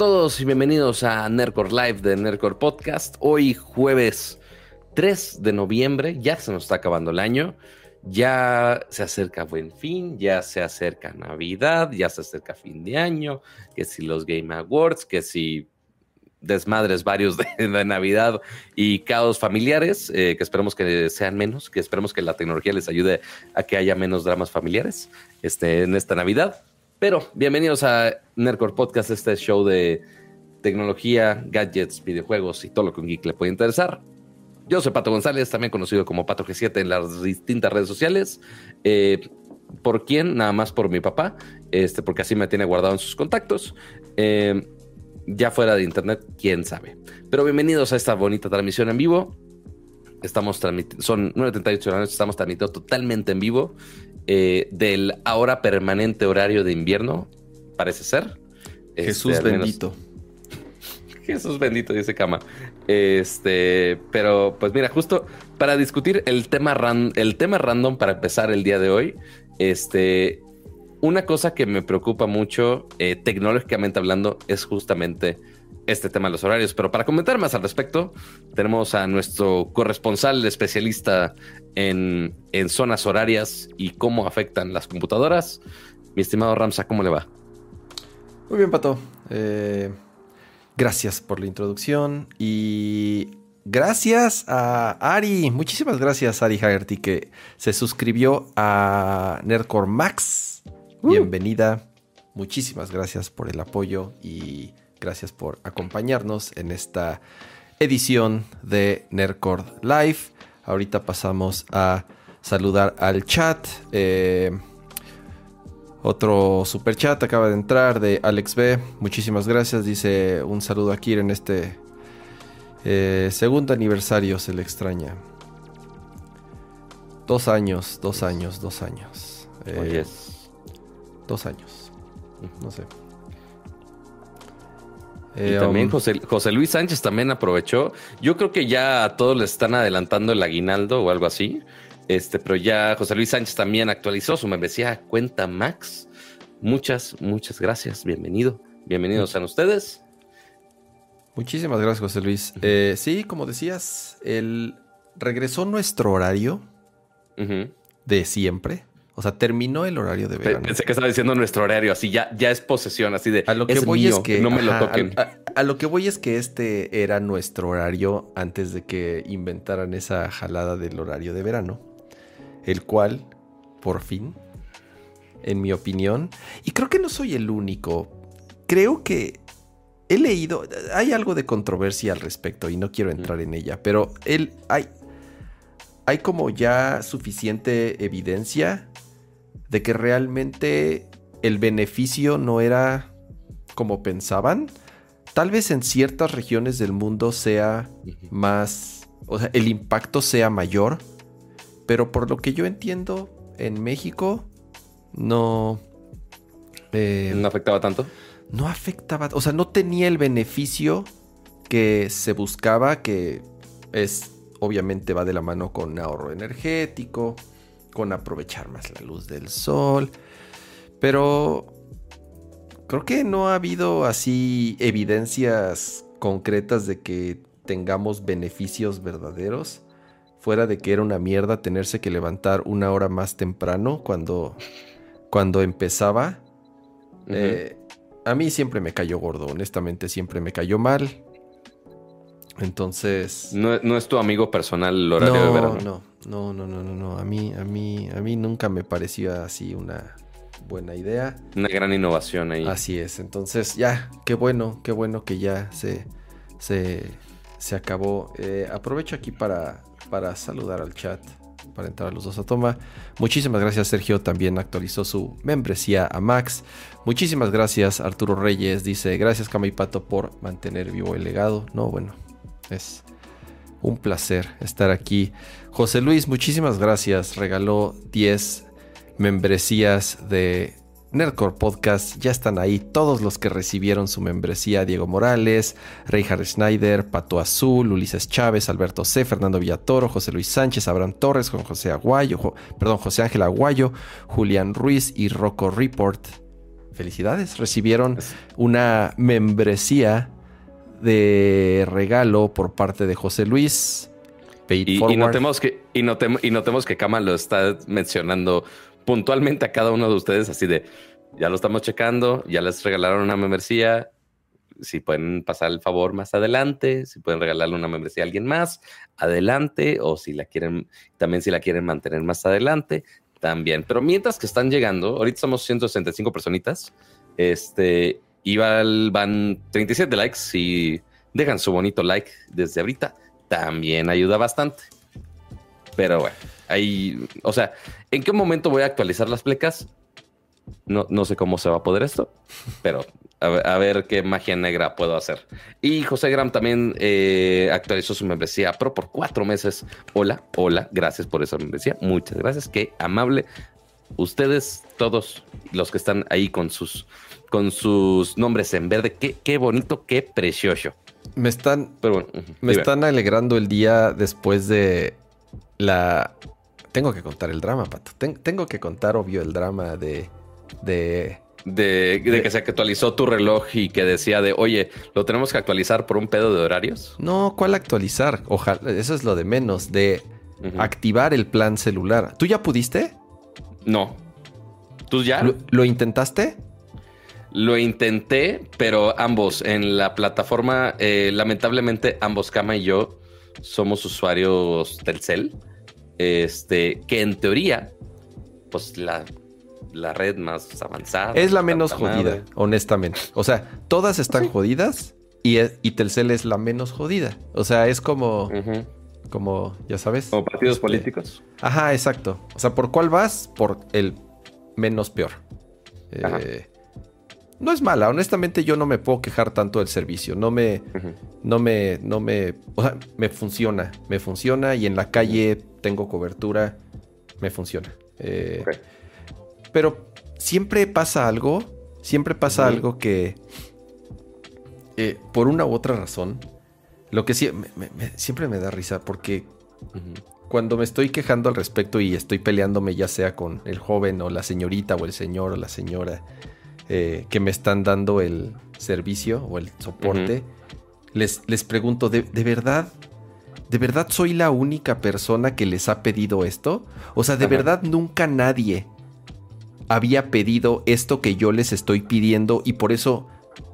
Todos y bienvenidos a Nerdcore Live de Nerdcore Podcast. Hoy jueves 3 de noviembre, ya se nos está acabando el año, ya se acerca Buen Fin, ya se acerca Navidad, ya se acerca fin de año, que si los Game Awards, que si desmadres varios de, Navidad y caos familiares, eh, que esperemos que sean menos, que esperemos que la tecnología les ayude a que haya menos dramas familiares este, en esta Navidad. Pero bienvenidos a Nerdcore Podcast, este show de tecnología, gadgets, videojuegos y todo lo que un geek le puede interesar. Yo soy Pato González, también conocido como Pato G7 en las distintas redes sociales. Eh, ¿Por quién? Nada más por mi papá, este, porque así me tiene guardado en sus contactos. Eh, ya fuera de internet, quién sabe. Pero bienvenidos a esta bonita transmisión en vivo. Estamos transmitiendo, son 9.38 de la estamos transmitiendo totalmente en vivo eh, del ahora permanente horario de invierno, parece ser. Jesús este, bendito. Jesús bendito, dice Cama. Este, pero pues mira, justo para discutir el tema, el tema random para empezar el día de hoy, este, una cosa que me preocupa mucho eh, tecnológicamente hablando es justamente este tema de los horarios. Pero para comentar más al respecto, tenemos a nuestro corresponsal especialista en, zonas horarias y cómo afectan las computadoras. Mi estimado Ramsa, ¿cómo le va? Muy bien, Pato. Eh, gracias por la introducción y gracias a Ari. Muchísimas gracias, Ari Hagerty, que se suscribió a Nerdcore Max. Uh. Bienvenida. Muchísimas gracias por el apoyo y gracias por acompañarnos en esta edición de Nerdcore Live. Ahorita pasamos a saludar al chat. Eh, otro super chat acaba de entrar de Alex B. Muchísimas gracias. Dice un saludo aquí en este eh, segundo aniversario. Se le extraña. Dos años, dos años, dos años. Eh, dos años. No sé. Y también um, José, Luis Sánchez también aprovechó. Yo creo que ya a todos les están adelantando el aguinaldo o algo así. Este, pero ya José Luis Sánchez también actualizó su membresía cuenta Max. Muchas, muchas gracias. Bienvenido. Bienvenidos a ustedes. Muchísimas gracias, José Luis. Eh, sí, como decías, el regresó nuestro horario de siempre. O sea, terminó el horario de verano. Pensé que estaba diciendo nuestro horario, así ya, ya es posesión, así de. A lo que voy es que. No me lo toquen. A, lo que voy es que este era nuestro horario antes de que inventaran esa jalada del horario de verano. El cual, por fin, en mi opinión, y creo que no soy el único, creo que he leído. Hay algo de controversia al respecto y no quiero entrar en ella, pero él, hay, hay como ya suficiente evidencia de que realmente el beneficio no era como pensaban. Tal vez en ciertas regiones del mundo sea más, o sea, el impacto sea mayor, pero por lo que yo entiendo, en México no... Eh, ¿No afectaba tanto? No afectaba, o sea, no tenía el beneficio que se buscaba, que es, obviamente va de la mano con ahorro energético, con aprovechar más la luz del sol. Pero creo que no ha habido así evidencias concretas de que tengamos beneficios verdaderos. Fuera de que era una mierda tenerse que levantar una hora más temprano cuando, cuando empezaba. Eh, a mí siempre me cayó gordo, honestamente siempre me cayó mal. Entonces. No, es tu amigo personal el horario de verano. No, no, no, no, no, no. A mí, a mí, a mí nunca me pareció así una buena idea. Una gran innovación ahí. Así es. Entonces, ya, qué bueno, qué bueno que ya se, se, se acabó. Eh, aprovecho aquí para, para saludar al chat, para entrar a los dos a toma. Muchísimas gracias, Sergio. También actualizó su membresía a Max. Muchísimas gracias, Arturo Reyes. Dice, gracias, Cama y Pato, por mantener vivo el legado. No, bueno, es un placer estar aquí. José Luis, muchísimas gracias. Regaló 10 membresías de Nerdcore Podcast. Ya están ahí todos los que recibieron su membresía. Diego Morales, Reinhard Schneider, Pato Azul, Ulises Chávez, Alberto C., Fernando Villatoro, José Luis Sánchez, Abraham Torres, José Aguayo, perdón, José Ángel Aguayo, Julián Ruiz y Rocco Report. felicidades. Recibieron una membresía de regalo por parte de José Luis. Y, notemos que, y, y notemos que Kama lo está mencionando puntualmente a cada uno de ustedes, así de ya lo estamos checando, ya les regalaron una membresía. Si pueden pasar el favor más adelante, si pueden regalarle una membresía a alguien más, adelante, o si la quieren, también si la quieren mantener más adelante, también. Pero mientras que están llegando, ahorita somos 165 personitas, este, y van 37 likes, si dejan su bonito like desde ahorita, también ayuda bastante. Pero bueno, ahí, o sea, ¿en qué momento voy a actualizar las plecas? No, no sé cómo se va a poder esto, pero a ver, qué magia negra puedo hacer. Y José Gram también eh, actualizó su membresía Pro por cuatro meses. Hola, hola, gracias por esa membresía. Muchas gracias, qué amable. Ustedes, todos los que están ahí con sus, con sus nombres en verde, qué, qué bonito, qué precioso. Me están, me están alegrando el día después de la. Tengo que contar el drama, Pato. tengo que contar, obvio, el drama de, de de, que se actualizó tu reloj y que decía de, oye, lo tenemos que actualizar por un pedo de horarios. No, ¿cuál actualizar? Ojalá, eso es lo de menos, de activar el plan celular. ¿Tú ya pudiste? No. ¿Tú ya? ¿Lo, intentaste? Lo intenté, pero ambos en la plataforma, eh, lamentablemente ambos, Kama y yo, somos usuarios Telcel. Este, que en teoría, pues la la red más avanzada. Es la menos jodida, honestamente. O sea, todas están jodidas y, y, Telcel es la menos jodida. O sea, es como, como, ya sabes. Como partidos este, políticos. Ajá, exacto. O sea, ¿por cuál vas? Por el menos peor. Eh, no es mala, honestamente yo no me puedo quejar tanto del servicio. No me, no me, no me, o sea, me funciona, me funciona y en la calle tengo cobertura, me funciona. Eh, pero siempre pasa algo, siempre pasa algo que, eh, por una u otra razón, lo que siempre me da risa, porque cuando me estoy quejando al respecto y estoy peleándome ya sea con el joven o la señorita o el señor o la señora eh, que me están dando el servicio o el soporte, les, les pregunto, ¿de, ¿de verdad ¿de verdad soy la única persona que les ha pedido esto? O sea, ¿de verdad nunca nadie había pedido esto que yo les estoy pidiendo y por eso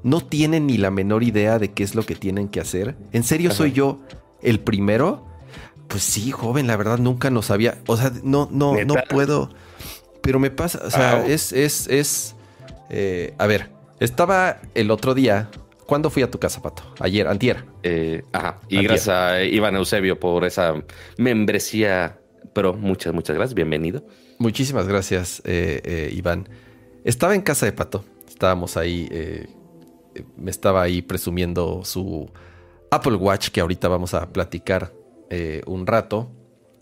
no tienen ni la menor idea de qué es lo que tienen que hacer. ¿En serio soy yo el primero? Pues sí, joven, la verdad nunca nos había, o sea, no, no, no puedo. Pero me pasa, o sea, es, es, es, eh, a ver, estaba el otro día. ¿Cuándo fui a tu casa, Pato? Ayer, antier. Eh, ajá. Y gracias a Iván Eusebio por esa membresía, pero muchas, muchas gracias. Bienvenido. Muchísimas gracias, eh, eh, Iván. Estaba en casa de Pato. Estábamos ahí. Eh, me estaba ahí presumiendo su Apple Watch, que ahorita vamos a platicar un rato.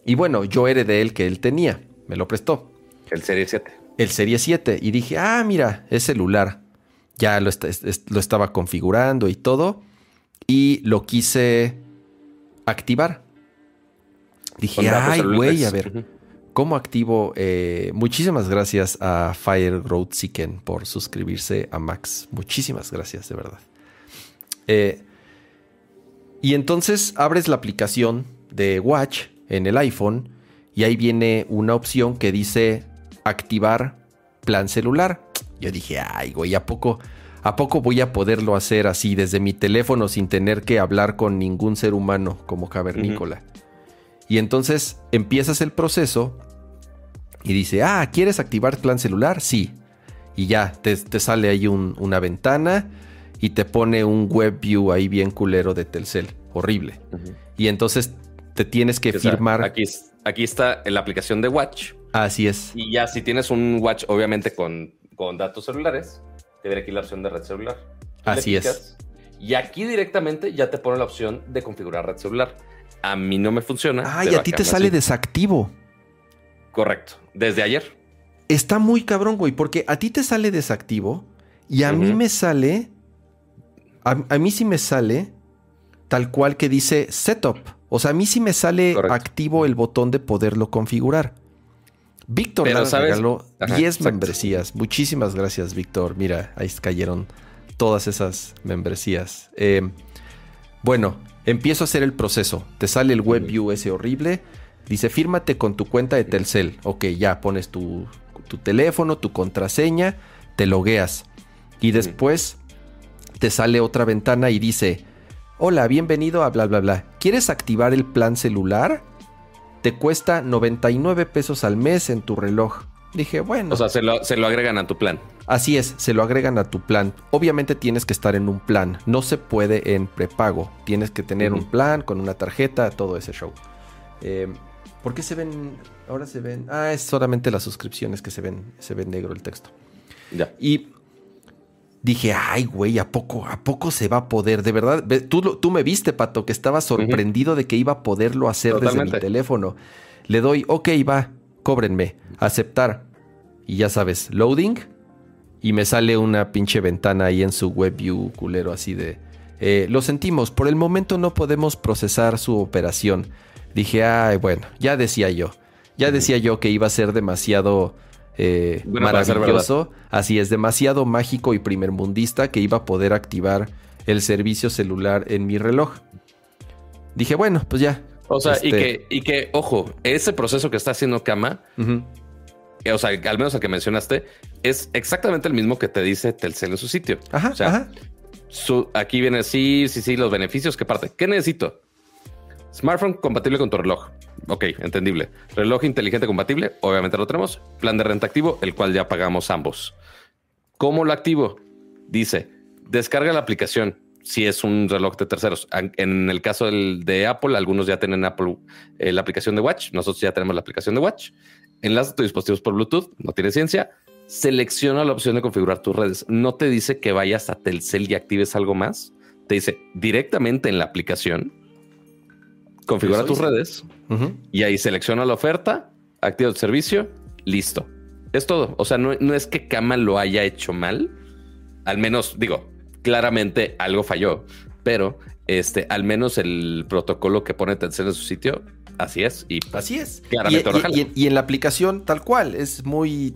Y bueno, yo heredé el que él tenía. Me lo prestó. El Serie 7. El Serie 7. Y dije, ah, mira, es celular. Ya lo, lo estaba configurando y todo. Y lo quise activar. Dije, ay, güey, a ver. ¿Cómo activo? Eh, muchísimas gracias a Fire Growth Seeken por suscribirse a Max. Muchísimas gracias, de verdad. Eh, y entonces abres la aplicación de Watch en el iPhone y ahí viene una opción que dice activar plan celular. Yo dije, ay, güey, ¿a poco, ¿a poco voy a poderlo hacer así desde mi teléfono sin tener que hablar con ningún ser humano como cavernícola? Y entonces empiezas el proceso y dice, ah, ¿quieres activar plan celular? Sí. Y ya, te, sale ahí una ventana y te pone un web view ahí bien culero de Telcel. Horrible. Y entonces te tienes que firmar. aquí, aquí está la aplicación de Watch. Así es. Y ya si tienes un Watch, obviamente con, con datos celulares, te verá aquí la opción de red celular. Así es. Y aquí directamente ya te pone la opción de configurar red celular. A mí no me funciona. Ah, y a ti te sale desactivo. Correcto. Desde ayer. Está muy cabrón, güey, porque a ti te sale desactivo y a mí me sale. A, mí sí me sale tal cual que dice setup. O sea, a mí sí me sale activo el botón de poderlo configurar. Víctor nos regaló 10 membresías. Muchísimas gracias, Víctor. Mira, ahí cayeron todas esas membresías. Eh, bueno, empiezo a hacer el proceso. Te sale el WebView ese horrible. Dice, fírmate con tu cuenta de Telcel. Ok, ya pones tu, tu teléfono, tu contraseña, te logueas. Y después te sale otra ventana y dice, hola, bienvenido a bla, bla, bla. ¿Quieres activar el plan celular? Te cuesta 99 pesos al mes en tu reloj. Dije, bueno. O sea, se lo, agregan a tu plan. Así es, se lo agregan a tu plan. Obviamente tienes que estar en un plan. No se puede en prepago. Tienes que tener un plan con una tarjeta, todo ese show. Eh, ¿Por qué se ven? Ahora se ven. Ah, es solamente las suscripciones que se ven, se ven negro el texto. Ya. Y dije, ay, güey, ¿a poco, ¿a poco se va a poder? De verdad, tú, tú me viste, Pato, que estaba sorprendido de que iba a poderlo hacer desde mi teléfono. Le doy, ok, va, cóbrenme, aceptar. Y ya sabes, loading. Y me sale una pinche ventana ahí en su WebView culero así de... Eh, lo sentimos, por el momento no podemos procesar su operación. Dije, ay, bueno, ya decía yo. Ya decía yo que iba a ser demasiado eh, maravilloso. Así es, demasiado mágico y primermundista que iba a poder activar el servicio celular en mi reloj. Dije, bueno, pues ya. O sea, y, este que, y que, ojo, ese proceso que está haciendo Kama, eh, o sea, al menos el que mencionaste, es exactamente el mismo que te dice Telcel en su sitio. Ajá, o sea, aquí viene sí, sí, sí, los beneficios. ¿Qué parte? ¿Qué necesito? Smartphone compatible con tu reloj. Ok, entendible. Reloj inteligente compatible, obviamente lo tenemos. Plan de renta activo, el cual ya pagamos ambos. ¿Cómo lo activo? Dice, descarga la aplicación si es un reloj de terceros. En el caso del, de Apple, algunos ya tienen Apple eh, la aplicación de Watch. Nosotros ya tenemos la aplicación de Watch. Enlaza tus dispositivos por Bluetooth, no tiene ciencia. Selecciona la opción de configurar tus redes. No te dice que vayas a Telcel y actives algo más. Te dice directamente en la aplicación configura tus redes y ahí selecciona la oferta, activa el servicio, listo. Es todo. O sea, no, es que Kama lo haya hecho mal. Al menos, digo, claramente algo falló, pero este, al menos el protocolo que pone Telcel en su sitio, así es. Y así es. Claramente y, en la aplicación, tal cual, es muy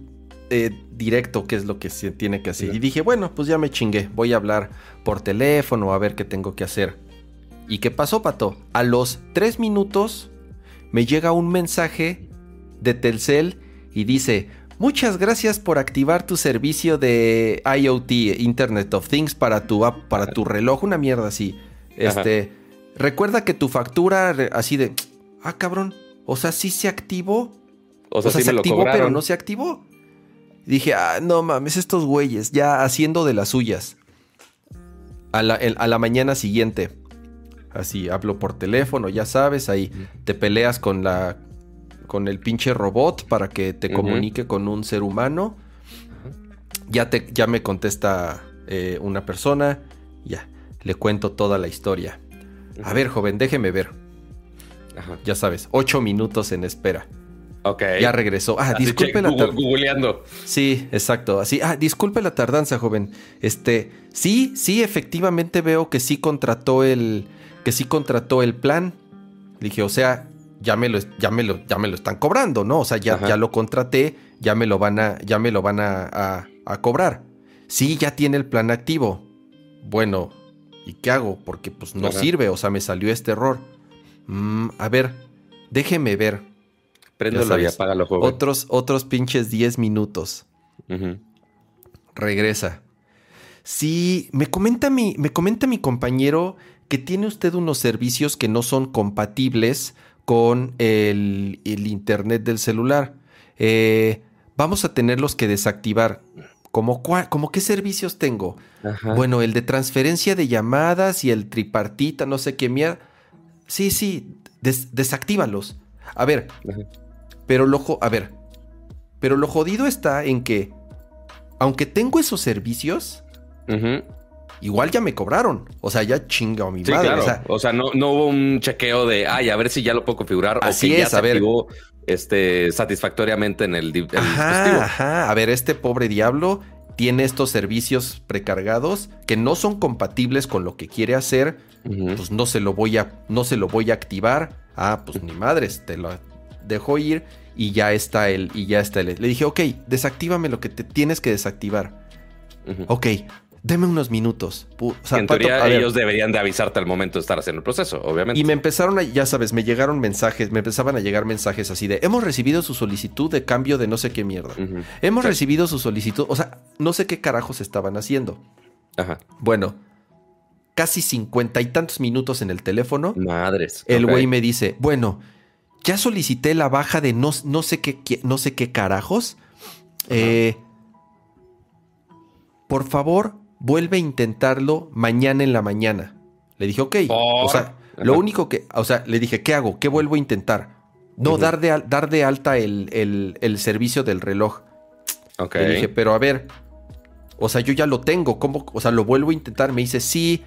eh, directo qué es lo que se tiene que hacer. Y dije, bueno, pues ya me chingué. Voy a hablar por teléfono a ver qué tengo que hacer. ¿Y qué pasó, Pato? A los tres minutos me llega un mensaje de Telcel y dice, muchas gracias por activar tu servicio de IoT, Internet of Things, para tu, para tu reloj, una mierda así. Este, recuerda que tu factura así de, ah, cabrón, o sea, sí se activó. O sea, se activó, pero no se activó. dije, ah, no mames, estos güeyes, ya haciendo de las suyas. A la, a la mañana siguiente, Así hablo por teléfono, ya sabes, ahí te peleas con la con el pinche robot para que te comunique con un ser humano. Ya te ya me contesta eh, una persona, ya le cuento toda la historia. A ver, joven, déjeme ver. Ya sabes, ocho minutos en espera. Ya regresó. Ah, disculpe la tardanza. Sí, exacto. Así, ah, disculpe la tardanza, joven. Este, sí, sí, efectivamente veo que sí contrató el, que sí contrató el plan. dije, o sea, ya me lo, ya me lo, ya me lo están cobrando, ¿no? O sea, ya, ya lo contraté, ya me lo van a, ya me lo van a, a, cobrar. Sí, ya tiene el plan activo. Bueno, ¿y qué hago? Porque pues no sirve, o sea, me salió este error. Mm, a ver, déjeme ver. Préndelo y apágalo, joven. Otros, otros pinches 10 minutos. Regresa. Sí, me comenta mi, me comenta mi compañero que tiene usted unos servicios que no son compatibles con el, internet del celular. Eh, vamos a tenerlos que desactivar. ¿Cómo, qué servicios tengo? Bueno, el de transferencia de llamadas y el tripartita, no sé qué mierda. Sí, sí, desactívalos. A ver, pero lo, a ver, pero lo jodido está en que, aunque tengo esos servicios, igual ya me cobraron. O sea, ya chinga mi madre. O sea, no, hubo un chequeo de, ay, a ver si ya lo puedo configurar. Así o que es, ya a ver. este, satisfactoriamente en el, dispositivo. Ajá, a ver, este pobre diablo tiene estos servicios precargados que no son compatibles con lo que quiere hacer. Pues no se lo voy a, no se lo voy a activar. Ah, pues ni madres, te lo dejó ir y ya está él, y ya está él. Le dije, ok, desactívame lo que te tienes que desactivar. Ok, deme unos minutos. en teoría, ellos deberían de avisarte al momento de estar haciendo el proceso, obviamente. Y me empezaron a, ya sabes, me llegaron mensajes, me empezaban a llegar mensajes así de, hemos recibido su solicitud de cambio de no sé qué mierda. Hemos recibido su solicitud, o sea, no sé qué carajos estaban haciendo. Ajá. Bueno, casi cincuenta y tantos minutos en el teléfono. Madres. El güey me dice, bueno, ya solicité la baja de no, no, sé, qué, no sé qué carajos. Eh, por favor, vuelve a intentarlo mañana en la mañana. Le dije, ok. O sea, lo único que, o sea, le dije, ¿qué hago? ¿Qué vuelvo a intentar? No, dar, de, dar de alta el, servicio del reloj. Ok. Le dije, pero a ver, o sea, yo ya lo tengo, ¿cómo? O sea, lo vuelvo a intentar. Me dice, sí,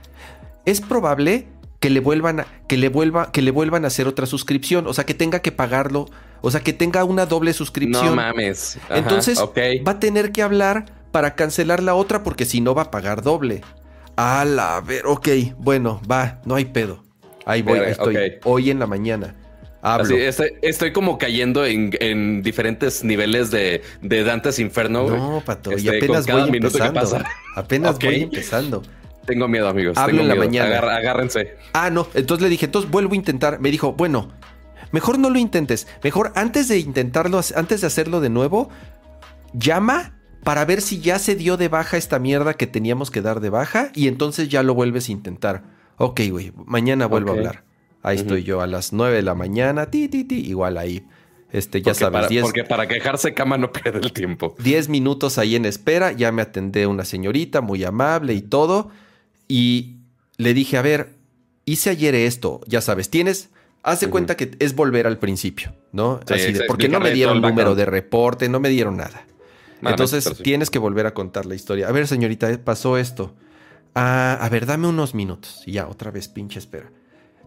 es probable que le vuelvan a, que le vuelva, que le vuelvan a hacer otra suscripción. O sea, que tenga que pagarlo. O sea, que tenga una doble suscripción. No mames. Entonces, va a tener que hablar para cancelar la otra porque si no va a pagar doble. A la ver, ok, bueno, va, no hay pedo. Ahí voy, estoy. Hoy en la mañana. Hablo. estoy, como cayendo en, diferentes niveles de, Dantes Inferno. No, pato, y este, apenas voy empezando. Apenas voy empezando. Tengo miedo, amigos. Hablo en la mañana. agárrense. Ah, no. Entonces le dije, entonces vuelvo a intentar. Me dijo, bueno, mejor no lo intentes. Mejor antes de intentarlo, antes de hacerlo de nuevo, llama para ver si ya se dio de baja esta mierda que teníamos que dar de baja y entonces ya lo vuelves a intentar. Ok, güey, mañana vuelvo a hablar. Ahí estoy yo a las 9 de la mañana, ti, ti, ti, igual ahí. Este, ya sabes, para, porque para quejarse cama no pierde el tiempo. 10 minutos ahí en espera, ya me atendé una señorita muy amable y todo. Y le dije, a ver, hice ayer esto, ya sabes, tienes, hace cuenta que es volver al principio, ¿no? Así de, porque no me dieron número de reporte, no me dieron nada. Entonces tienes que volver a contar la historia. A ver, señorita, eh, pasó esto. Ah, a ver, dame unos minutos. Y ya, otra vez, pinche espera.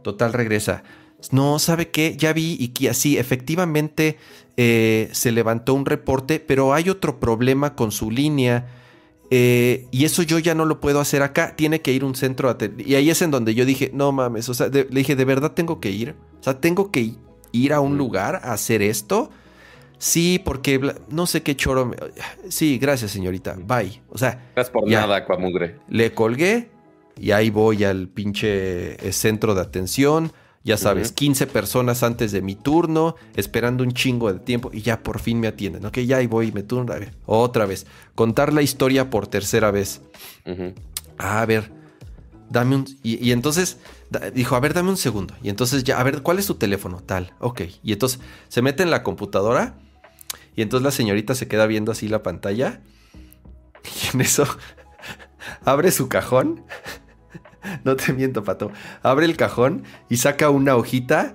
Total, regresa. No, ¿sabe qué? Ya vi y que así, efectivamente eh, se levantó un reporte, pero hay otro problema con su línea. Eh, y eso yo ya no lo puedo hacer acá. Tiene que ir un centro. A y ahí es en donde yo dije, no mames. O sea, le dije, ¿de verdad tengo que ir? O sea, tengo que ir a un lugar a hacer esto. Sí, porque no sé qué choro. Sí, gracias, señorita. Bye. O sea. Gracias por nada. Le colgué y ahí voy al pinche eh, centro de atención. Ya sabes, 15 personas antes de mi turno, esperando un chingo de tiempo y ya por fin me atienden. Ok, ya ahí voy, me turno. A ver, otra vez. Contar la historia por tercera vez. A ver, dame un. Y, entonces dijo, a ver, dame un segundo. Y entonces ya, a ver, ¿cuál es tu teléfono? Tal, ok. Y entonces se mete en la computadora y entonces la señorita se queda viendo así la pantalla. Y en eso abre su cajón. No te miento, pato. Abre el cajón y saca una hojita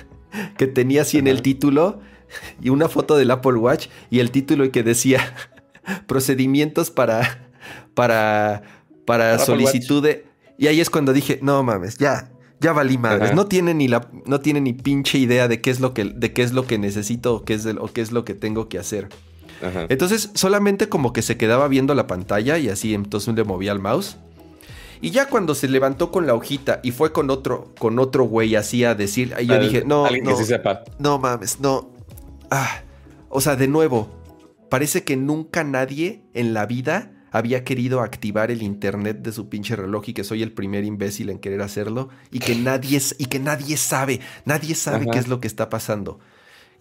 que tenía así en el título y una foto del Apple Watch y el título que decía procedimientos para para para solicitud de y ahí es cuando dije, "No mames, ya ya valí madres. No tiene ni la, no tiene ni pinche idea de qué es lo que, de qué es lo que necesito o qué es, o qué es lo que tengo que hacer. Entonces, solamente como que se quedaba viendo la pantalla y así entonces le movía el mouse. Y ya cuando se levantó con la hojita y fue con otro, con otro güey así a decir, ahí yo dije, no, no, no mames, no. Ah, o sea, de nuevo, parece que nunca nadie en la vida había querido activar el internet de su pinche reloj y que soy el primer imbécil en querer hacerlo y que nadie, y que nadie sabe, nadie sabe qué es lo que está pasando.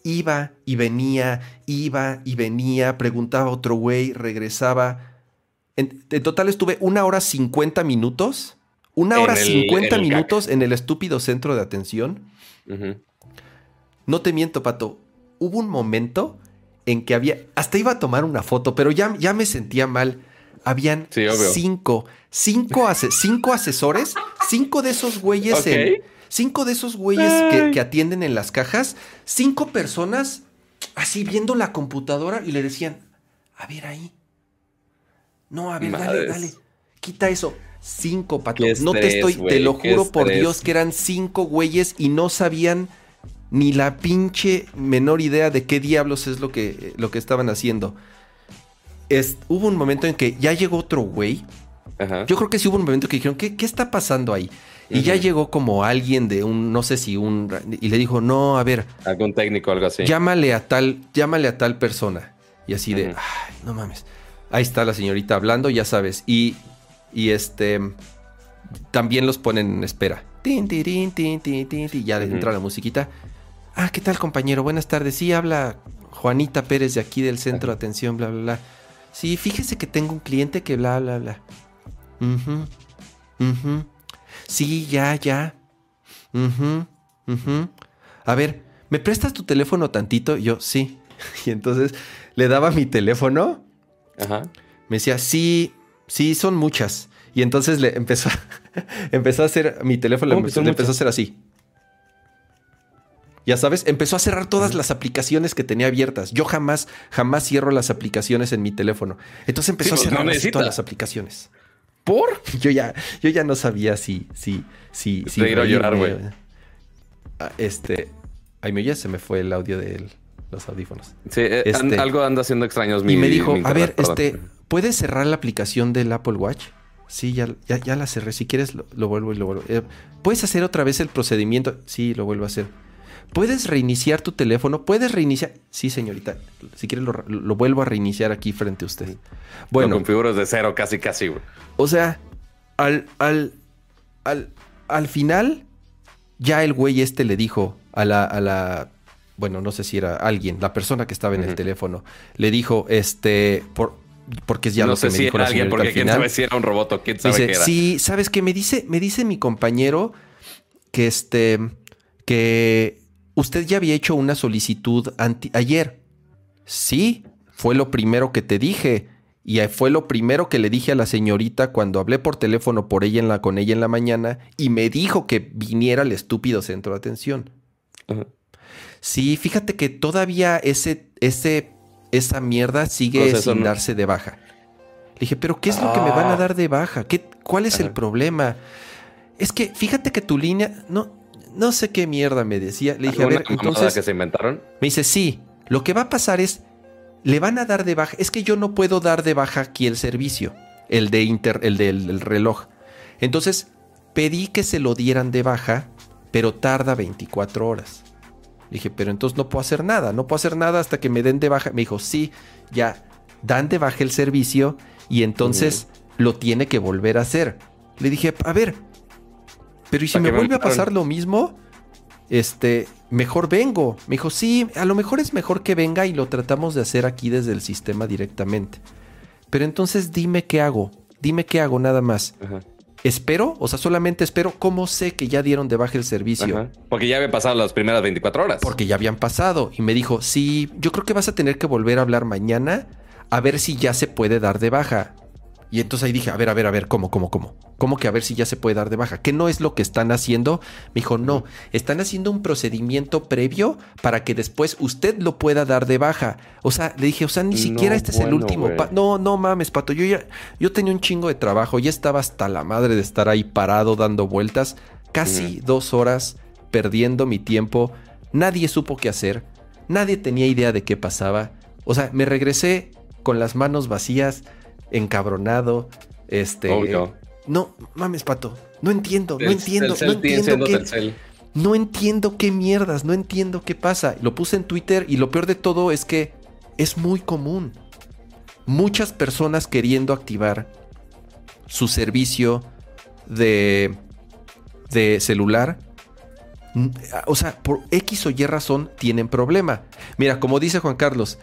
Iba y venía, iba y venía, preguntaba a otro güey, regresaba. En, total estuve una hora cincuenta minutos, una hora cincuenta minutos en el estúpido centro de atención. No te miento, Pato. Hubo un momento en que había, hasta iba a tomar una foto, pero ya, ya me sentía mal habían cinco, cinco, cinco asesores, cinco de esos güeyes cinco de esos güeyes que, atienden en las cajas, cinco personas así viendo la computadora y le decían, a ver ahí. No, a ver, dale, dale. Quita eso. Cinco, patos. no te estoy, te lo juro por Dios que eran cinco güeyes y no sabían ni la pinche menor idea de qué diablos es lo que, lo que estaban haciendo hubo un momento en que ya llegó otro güey. Yo creo que sí hubo un momento que dijeron, ¿qué, está pasando ahí? Y ya llegó como alguien de un, no sé si un, y le dijo, no, a ver. Algún técnico, algo así. Llámale a tal, llámale a tal persona. Y así de, ay, no mames. Ahí está la señorita hablando, ya sabes. Y, y este, también los ponen en espera. Tin, tin, tin, tin, ya entra la musiquita. Ah, ¿qué tal, compañero? Buenas tardes. Sí, habla Juanita Pérez de aquí del centro de atención, bla, bla, bla. Sí, fíjese que tengo un cliente que bla, bla, bla. Sí, ya, ya. A ver, ¿me prestas tu teléfono tantito? Yo, sí. Y entonces le daba mi teléfono. Ajá. Me decía, sí, sí, son muchas. Y entonces le empezó, empezó a hacer, mi teléfono le empezó, a hacer así. Ya sabes, empezó a cerrar todas las aplicaciones que tenía abiertas. Yo jamás, jamás cierro las aplicaciones en mi teléfono. Entonces empezó a pues, cerrar todas las aplicaciones. ¿Por? Yo ya, yo ya no sabía si, si, si, si. Te a llorar, güey. Ah, este. Ay, me ya se me fue el audio de los audífonos. Sí, eh, este, algo anda haciendo extraños. y me dijo, a ver, este, ¿puedes cerrar la aplicación del Apple Watch? Sí, ya, ya, la cerré. Si quieres, lo, vuelvo y lo vuelvo. Eh, ¿Puedes hacer otra vez el procedimiento? Sí, lo vuelvo a hacer. ¿Puedes reiniciar tu teléfono? ¿Puedes reiniciar? Sí, señorita. Si quieres, lo, vuelvo a reiniciar aquí frente a usted. Bueno. Lo configuras de cero, casi, casi. O sea, al, al, al, al final, ya el güey este le dijo a la, a la, bueno, no sé si era alguien, la persona que estaba en el teléfono, le dijo, este, por, porque es ya no sé si era alguien, porque quién sabe si era un robot o quién sabe qué era. Sí, sabes que me dice, me dice mi compañero que este, que usted ya había hecho una solicitud ayer. Sí, fue lo primero que te dije. Y fue lo primero que le dije a la señorita cuando hablé por teléfono por ella en la, con ella en la mañana y me dijo que viniera al estúpido centro de atención. Sí, fíjate que todavía ese, ese, esa mierda sigue sin darse de baja. Le dije, pero ¿qué es lo que me van a ah. dar de baja? ¿Qué, ¿Cuál es el problema? Es que fíjate que tu línea, no, no sé qué mierda me decía. Le dije, a ver, entonces. que se inventaron? Me dice, sí. Lo que va a pasar es. Le van a dar de baja. Es que yo no puedo dar de baja aquí el servicio. El de inter, el del reloj. Entonces, pedí que se lo dieran de baja, pero tarda 24 horas. Dije, pero entonces no puedo hacer nada. No puedo hacer nada hasta que me den de baja. Me dijo, sí, ya. Dan de baja el servicio y entonces lo tiene que volver a hacer. Le dije, a ver, pero ¿y si me vuelve a pasar lo mismo? Este, mejor vengo. Me dijo, sí, a lo mejor es mejor que venga y lo tratamos de hacer aquí desde el sistema directamente. Pero entonces dime qué hago. Dime qué hago nada más. ¿Espero? O sea, solamente espero. ¿Cómo sé que ya dieron de baja el servicio? Porque ya habían pasado las primeras 24 horas. Porque ya habían pasado. Y me dijo, sí, yo creo que vas a tener que volver a hablar mañana a ver si ya se puede dar de baja. Y entonces ahí dije, a ver, a ver, a ver, ¿cómo, cómo, cómo? ¿Cómo que a ver si ya se puede dar de baja? ¿Qué no es lo que están haciendo? Me dijo, no, están haciendo un procedimiento previo para que después usted lo pueda dar de baja. O sea, le dije, o sea, ni siquiera este es el último. No, no mames, pato. Yo ya, yo tenía un chingo de trabajo, ya estaba hasta la madre de estar ahí parado dando vueltas, casi dos horas perdiendo mi tiempo. Nadie supo qué hacer, nadie tenía idea de qué pasaba. O sea, me regresé con las manos vacías encabronado. Este. No, mames, pato. No entiendo, no entiendo, no entiendo qué. No entiendo qué mierdas, no entiendo qué pasa. Lo puse en Twitter y lo peor de todo es que es muy común. Muchas personas queriendo activar su servicio de, de celular o sea, por X o Y razón tienen problema. Mira, como dice Juan Carlos,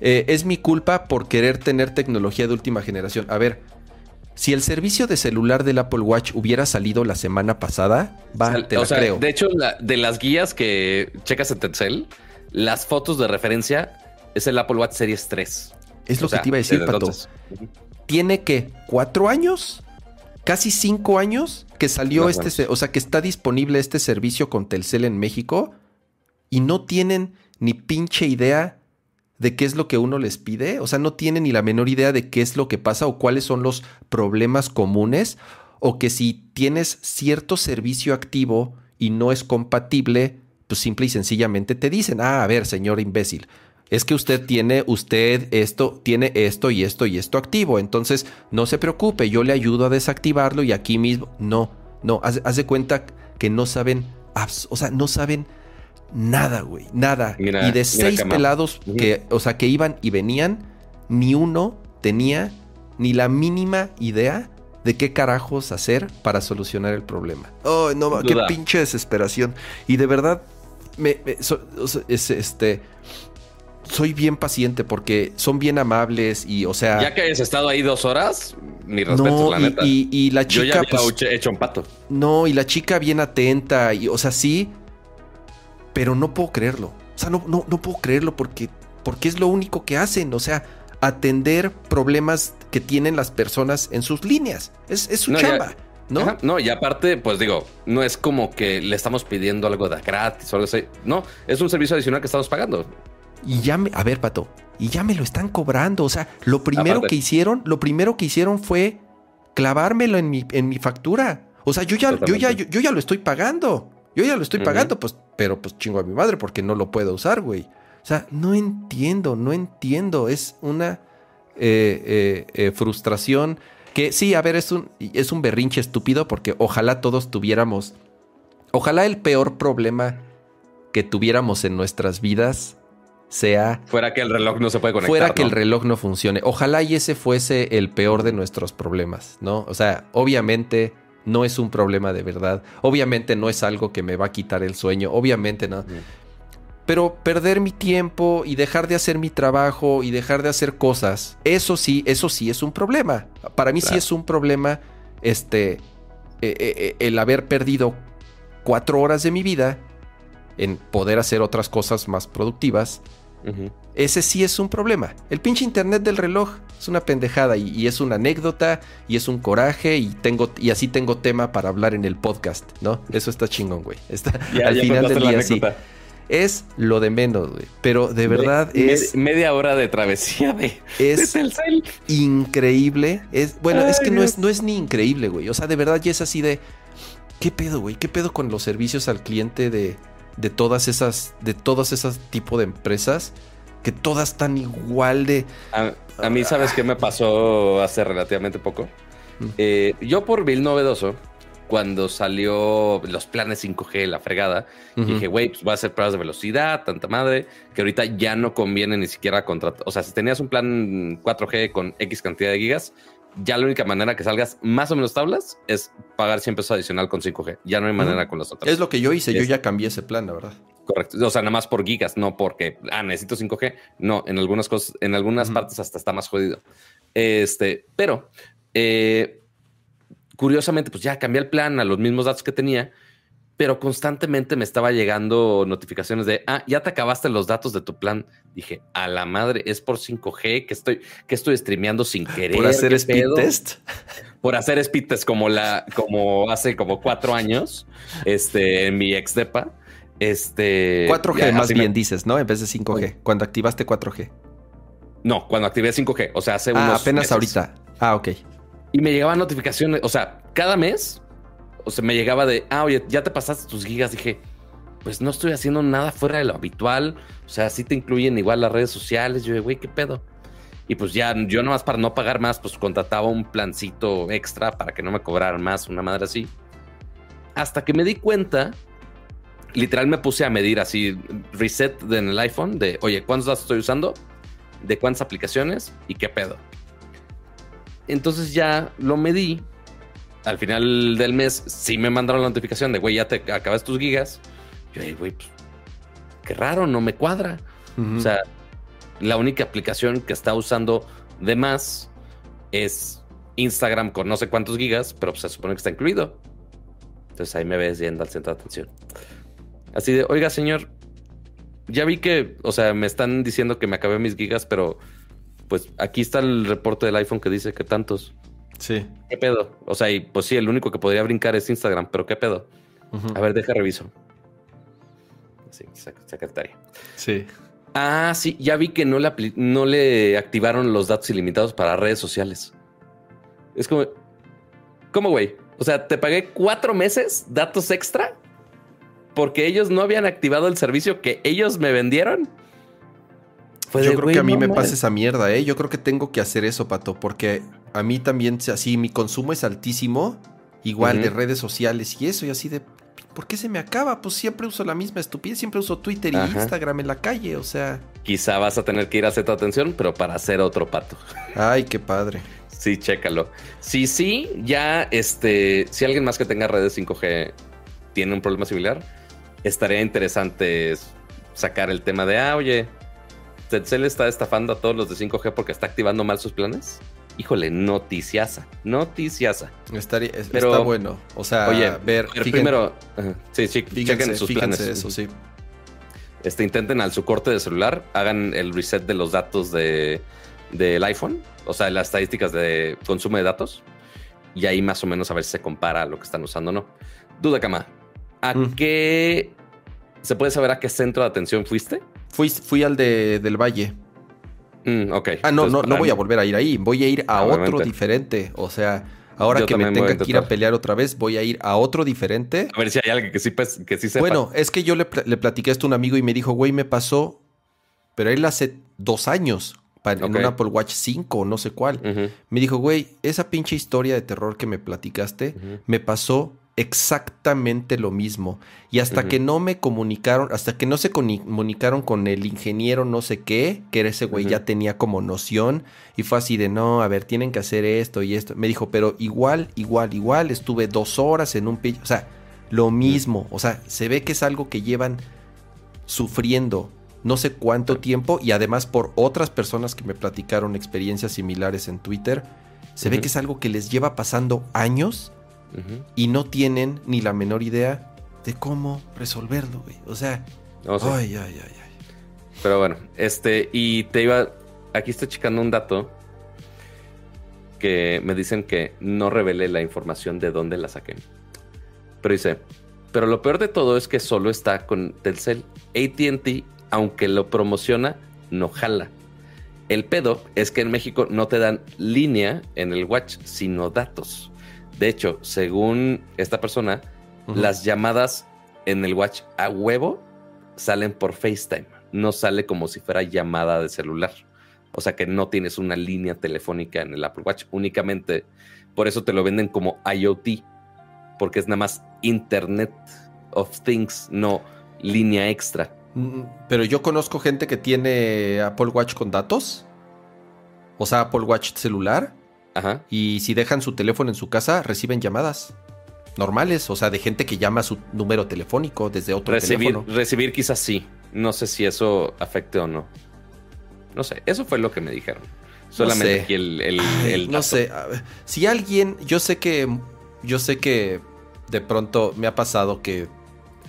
eh, es mi culpa por querer tener tecnología de última generación. A ver, si el servicio de celular del Apple Watch hubiera salido la semana pasada, va, te creo. De hecho, de las guías que checas en Telcel, las fotos de referencia es el Apple Watch Series 3. Es lo que te iba a decir, Pato. Tiene que cuatro años, casi cinco años que salió este, o sea, que está disponible este servicio con Telcel en México y no tienen ni pinche idea de qué es lo que uno les pide, o sea, no tienen ni la menor idea de qué es lo que pasa o cuáles son los problemas comunes, o que si tienes cierto servicio activo y no es compatible, pues simple y sencillamente te dicen, ah, a ver, señor imbécil, es que usted tiene, usted esto, tiene esto y esto y esto activo, entonces no se preocupe, yo le ayudo a desactivarlo y aquí mismo, no, No, haz, de cuenta que no saben, o sea, no saben nada, güey, nada. y de seis pelados que, o sea, que iban y venían, ni uno tenía ni la mínima idea de qué carajos hacer para solucionar el problema. Oh, no, qué pinche desesperación. Y de verdad, me, este, soy bien paciente porque son bien amables y, o sea. Ya que hayas estado ahí dos horas, mi respeto, la y, neta. Y, la chica. Yo ya pues, hecho un pato. No, y la chica bien atenta, y, o sea, sí, pero no puedo creerlo. O sea, no, no, no puedo creerlo porque, porque es lo único que hacen. O sea, atender problemas que tienen las personas en sus líneas. Es, su chamba. ¿No? no, y aparte, pues digo, no es como que le estamos pidiendo algo de gratis o algo así. No, es un servicio adicional que estamos pagando. Y ya me, a ver, Pato, y ya me lo están cobrando. O sea, lo primero que hicieron, lo primero que hicieron fue clavármelo en mi, en mi factura. O sea, yo ya, yo ya, yo, ya lo estoy pagando. Yo ya lo estoy pagando, pues, pero pues chingo a mi madre porque no lo puedo usar, güey. O sea, no entiendo, no entiendo. Es una eh, eh, eh, frustración que sí, a ver, es un, es un berrinche estúpido porque ojalá todos tuviéramos, ojalá el peor problema que tuviéramos en nuestras vidas sea... Fuera que el reloj no se puede conectar. Fuera que el reloj no funcione. Ojalá y ese fuese el peor de nuestros problemas, ¿no? O sea, obviamente no es un problema de verdad. Obviamente no es algo que me va a quitar el sueño. Obviamente no. Pero perder mi tiempo y dejar de hacer mi trabajo y dejar de hacer cosas, eso sí, eso sí es un problema. Para mí sí es un problema este, eh, eh, eh, el haber perdido cuatro horas de mi vida en poder hacer otras cosas más productivas. Ese sí es un problema. El pinche internet del reloj es una pendejada y, es una anécdota y es un coraje y tengo y así tengo tema para hablar en el podcast, ¿no? Eso está chingón, güey. Está, al final del día sí es lo de menos, güey. Pero de verdad es. media hora de travesía de, es increíble. Es, bueno, es que no es, no es ni increíble, güey. O sea, de verdad ya es así de. ¿Qué pedo, güey? ¿Qué pedo con los servicios al cliente de, de todas esas. de todas esas tipo de empresas? Que todas están igual de. A, mí, ¿sabes qué me pasó hace relativamente poco? Mm. Eh, yo por Bill Novedoso cuando salió los planes 5G, la fregada, dije, güey, pues voy a hacer pruebas de velocidad, tanta madre, que ahorita ya no conviene ni siquiera contratar. O sea, si tenías un plan 4G con X cantidad de gigas, ya la única manera que salgas más o menos tablas es pagar 100 pesos adicional con 5G. Ya no hay manera con las otras. Es lo que yo hice, yo ya cambié ese plan, la verdad. Correcto. O sea, nada más por gigas, no porque, ah, necesito 5G. No, en algunas cosas, en algunas partes hasta está más jodido. Este, pero eh, curiosamente, pues ya cambié el plan a los mismos datos que tenía, pero constantemente me estaba llegando notificaciones de, ah, ya te acabaste los datos de tu plan. Dije, a la madre, es por 5G que estoy, que estoy streameando sin querer. Por hacer speed test. Por hacer speed test como la, como hace como cuatro años, este, en mi ex depa. Este 4G más bien dices, ¿no? En vez de 5G. Cuando activaste 4G. No, cuando activé 5G. O sea, hace ah, apenas ahorita. Ah, ok. Y me llegaban notificaciones, o sea, cada mes, o sea, me llegaba de, ah, oye, ya te pasaste tus gigas. Dije, pues no estoy haciendo nada fuera de lo habitual. O sea, sí te incluyen igual las redes sociales. Yo, güey, ¿qué pedo? Y pues ya, yo nomás para no pagar más, pues contrataba un plancito extra para que no me cobraran más, una madre así. Hasta que me di cuenta, literal me puse a medir así, reset en el iPhone de, oye, ¿cuántos datos estoy usando? ¿De cuántas aplicaciones? ¿Y qué pedo? Entonces ya lo medí. Al final del mes sí me mandaron la notificación de, güey, ya te acabas tus gigas. Yo, güey, pues, qué raro, no me cuadra. O sea, la única aplicación que está usando de más es Instagram con no sé cuántos gigas, pero pues, se supone que está incluido. Entonces ahí me ves yendo al centro de atención. Así de, oiga, señor, ya vi que, o sea, me están diciendo que me acabé mis gigas, pero pues aquí está el reporte del iPhone que dice que tantos. Sí. ¿Qué pedo? O sea, y pues sí, el único que podría brincar es Instagram, pero ¿qué pedo? A ver, deja reviso. Sí, secretaria. Sí. Ah, sí, ya vi que no le, no le activaron los datos ilimitados para redes sociales. Es como, ¿cómo, güey? O sea, te pagué cuatro meses datos extra porque ellos no habían activado el servicio que ellos me vendieron yo creo que a mí me pasa esa mierda, ¿eh? Yo creo que tengo que hacer eso, Pato, porque a mí también, así, mi consumo es altísimo igual de redes sociales y eso, y así de, ¿por qué se me acaba? Pues siempre uso la misma estupidez, siempre uso Twitter y Instagram en la calle, o sea. Quizá vas a tener que ir a hacer tu atención, pero para hacer otro pato. Ay, qué padre. Sí, chécalo. Sí, sí, ya este, si alguien más que tenga redes 5G tiene un problema similar, estaría interesante sacar el tema de, ah, oye, Telcel está estafando a todos los de 5G porque está activando mal sus planes. Híjole, noticiasa, noticiasa. Estaría, Pero, está bueno. O sea, oye, ver, primero, sí, sí, chequen sus planes. Eso, sí. Este, intenten al su corte de celular, hagan el reset de los datos de, del iPhone, o sea, las estadísticas de consumo de datos, y ahí más o menos a ver si se compara lo que están usando o no. Duda, Cama, ¿a mm. qué se puede saber a qué centro de atención fuiste? Fui, fui al de, del Valle. Mm, ok. Ah, no, no, no voy a volver a ir ahí. Voy a ir a otro diferente. O sea, ahora que me tenga que ir a pelear otra vez, voy a ir a otro diferente. A ver si hay alguien que sí, pues, que sí sepa. Bueno, es que yo le, le platiqué esto a un amigo y me dijo, güey, me pasó, pero él hace dos años, en un Apple Watch 5 no sé cuál. Me dijo, güey, esa pinche historia de terror que me platicaste me pasó exactamente lo mismo. Y hasta que no me comunicaron, hasta que no se comunicaron con el ingeniero no sé qué, que era ese güey ya tenía como noción, y fue así de, no, a ver, tienen que hacer esto y esto. Me dijo, pero igual, igual, igual, estuve dos horas en un pillo, o sea, lo mismo, o sea, se ve que es algo que llevan sufriendo no sé cuánto tiempo y además por otras personas que me platicaron experiencias similares en Twitter, se ve que es algo que les lleva pasando años y no tienen ni la menor idea de cómo resolverlo, güey. O sea, ay, ay, ay, ay. Pero bueno, este, y te iba, aquí estoy checando un dato que me dicen que no revelé la información de dónde la saqué. Pero dice, pero lo peor de todo es que solo está con Telcel. ATT, aunque lo promociona, no jala. El pedo es que en México no te dan línea en el watch, sino datos. De hecho, según esta persona, las llamadas en el watch a huevo salen por FaceTime. No sale como si fuera llamada de celular. O sea que no tienes una línea telefónica en el Apple Watch. Únicamente por eso te lo venden como IoT. Porque es nada más Internet of Things, no línea extra. Mm, pero yo conozco gente que tiene Apple Watch con datos. O sea, Apple Watch celular. Y si dejan su teléfono en su casa, reciben llamadas normales, o sea, de gente que llama a su número telefónico desde otro teléfono. Recibir quizás sí. No sé si eso afecte o no. No sé, eso fue lo que me dijeron. Solamente aquí el, No sé. Si alguien, yo sé que. Yo sé que de pronto me ha pasado que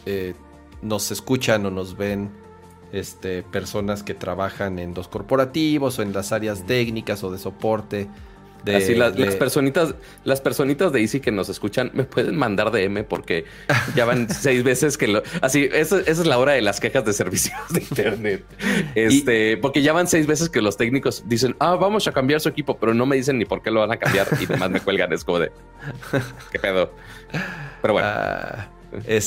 eh, nos escuchan o nos ven este, personas que trabajan en los corporativos o en las áreas técnicas o de soporte así las, personitas, las personitas de Easy que nos escuchan me pueden mandar DM porque ya van seis veces que lo. Así, esa, es la hora de las quejas de servicios de internet. Este, porque ya van seis veces que los técnicos dicen, ah, vamos a cambiar su equipo, pero no me dicen ni por qué lo van a cambiar y demás me cuelgan. Es como de qué pedo. Pero bueno. Ah,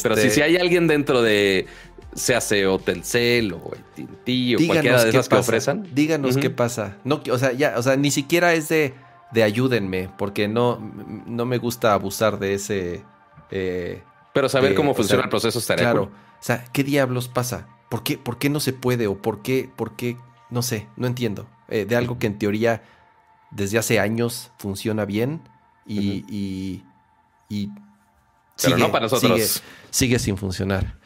pero si, si hay alguien dentro de sea o Telcel o el Tinti o cualquiera de esas que ofrecen. Díganos qué pasa. No, o sea, ya, o sea, ni siquiera es de de ayúdenme, porque no, no me gusta abusar de ese... Eh, Pero saber cómo funciona el proceso estaría Claro, o sea, ¿qué diablos pasa? ¿Por qué, ¿Por qué no se puede? ¿O por qué, por qué? No sé, no entiendo. Eh, de algo que en teoría desde hace años funciona bien y, y, y Pero no para nosotros. sigue sin funcionar.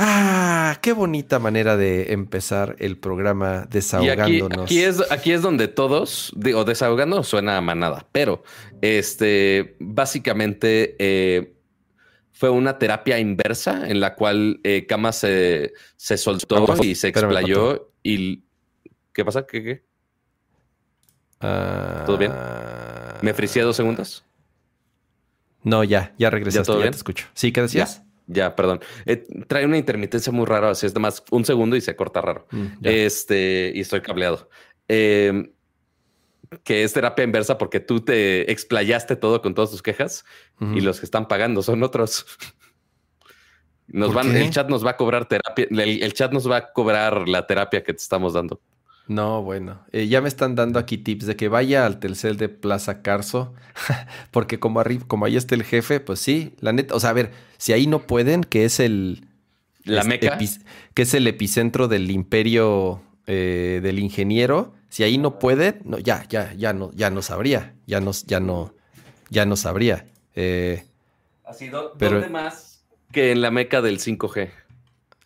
Ah, qué bonita manera de empezar el programa desahogándonos. aquí, es, aquí es donde todos, digo, desahogando suena a manada, pero este, básicamente eh, fue una terapia inversa en la cual eh, Kama se, se soltó y se explayó. Y ¿qué pasa? ¿Qué? qué? ¿Todo bien? ¿Me fricié dos segundos? No, ya, ya regresé. ¿Ya, todo bien? te escucho. ¿Sí? ¿Qué decías? Ya, perdón. Eh, trae una intermitencia muy rara, así es de más un segundo y se corta raro. Mm, este, y estoy cableado. Em, que es terapia inversa porque tú te explayaste todo con todas tus quejas y los que están pagando son otros. Nos van, el chat nos va a cobrar terapia, el, chat nos va a cobrar la terapia que te estamos dando. No, bueno. Eh, ya me están dando aquí tips de que vaya al Telcel de Plaza Carso, porque como, arriba, como ahí está el jefe, pues sí, la neta, o sea, a ver, si ahí no pueden, que es el... La meca. que es el epicentro del imperio eh, del ingeniero, si ahí no pueden, no, ya, ya, ya no, ya no sabría, ya no, ya no, ya no sabría. Eh, ha sido, ¿dónde más que en la meca del 5G?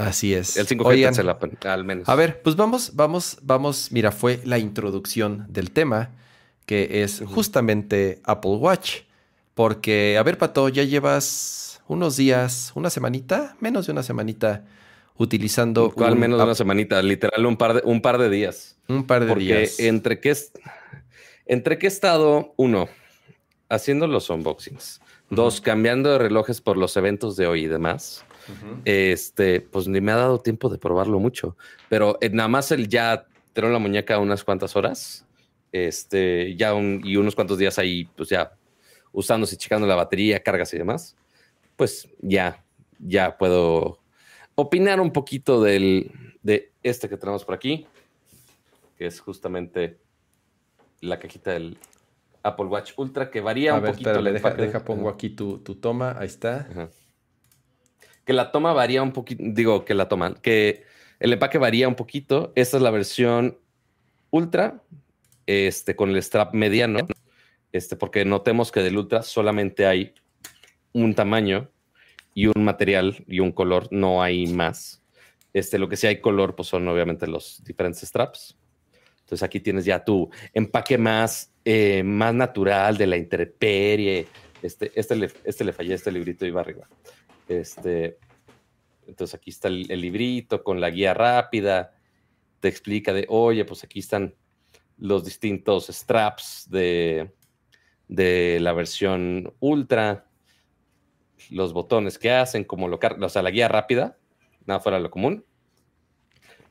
Así es. El 5G al menos. A ver, pues vamos, vamos, vamos. Mira, fue la introducción del tema, que es justamente Apple Watch. Porque, a ver, Pato, ya llevas unos días, una semanita, menos de una semanita, utilizando. ¿Cuál menos de una semanita? Literal, un par de, un par de días. Un par de días. Porque entre qué entre qué he estado, uno, haciendo los unboxings. Dos, cambiando de relojes por los eventos de hoy y demás. Este, pues ni me ha dado tiempo de probarlo mucho, pero eh, nada más el ya tener la muñeca unas cuantas horas, este, ya y unos cuantos días ahí, pues ya usándose, checando la batería, cargas y demás, pues ya, ya puedo opinar un poquito del, de este que tenemos por aquí, que es justamente la cajita del Apple Watch Ultra, que varía un poquito. deja, deja, pongo aquí tu, tu, toma, ahí está que la toma varía un poquito, digo que la toma, que el empaque varía un poquito. Esta es la versión ultra, este, con el strap mediano, este, porque notemos que del ultra solamente hay un tamaño y un material y un color, no hay más. Este, lo que sí hay color, pues son obviamente los diferentes straps. Entonces aquí tienes ya tu empaque más, eh, más natural de la intemperie. Este, este, le, este le fallé, este librito iba arriba. Este, entonces aquí está el, librito con la guía rápida, te explica de, oye, pues aquí están los distintos straps de, de la versión ultra, los botones que hacen, como lo o sea, la guía rápida, nada fuera de lo común.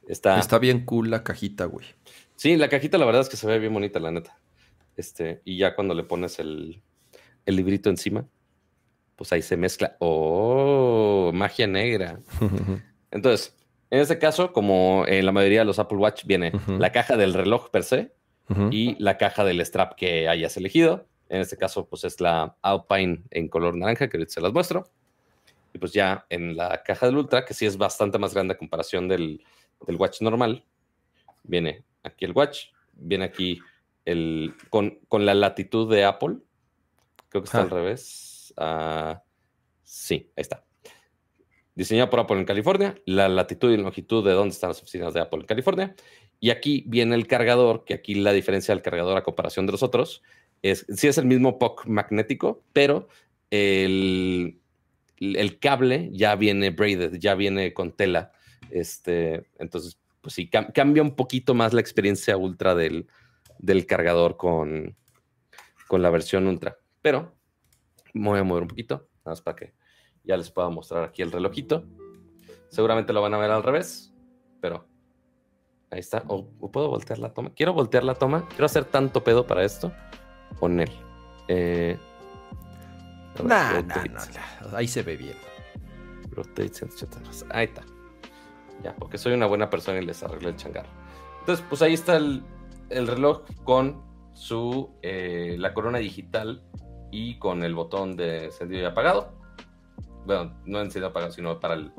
Está, está bien cool la cajita, güey. Sí, la cajita la verdad es que se ve bien bonita, la neta. Este, y ya cuando le pones el, el librito encima, pues ahí se mezcla. ¡Oh! Magia negra. Entonces, en este caso, como en la mayoría de los Apple Watch, viene la caja del reloj per se y la caja del strap que hayas elegido. En este caso, pues es la Alpine en color naranja, que ahorita se las muestro. Y pues ya en la caja del Ultra, que sí es bastante más grande a comparación del, Watch normal, viene aquí el Watch, viene aquí el, con, con la latitud de Apple. Creo que está al revés Ah, sí, ahí está. Diseñado por Apple en California, la latitud y longitud de dónde están las oficinas de Apple en California. Y aquí viene el cargador, que aquí la diferencia del cargador a comparación de los otros es, sí es el mismo POC magnético, pero el, cable ya viene braided, ya viene con tela. Este, entonces, pues sí, cambia un poquito más la experiencia ultra del, del cargador con, con la versión ultra. Pero me voy a mover un poquito, nada más para que ya les pueda mostrar aquí el relojito. Seguramente lo van a ver al revés, pero ahí está. O, puedo voltear la toma. Quiero voltear la toma. Quiero hacer tanto pedo para esto. Con él. Eh, Ahí se ve bien. Ahí está. Ya, porque soy una buena persona y les arreglé el changar. Entonces, pues ahí está el, reloj con su eh, la corona digital y con el botón de encendido y apagado. Bueno, no encendido y apagado, sino para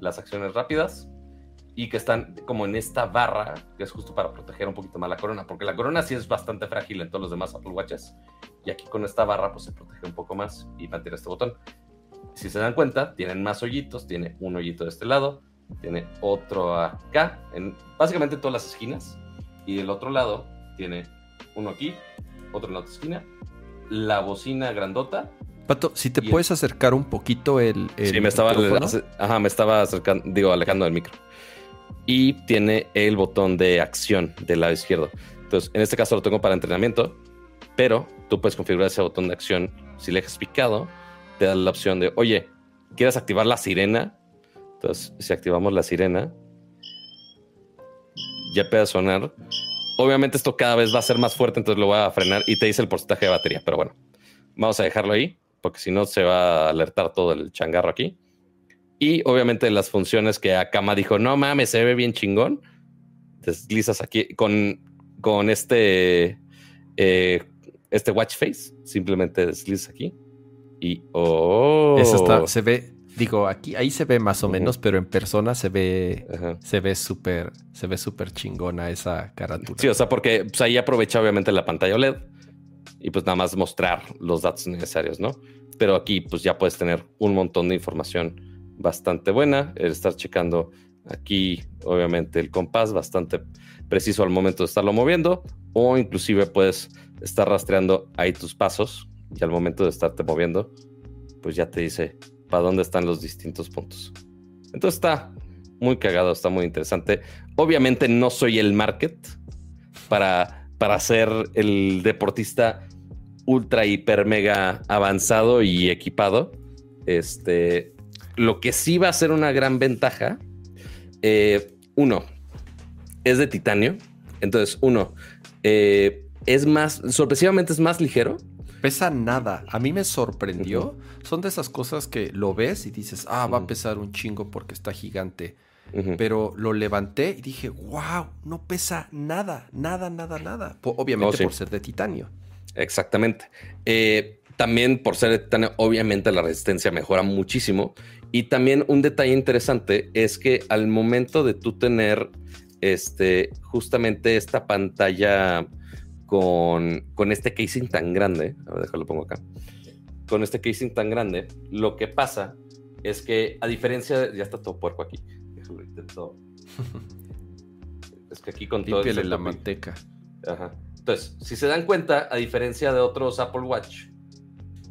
las acciones rápidas. Y que están como en esta barra, que es justo para proteger un poquito más la corona, porque la corona sí es bastante frágil en todos los demás Apple Watches. Y aquí con esta barra, pues se protege un poco más y mantiene este botón. Si se dan cuenta, tienen más hoyitos. Tiene un hoyito de este lado, tiene otro acá, en básicamente todas las esquinas. Y del otro lado tiene uno aquí, otro en la otra esquina la bocina grandota. Pato, si te puedes acercar un poquito el. sí, me estaba, ajá, me estaba acercando, digo, alejando del micro. Y tiene el botón de acción del lado izquierdo. Entonces, en este caso lo tengo para entrenamiento, pero tú puedes configurar ese botón de acción. Si le dejas picado, te da la opción de, oye, ¿quieres activar la sirena? Entonces, si activamos la sirena, ya puede sonar Obviamente esto cada vez va a ser más fuerte, entonces lo voy a frenar y te dice el porcentaje de batería. Pero bueno, vamos a dejarlo ahí, porque si no se va a alertar todo el changarro aquí. Y obviamente las funciones que Akama dijo, no mames, se ve bien chingón. deslizas aquí con, con este, eh, este watch face. Simplemente deslizas aquí. Y oh. Eso está, se ve, digo, aquí, ahí se ve más o menos, pero en persona se ve, se ve súper, se ve súper chingona esa carátula. Sí, o sea, porque pues, ahí aprovecha obviamente la pantalla OLED y pues nada más mostrar los datos necesarios, ¿no? Pero aquí pues ya puedes tener un montón de información bastante buena, el estar checando aquí obviamente el compás bastante preciso al momento de estarlo moviendo o inclusive puedes estar rastreando ahí tus pasos y al momento de estarte moviendo pues ya te dice para dónde están los distintos puntos. Entonces está muy cagado, está muy interesante. Obviamente no soy el market para, para ser el deportista ultra, hiper, mega avanzado y equipado. Este, lo que sí va a ser una gran ventaja, eh, uno, es de titanio. Entonces, uno, eh, es más, sorpresivamente es más ligero. Pesa nada. A mí me sorprendió. Son de esas cosas que lo ves y dices, ah, va a pesar un chingo porque está gigante. Pero lo levanté y dije, wow, no pesa nada, nada, nada, nada. Obviamente por ser de titanio. Exactamente. Eh, también por ser de titanio, obviamente la resistencia mejora muchísimo. Y también un detalle interesante es que al momento de tú tener este, justamente esta pantalla con, con este casing tan grande, a ver, déjalo pongo acá, con este casing tan grande, lo que pasa es que a diferencia, de, ya está todo puerco aquí, es que aquí con todo... la manteca. Ajá. Entonces, si se dan cuenta, a diferencia de otros Apple Watch,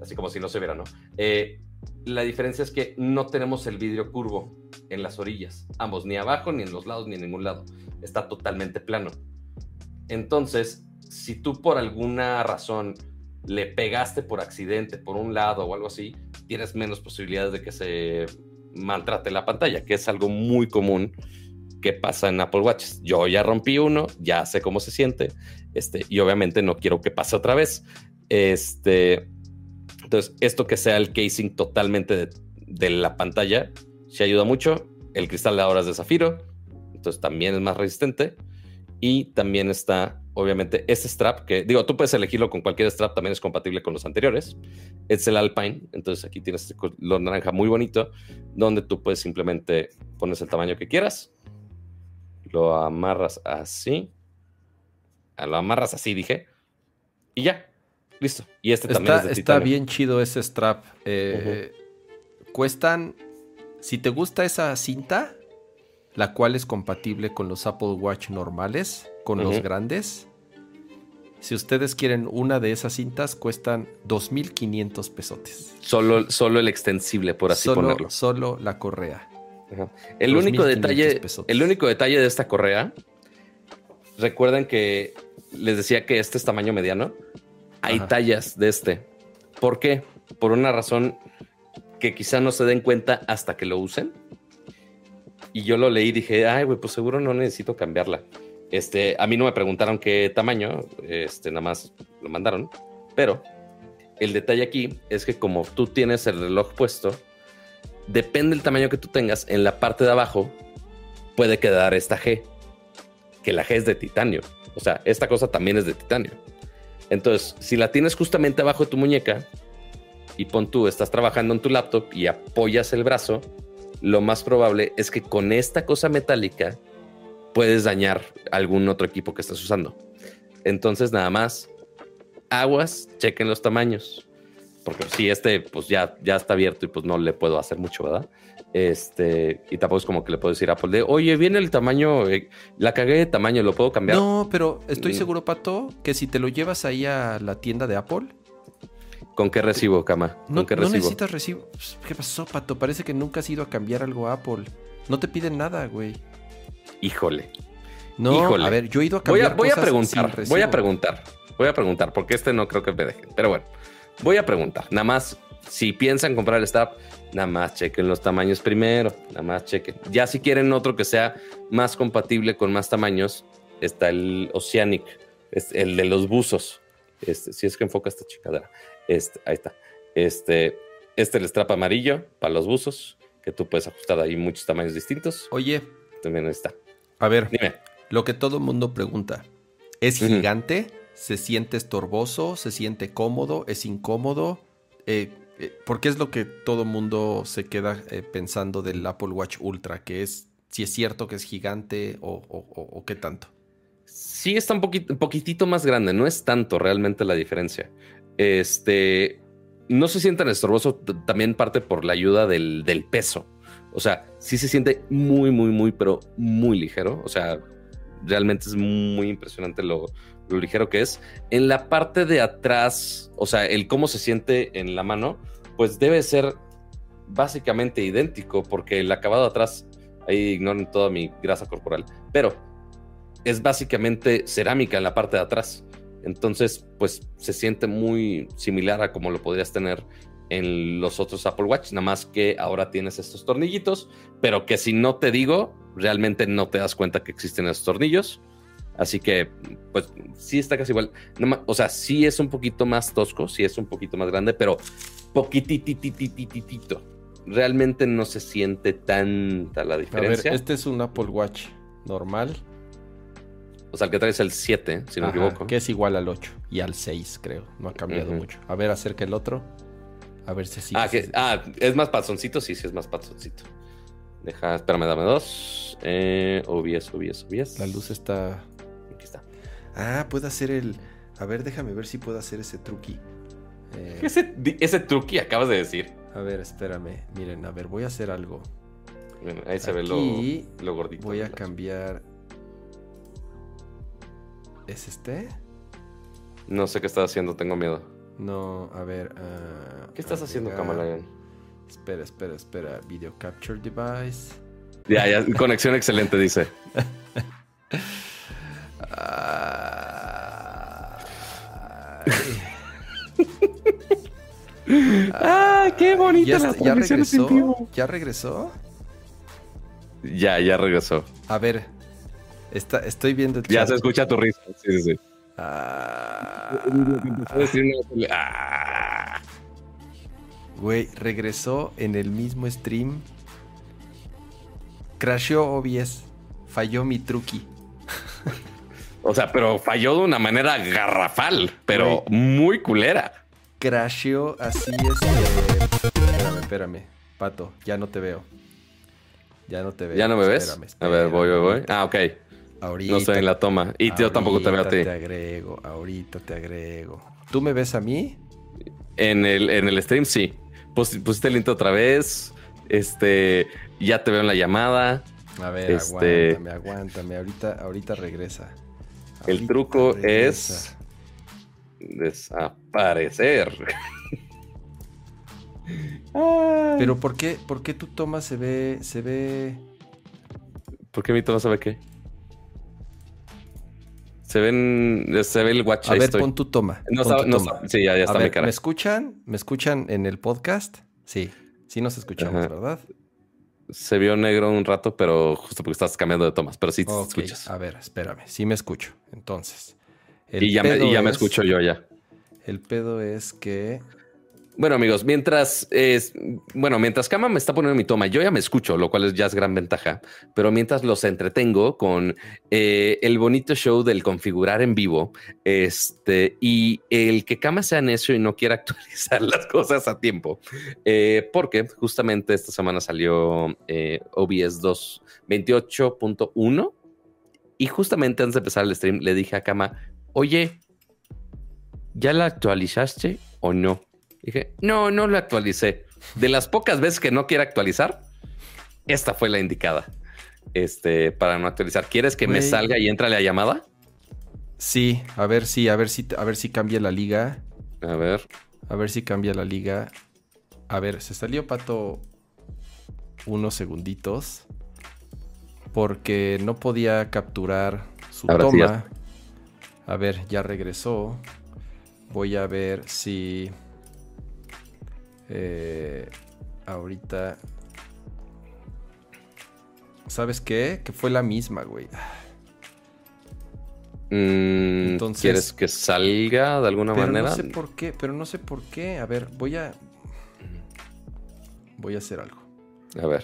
así como si no se viera, ¿no? Eh, la diferencia es que no tenemos el vidrio curvo en las orillas, ambos, ni abajo, ni en los lados, ni en ningún lado. Está totalmente plano. Entonces, si tú por alguna razón le pegaste por accidente por un lado o algo así, tienes menos posibilidades de que se maltrate la pantalla, que es algo muy común que pasa en Apple Watches. Yo ya rompí uno, ya sé cómo se siente, este, y obviamente no quiero que pase otra vez. Este, entonces, esto que sea el casing totalmente de, la pantalla, se ayuda mucho. El cristal de ahora es de zafiro, entonces también es más resistente. Y también está, obviamente, este strap, que digo, tú puedes elegirlo con cualquier strap, también es compatible con los anteriores. Es el Alpine, entonces aquí tienes este color naranja muy bonito, donde tú puedes simplemente pones el tamaño que quieras, lo amarras así, lo amarras así, dije, y ya, Listo. Y este también está, Está bien chido ese strap. Eh, cuestan. Si te gusta esa cinta, la cual es compatible con los Apple Watch normales, con los grandes. Si ustedes quieren una de esas cintas, cuestan 2.500 pesotes. Solo, solo el extensible, por así ponerlo. Solo la correa. El único detalle, el único detalle de esta correa, recuerden que les decía que este es tamaño mediano hay tallas de este. ¿Por qué? Por una razón que quizá no se den cuenta hasta que lo usen. Y yo lo leí y dije, ay, güey, pues seguro no necesito cambiarla. Este, a mí no me preguntaron qué tamaño, este, nada más lo mandaron. Pero el detalle aquí es que como tú tienes el reloj puesto, depende del tamaño que tú tengas, en la parte de abajo puede quedar esta G, que la G es de titanio. O sea, esta cosa también es de titanio. Entonces, si la tienes justamente abajo de tu muñeca y pon tú, estás trabajando en tu laptop y apoyas el brazo, lo más probable es que con esta cosa metálica puedes dañar algún otro equipo que estás usando. Entonces, nada más, aguas, chequen los tamaños. Porque si este, pues ya, ya está abierto y pues no le puedo hacer mucho, ¿verdad? Este, y tampoco es como que le puedo decir a Apple de, oye, viene el tamaño, eh, la cagué de tamaño, ¿lo puedo cambiar? No, pero estoy mm. seguro, Pato, que si te lo llevas ahí a la tienda de Apple. ¿Con qué recibo, Cama? ¿Con no, qué recibo? necesitas recibo. Pues, ¿Qué pasó, Pato? Parece que nunca has ido a cambiar algo a Apple. No te piden nada, güey. Híjole. No, Híjole. a ver, yo he ido a cambiar voy a, voy a preguntar, voy a preguntar, voy a preguntar, porque este no creo que me dejen. Pero bueno, voy a preguntar. Nada más, si piensan comprar el Staff, Nada más chequen los tamaños primero, nada más chequen. Ya si quieren otro que sea más compatible con más tamaños, está el Oceanic, es el de los buzos. Este, si es que enfoca esta chicadera. Este, ahí está. Este, este el strap amarillo para los buzos, que tú puedes ajustar ahí muchos tamaños distintos. Oye. También está. A ver. Dime. Lo que todo el mundo pregunta. ¿Es gigante? ¿Se siente estorboso? ¿Se siente cómodo? ¿Es incómodo? Eh, eh, ¿Por qué es lo que todo el mundo se queda eh, pensando del Apple Watch Ultra? Que es si es cierto que es gigante o, qué tanto. Sí, está un, poquito, un poquitito más grande, no es tanto realmente la diferencia. Este no se siente tan estorboso, también parte por la ayuda del, del peso. O sea, sí se siente muy, muy, muy, pero muy ligero. O sea, realmente es muy impresionante lo, ligero que es. En la parte de atrás, o sea, el cómo se siente en la mano, pues debe ser básicamente idéntico, porque el acabado atrás, ahí ignoren toda mi grasa corporal, pero es básicamente cerámica en la parte de atrás. Entonces, pues se siente muy similar a como lo podrías tener en los otros Apple Watch, nada más que ahora tienes estos tornillitos, pero que si no te digo, realmente no te das cuenta que existen estos tornillos. Así que, pues sí está casi igual. o sea, sí es un poquito más tosco, sí es un poquito más grande, pero poquitititititito. Realmente no se siente tanta la diferencia. A ver, este es un Apple Watch normal. O sea, el que trae es el 7, si no me equivoco. Que es igual al 8 y al 6, creo. No ha cambiado mucho. A ver, acerca el otro. A ver si. Ah, ah, es más pazoncito, sí, sí es más pazoncito. Deja, espérame, dame dos. Eh, OBS, OBS. La luz está. Aquí está. Ah, puede hacer el. A ver, déjame ver si puedo hacer ese truqui. Eh... Ese, ese truqui acabas de decir. A ver, espérame. Miren, a ver, voy a hacer algo. ahí se ve lo, lo gordito. Voy a cambiar. ¿Es este? No sé qué estás haciendo, tengo miedo. No, a ver. Uh, ¿Qué estás haciendo, Kamalayan? Espera, espera, espera. Video capture device. Ya, ya, conexión excelente, dice. ah, qué bonita ya, la ya regresó. ¿Ya regresó? Ya, ya regresó. A ver, está, estoy viendo el Ya se escucha tu risa. Sí, sí, sí. Ah. Güey, regresó en el mismo stream. Crasheó OBS. Falló mi truqui. O sea, pero falló de una manera garrafal, pero muy culera. Crasheó así este. Espérame, espérame. Pato, ya no te veo. Ya no te veo. ¿Ya no me ves? a ver, voy, voy, voy. Ah, ok. Ahorita. No estoy en la toma. Y yo tampoco te veo a ti. te agrego, ahorita te agrego. ¿Tú me ves a mí? En el, en el stream, sí. pusiste el intro otra vez. Este, ya te veo en la llamada. A ver, este, aguántame, aguántame. Ahorita, ahorita regresa. el truco es desaparecer. Pero ¿por qué, ¿por qué tu toma se ve, se ve? ¿Por qué mi toma se ve qué? Se ven, se ve el watch. A ver, pon tu toma. No, sí, ya, está mi cara. ¿Me escuchan? ¿Me escuchan en el podcast? Sí, sí nos escuchamos, ¿verdad? Se vio negro un rato, pero justo porque estás cambiando de tomas, pero sí te escuchas. A ver, espérame, sí me escucho. Entonces. y ya, me, y ya me escucho yo ya. El pedo es que bueno, amigos, mientras es, bueno, mientras Kama me está poniendo mi toma, yo ya me escucho, lo cual es, ya es gran ventaja. Pero mientras los entretengo con eh, el bonito show del configurar en vivo, este y el que Kama sea necio y no quiera actualizar las cosas a tiempo, eh, porque justamente esta semana salió eh, OBS 2.28.1 y justamente antes de empezar el stream le dije a Kama, oye, ¿ya la actualizaste o no? Dije, no, no lo actualicé. De las pocas veces que no quiero actualizar, esta fue la indicada. Este, para no actualizar. ¿Quieres que me salga y entre la llamada? Sí, a ver si, a ver si, a ver si cambia la liga. A ver. A ver si cambia la liga. A ver, se salió Pato unos segunditos. Porque no podía capturar su toma. a ver, ya regresó. Voy a ver si. Eh, ahorita. ¿Sabes qué? Que fue la misma, güey. Mm, Entonces, ¿Quieres que salga de alguna manera? No sé por qué, pero no sé por qué. A ver, voy a. Voy a hacer algo. A ver.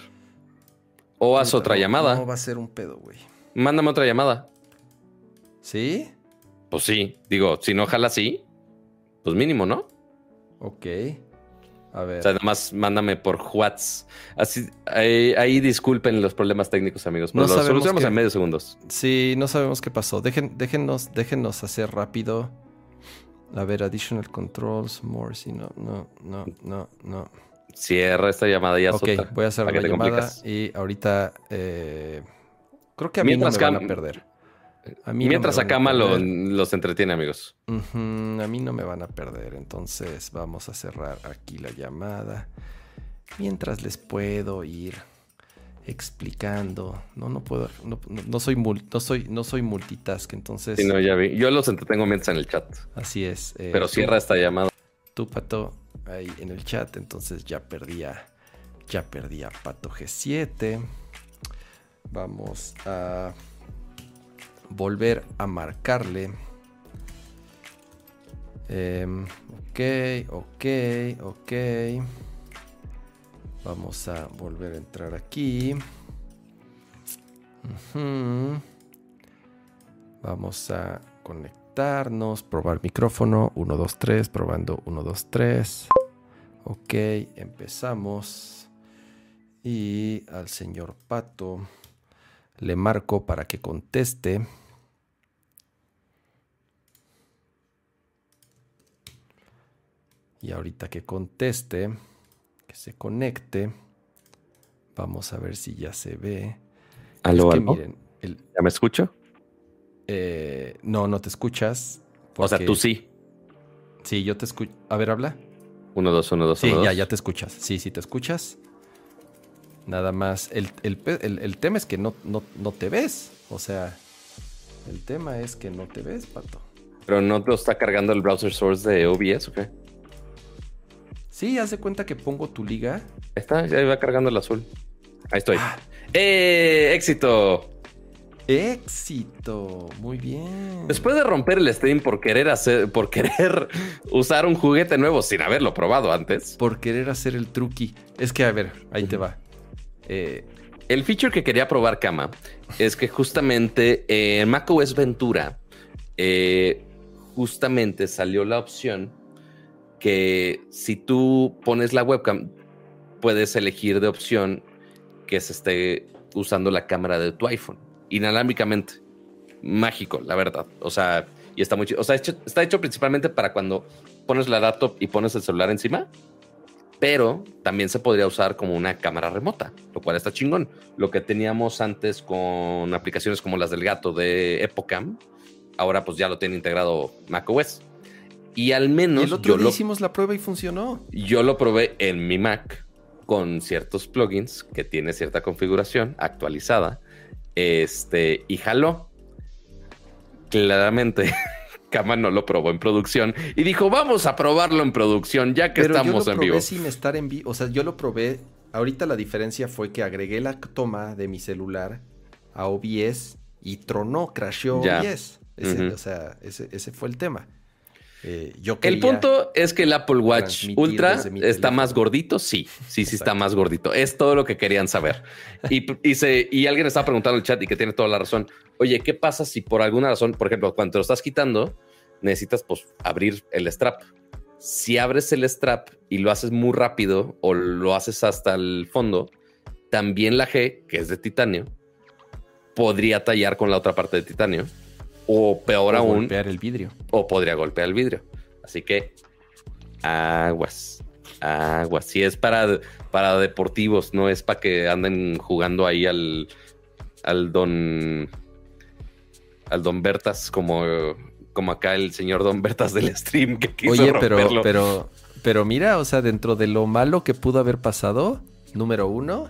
O haz otra llamada. No va a ser un pedo, güey. Mándame otra llamada. ¿Sí? Pues sí. Digo, si no jala así, pues mínimo, ¿no? Ok. A ver. O sea, además mándame por WhatsApp. Así, ahí, disculpen los problemas técnicos, amigos. Pero no los solucionamos en medio segundos. Sí, no sabemos qué pasó. Dejen, déjenos, déjenos hacer rápido. A ver, additional controls, more, si no, no, no, no, no. Cierra esta llamada ya. Ok, voy a hacer la llamada y ahorita eh, creo que a mí no me van a perder. A mí Mientras a Kama los entretiene, amigos. a mí no me van a perder, entonces vamos a cerrar aquí la llamada. Mientras les puedo ir explicando. No, no puedo, no, soy, no soy, no soy multitask, entonces. Sí, no, ya vi. Yo los entretengo mientras en el chat. Así es. Eh, Pero cierra esta llamada. Tú, Pato, ahí en el chat, entonces ya perdía, ya perdía Pato G7. Vamos a volver a marcarle. Em, ok, ok, ok. Vamos a volver a entrar aquí. Vamos a conectarnos, probar micrófono. 1, 2, 3, probando 1, 2, 3. Ok, empezamos. Y al señor Pato le marco para que conteste. Y ahorita que conteste, que se conecte, vamos a ver si ya se ve. Aló, Miren, ¿Ya me escucho? Eh, no, no te escuchas. O sea, tú sí. Sí, yo te escucho. A ver, habla. Uno, dos, uno, dos, sí, ya, ya te escuchas. Sí, sí te escuchas. Nada más. El, tema es que no, no, no, te ves. O sea, el tema es que no te ves, pato. ¿Pero no te está cargando el browser source de OBS o qué? Sí, haz de cuenta que pongo tu liga. Está, ya va cargando el azul. Ahí estoy. Ah. ¡Eh! ¡Éxito! Éxito, muy bien. Después de romper el stream por querer hacer, por querer usar un juguete nuevo sin haberlo probado antes. Por querer hacer el truqui. Es que, a ver, ahí te va. Eh, el feature que quería probar Kama es que justamente en macOS Ventura eh, justamente salió la opción que si tú pones la webcam puedes elegir de opción que se esté usando la cámara de tu iPhone inalámbricamente. Mágico, la verdad. O sea, y está muy O sea, está hecho principalmente para cuando pones la laptop y pones el celular encima pero también se podría usar como una cámara remota, lo cual está chingón. Lo que teníamos antes con aplicaciones como las del gato de Epocam, ahora pues ya lo tiene integrado macOS. Y al menos. el otro día hicimos la prueba y funcionó. Yo lo probé en mi Mac con ciertos plugins que tiene cierta configuración actualizada. Este, y jaló. Claramente Kama no lo probó en producción y dijo, vamos a probarlo en producción ya que estamos yo lo probé sin estar en vivo. O sea, yo lo probé. Ahorita la diferencia fue que agregué la toma de mi celular a OBS y tronó, crasheó OBS. O sea, ese, fue el tema. Eh, yo el punto es que el Apple Watch Ultra está más gordito. Sí, sí, sí está más gordito. Es todo lo que querían saber. Y, y, y alguien estaba preguntando en el chat y que tiene toda la razón. Oye, ¿qué pasa si por alguna razón, por ejemplo, cuando te lo estás quitando, necesitas pues abrir el strap? Si abres el strap y lo haces muy rápido o lo haces hasta el fondo, también la G, que es de titanio, podría tallar con la otra parte de titanio. O peor o aún. Golpear el vidrio. O podría golpear el vidrio. Así que aguas. Aguas. Si es para, para deportivos, no es para que anden jugando ahí al, al don al Don Bertas como, como acá el señor Don Bertas del stream que quiso Oye, pero, pero, pero mira, o sea, dentro de lo malo que pudo haber pasado, número uno,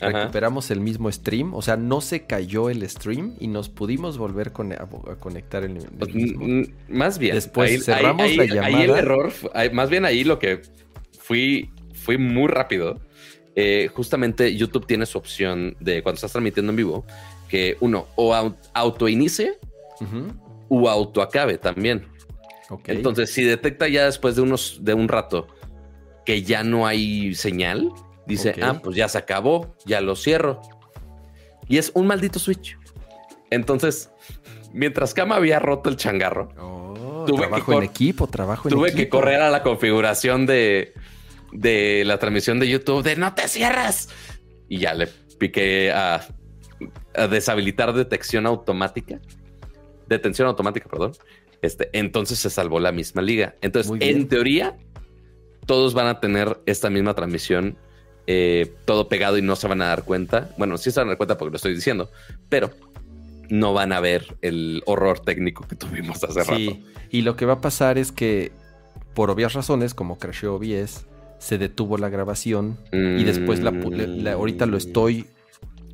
recuperamos el mismo stream, o sea, no se cayó el stream y nos pudimos volver a, conectar el, pues, mismo. Más bien, después cerramos la llamada. Ahí el error, más bien ahí lo que fui, fui muy rápido. Eh, justamente YouTube tiene su opción de cuando estás transmitiendo en vivo, que uno o autoinicie o autoacabe también. Entonces, si detecta ya después de unos de un rato que ya no hay señal, dice, ah, pues ya se acabó, ya lo cierro. Y es un maldito switch. Entonces, mientras Kama había roto el changarro, oh, trabajo en equipo, trabajo en equipo. Tuve que correr a la configuración de, de la transmisión de YouTube de no te cierras. Y ya le piqué a, deshabilitar detección automática. Detención automática, perdón. Este, entonces se salvó la misma liga. Entonces, en teoría, todos van a tener esta misma transmisión eh, todo pegado y no se van a dar cuenta. Bueno, sí se van a dar cuenta porque lo estoy diciendo, pero no van a ver el horror técnico que tuvimos hace sí. Y lo que va a pasar es que, por obvias razones, como crasheó OBS, se detuvo la grabación y después la, ahorita lo estoy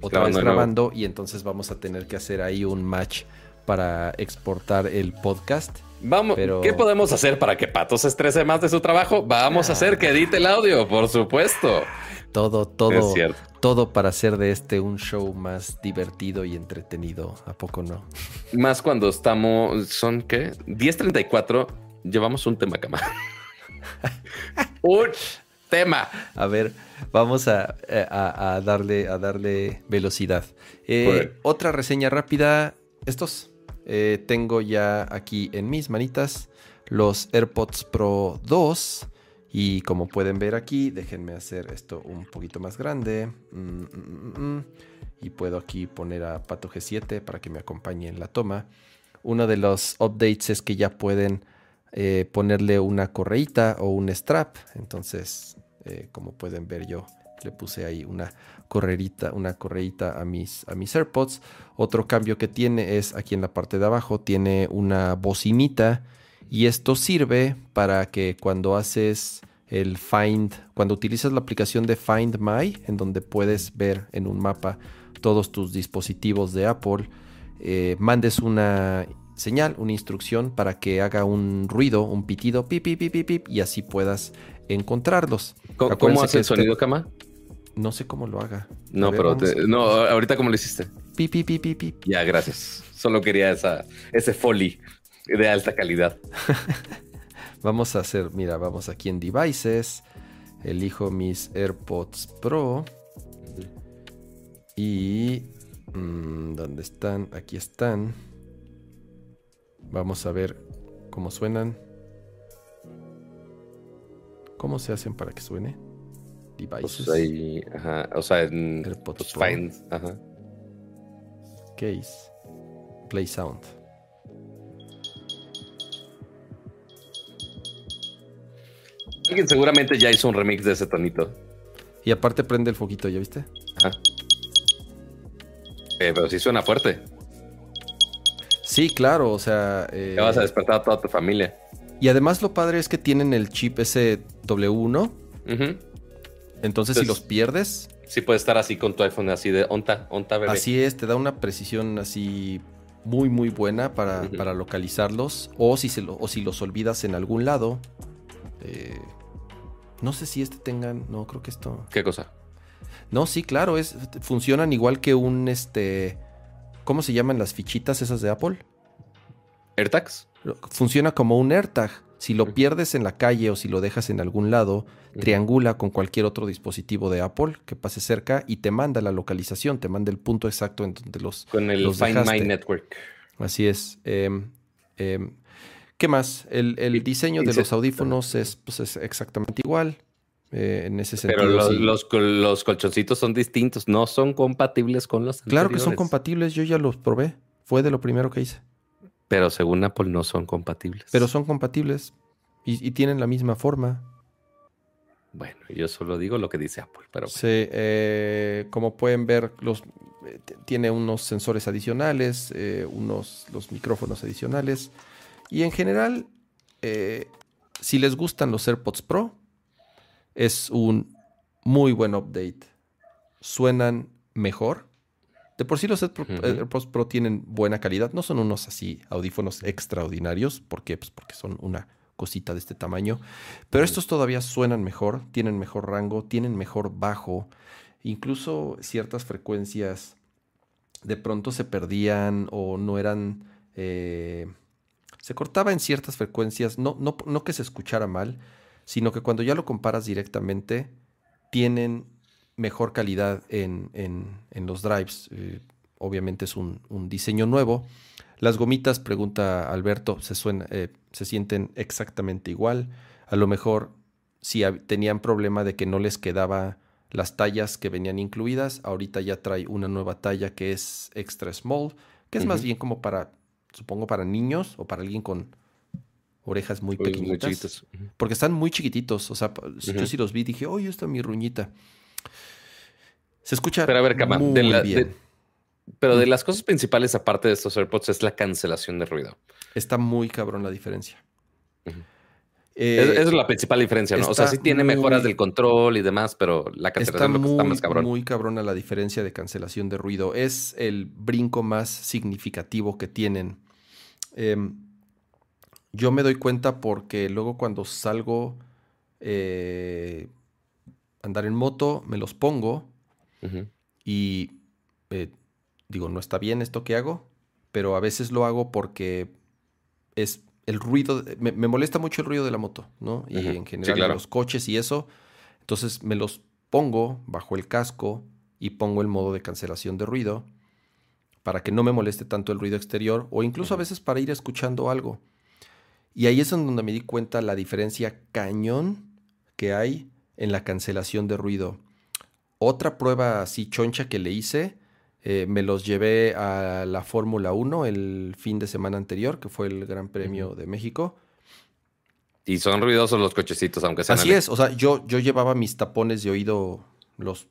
otra vez grabando y entonces vamos a tener que hacer ahí un match para exportar el podcast Vamos, ¿qué podemos hacer para que Pato se estrese más de su trabajo? Vamos a hacer que edite el audio, por supuesto. Todo, todo, todo para hacer de este un show más divertido y entretenido. ¿A poco no? Más cuando estamos, ¿son qué? 10.34, llevamos un tema cama. un tema. A ver, vamos a, eh, darle, a darle velocidad. Eh, otra reseña rápida. Estos eh, tengo ya aquí en mis manitas los AirPods Pro 2. Y como pueden ver aquí, déjenme hacer esto un poquito más grande. Mm, mm, mm, y puedo aquí poner a Pato G7 para que me acompañe en la toma. Uno de los updates es que ya pueden eh, ponerle una correita o un strap. Entonces, eh, como pueden ver yo le puse ahí una correrita, una correita a mis, a mis AirPods. Otro cambio que tiene es aquí en la parte de abajo, tiene una bocinita y esto sirve para que cuando haces el Find, cuando utilizas la aplicación de Find My, en donde puedes ver en un mapa todos tus dispositivos de Apple, eh, mandes una señal, una instrucción para que haga un ruido, un pitido, pip, pip, pip, pip, y así puedas encontrarlos. ¿Cómo, hace el este sonido, Cama? No sé cómo lo haga. No, pero no, ahorita cómo lo hiciste. Pi, pi, pi, pi, Ya, gracias. Solo quería esa, ese foley de alta calidad. vamos a hacer, mira, vamos aquí en devices. Elijo mis AirPods Pro. Y... Mm, ¿Dónde están? Aquí están. Vamos a ver cómo suenan. ¿Cómo se hacen para que suene? Devices. Pues ahí, ajá, o sea, en AirPods pues, Find, ajá. Case, Play Sound. Alguien seguramente ya hizo un remix de ese tonito. Y aparte prende el foquito, ¿ya viste? Ajá. Eh, pero sí suena fuerte. Sí, claro, o sea. Eh... vas a despertar a toda tu familia. Y además lo padre es que tienen el chip ese W1. Ajá. Entonces, si los pierdes. Sí, puede estar así con tu iPhone, así de onta, onta bebé. Así es, te da una precisión así muy, muy buena para, localizarlos. O si, se o si los olvidas en algún lado. Eh, no sé si este tengan. No, creo que esto. ¿Qué cosa? No, sí, claro, es, funcionan igual que un este. ¿Cómo se llaman las fichitas esas de Apple? AirTags. Funciona como un AirTag. Si lo pierdes en la calle o si lo dejas en algún lado, triangula con cualquier otro dispositivo de Apple que pase cerca y te manda la localización, te manda el punto exacto en donde los. Con el Find My Network. Así es. Em, em, ¿Qué más? El, diseño de los audífonos es, pues, es exactamente igual. Eh, en ese sentido. Pero los, los, colchoncitos son distintos, no son compatibles con los. Claro que son compatibles, yo ya los probé. Fue de lo primero que hice. Pero según Apple no son compatibles. Pero son compatibles y, tienen la misma forma. Bueno, yo solo digo lo que dice Apple, pero... Sí, eh, como pueden ver, los, eh, tiene unos sensores adicionales, eh, unos los micrófonos adicionales. Y en general, si les gustan los AirPods Pro, es un muy buen update. Suenan mejor de por sí los AirPods Pro tienen buena calidad. No son unos así audífonos extraordinarios. ¿Por qué? Pues porque son una cosita de este tamaño. Pero estos todavía suenan mejor, tienen mejor rango, tienen mejor bajo. Incluso ciertas frecuencias de pronto se perdían o no eran... Eh, se cortaba en ciertas frecuencias, no, no, no que se escuchara mal, sino que cuando ya lo comparas directamente, tienen mejor calidad en, los drives. Eh, obviamente es un, diseño nuevo. Las gomitas, pregunta Alberto, se, suena, eh, se sienten exactamente igual. A lo mejor si tenían problema de que no les quedaba las tallas que venían incluidas, ahorita ya trae una nueva talla que es extra small, que es más bien como para, supongo, para niños o para alguien con orejas muy pequeñitas. Porque están muy chiquititos. O sea, yo sí los vi dije, oye, está mi ruñita. Se escucha Pero a ver, muy bien. pero de las cosas principales, aparte de estos AirPods, es la cancelación de ruido. Está muy cabrón la diferencia. Eh, esa es la principal diferencia, ¿no? O sea, sí tiene mejoras del control y demás, pero la cancelación está, muy, está más cabrón. muy cabrona la diferencia de cancelación de ruido. Es el brinco más significativo que tienen. Em, yo me doy cuenta porque luego cuando salgo eh, andar en moto, me los pongo y eh, digo, no está bien esto que hago, pero a veces lo hago porque es el ruido, me, molesta mucho el ruido de la moto, ¿no? Y en general los coches y eso. Entonces me los pongo bajo el casco y pongo el modo de cancelación de ruido para que no me moleste tanto el ruido exterior o incluso a veces para ir escuchando algo. Y ahí es donde me di cuenta la diferencia cañón que hay en la cancelación de ruido. Otra prueba así choncha que le hice eh, me los llevé a la Fórmula 1 el fin de semana anterior, que fue el Gran Premio de México. Y son ruidosos los cochecitos, aunque sean. Así es, o sea, yo, yo llevaba mis tapones de oído, los,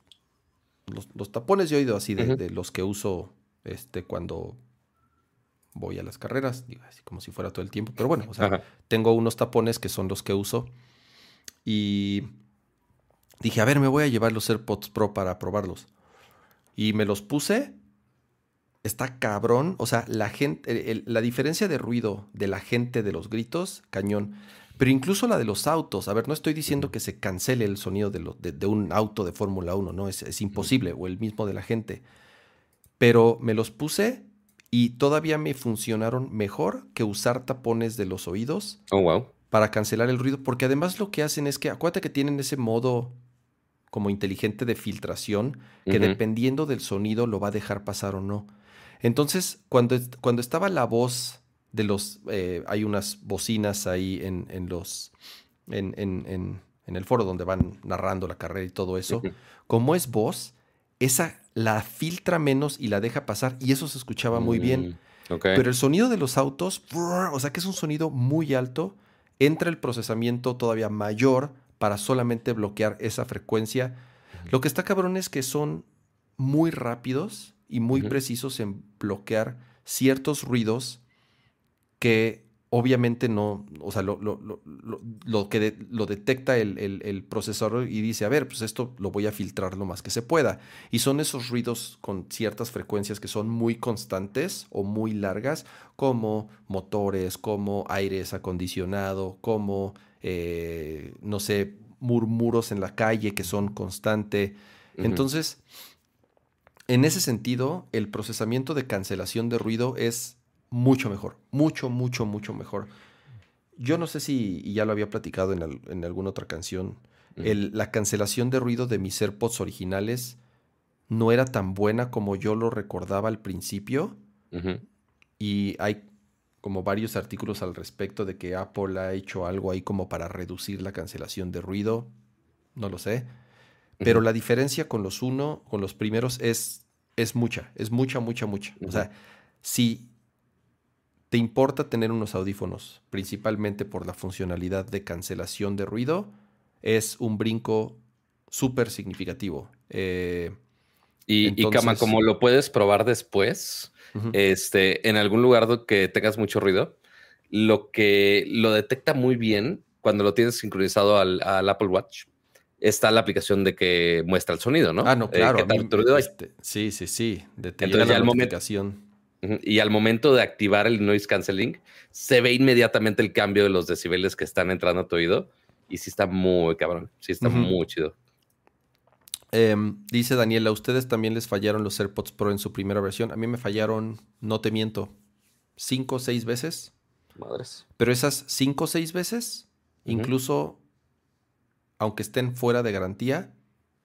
los, tapones de oído así de, los que uso este, cuando voy a las carreras, digo, así como si fuera todo el tiempo. Pero bueno, o sea, tengo unos tapones que son los que uso. Y dije, a ver, me voy a llevar los AirPods Pro para probarlos y me los puse, está cabrón. O sea, la gente, la diferencia de ruido de la gente de los gritos, cañón. Pero incluso la de los autos. A ver, no estoy diciendo que se cancele el sonido de, de, un auto de Fórmula 1, no, es, es imposible, o el mismo de la gente. Pero me los puse y todavía me funcionaron mejor que usar tapones de los oídos. Oh, wow. Para cancelar el ruido, porque además lo que hacen es que, acuérdate que tienen ese modo como inteligente de filtración que dependiendo del sonido lo va a dejar pasar o no. Entonces, cuando, cuando estaba la voz de los... Eh, hay unas bocinas ahí en, en los... En, en, en, el foro donde van narrando la carrera y todo eso. Como es voz, esa la filtra menos y la deja pasar y eso se escuchaba muy bien. Mm, Pero el sonido de los autos, o sea que es un sonido muy alto, entra el procesamiento todavía mayor para solamente bloquear esa frecuencia. Lo que está cabrón es que son muy rápidos y muy precisos en bloquear ciertos ruidos que obviamente no, o sea, lo, lo, que lo detecta el, procesador y dice, a ver, pues esto lo voy a filtrar lo más que se pueda. Y son esos ruidos con ciertas frecuencias que son muy constantes o muy largas, como motores, como aires acondicionado, como eh, no sé, murmuros en la calle que son constante. Entonces, en ese sentido, el procesamiento de cancelación de ruido es mucho mejor, mucho, mucho, mucho mejor. Yo no sé si, y ya lo había platicado en, alguna otra canción, la cancelación de ruido de mis AirPods originales no era tan buena como yo lo recordaba al principio. Y hay como varios artículos al respecto de que Apple ha hecho algo ahí como para reducir la cancelación de ruido. No lo sé. Pero la diferencia con los uno, con los primeros, es, es mucha, es mucha, mucha, mucha. O sea, si te importa tener unos audífonos, principalmente por la funcionalidad de cancelación de ruido, es un brinco súper significativo. Eh, y, como lo puedes probar después, este, en algún lugar que tengas mucho ruido, lo que lo detecta muy bien cuando lo tienes sincronizado al, Apple Watch está la aplicación de que muestra el sonido, ¿no? Ah, no, eh, claro. Este, sí, sí, sí. De Entonces, al momento, y al momento de activar el noise canceling, se ve inmediatamente el cambio de los decibeles que están entrando a tu oído. Y sí está muy cabrón. Sí está muy chido. Em, dice Daniela, ¿a ustedes también les fallaron los AirPods Pro en su primera versión? A mí me fallaron, no te miento, cinco o seis veces. Madres. Pero esas cinco o seis veces, incluso aunque estén fuera de garantía,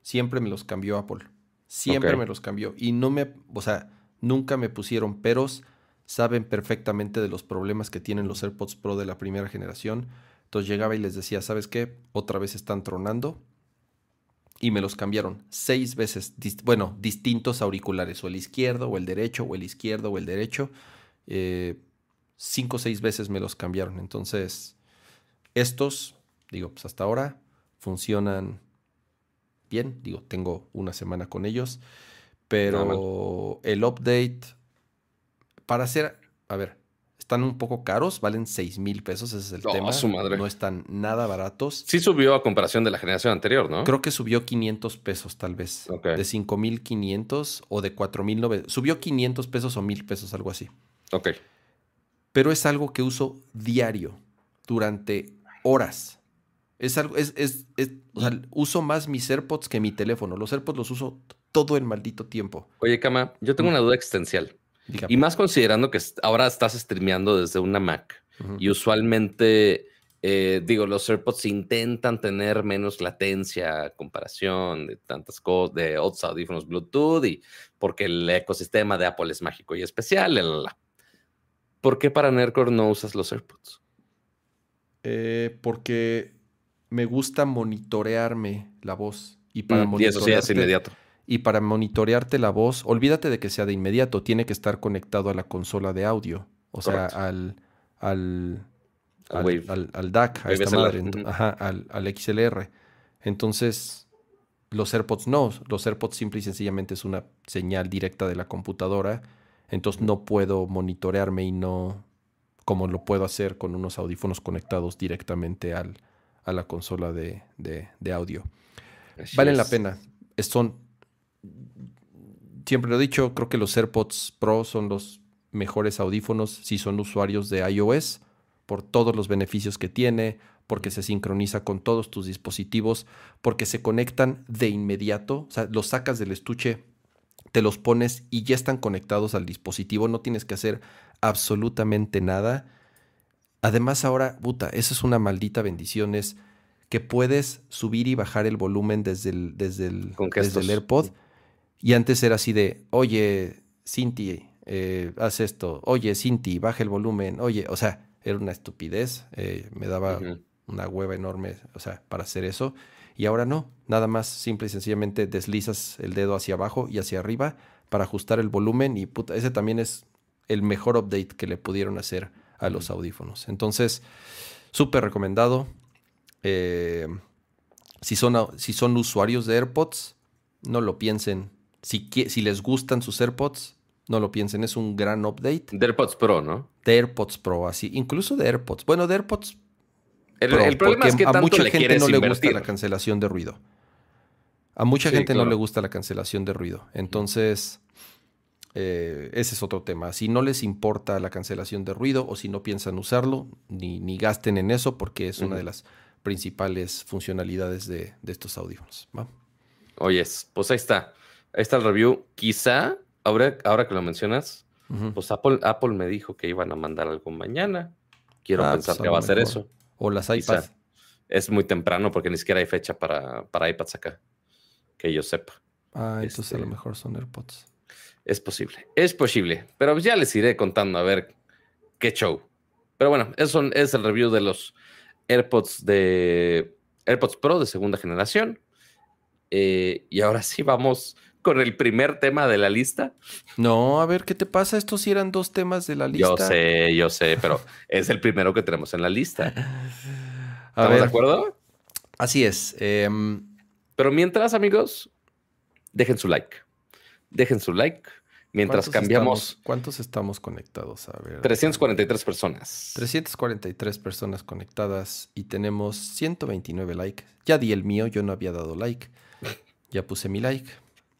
siempre me los cambió Apple. Siempre me los cambió. Y no me, o sea, nunca me pusieron peros saben perfectamente de los problemas que tienen los AirPods Pro de la primera generación. Entonces llegaba y les decía, ¿sabes qué? Otra vez están tronando. Y me los cambiaron seis veces, bueno, distintos auriculares, o el izquierdo, o el derecho, o el izquierdo, o el derecho. Eh, cinco o seis veces me los cambiaron. Entonces, estos, digo, pues hasta ahora funcionan bien. Digo, tengo una semana con ellos. Pero el update, para hacer, a ver, están un poco caros, valen 6 mil pesos, ese es el tema. No están nada baratos. Sí subió a comparación de la generación anterior, ¿no? Creo que subió 500 pesos tal vez. De 5,500 o de 4,900. Subió 500 pesos o 1,000 pesos, algo así. Ok. Pero es algo que uso diario, durante horas. Es algo, es, es, o sea, uso más mis AirPods que mi teléfono. Los AirPods los uso todo el maldito tiempo. Oye, Kama, yo tengo una duda existencial. Y más considerando que ahora estás streameando desde una Mac y usualmente, eh, digo, los AirPods intentan tener menos latencia comparación de tantas cosas, de otros audífonos Bluetooth y porque el ecosistema de Apple es mágico y especial. ¿Por qué para Nerdcore no usas los AirPods? Eh, porque me gusta monitorearme la voz. Y para mm, y eso sí es inmediato. Y para monitorearte la voz, olvídate de que sea de inmediato, tiene que estar conectado a la consola de audio. O sea, al, al, al, DAC, a esta madre, ajá, al, al XLR. Entonces, los AirPods no. Los AirPods simple y sencillamente es una señal directa de la computadora. Entonces no puedo monitorearme y no como lo puedo hacer con unos audífonos conectados directamente al, a la consola de, audio. Valen la pena. Son, siempre lo he dicho, creo que los AirPods Pro son los mejores audífonos si son usuarios de iOS por todos los beneficios que tiene, porque se sincroniza con todos tus dispositivos, porque se conectan de inmediato, o sea, los sacas del estuche, te los pones y ya están conectados al dispositivo, no tienes que hacer absolutamente nada. Además ahora, puta, eso es una maldita bendición, es que puedes subir y bajar el volumen desde el, desde el, desde el AirPod. Y antes era así de, oye, Cinti, eh, haz esto, oye, Cinti, baja el volumen, oye, o sea, era una estupidez, eh, me daba una hueva enorme, o sea, para hacer eso. Y ahora no, nada más simple y sencillamente deslizas el dedo hacia abajo y hacia arriba para ajustar el volumen y puta, ese también es el mejor update que le pudieron hacer a los audífonos. Entonces, súper recomendado. Eh, si, son, si son usuarios de AirPods, no lo piensen. Si, si les gustan sus AirPods, no lo piensen. Es un gran update. De AirPods Pro, ¿no? De AirPods Pro, así. Incluso de AirPods. Bueno, de AirPods el, problema es que a mucha gente no le gusta la cancelación de ruido. A mucha gente no le gusta la cancelación de ruido. Entonces, eh, ese es otro tema. Si no les importa la cancelación de ruido o si no piensan usarlo, ni, ni gasten en eso porque es una de las principales funcionalidades de, estos audífonos. Oyes, pues ahí está. Ahí está el review. Quizá, ahora, ahora que lo mencionas, pues Apple, Apple me dijo que iban a mandar algo mañana. Quiero ah, pensar pues que va a ser eso. O las iPads. Es muy temprano porque ni siquiera hay fecha para, para iPads acá. Que yo sepa. Ah, entonces a lo este, mejor son AirPods. Es posible, es posible. Pero ya les iré contando a ver qué show. Pero bueno, eso es el review de los AirPods de AirPods Pro de segunda generación. Eh, y ahora sí vamos con el primer tema de la lista. No, a ver, ¿qué te pasa? Estos sí eran dos temas de la lista. Yo sé, yo sé, pero es el primero que tenemos en la lista. ¿Estamos de acuerdo? Así es. Em, pero mientras, amigos, dejen su like dejen su like. Mientras cambiamos. ¿Cuántos estamos conectados? A ver. 343 personas. 343 personas conectadas y tenemos 129 likes. Ya di el mío, yo no había dado like. Ya puse mi like.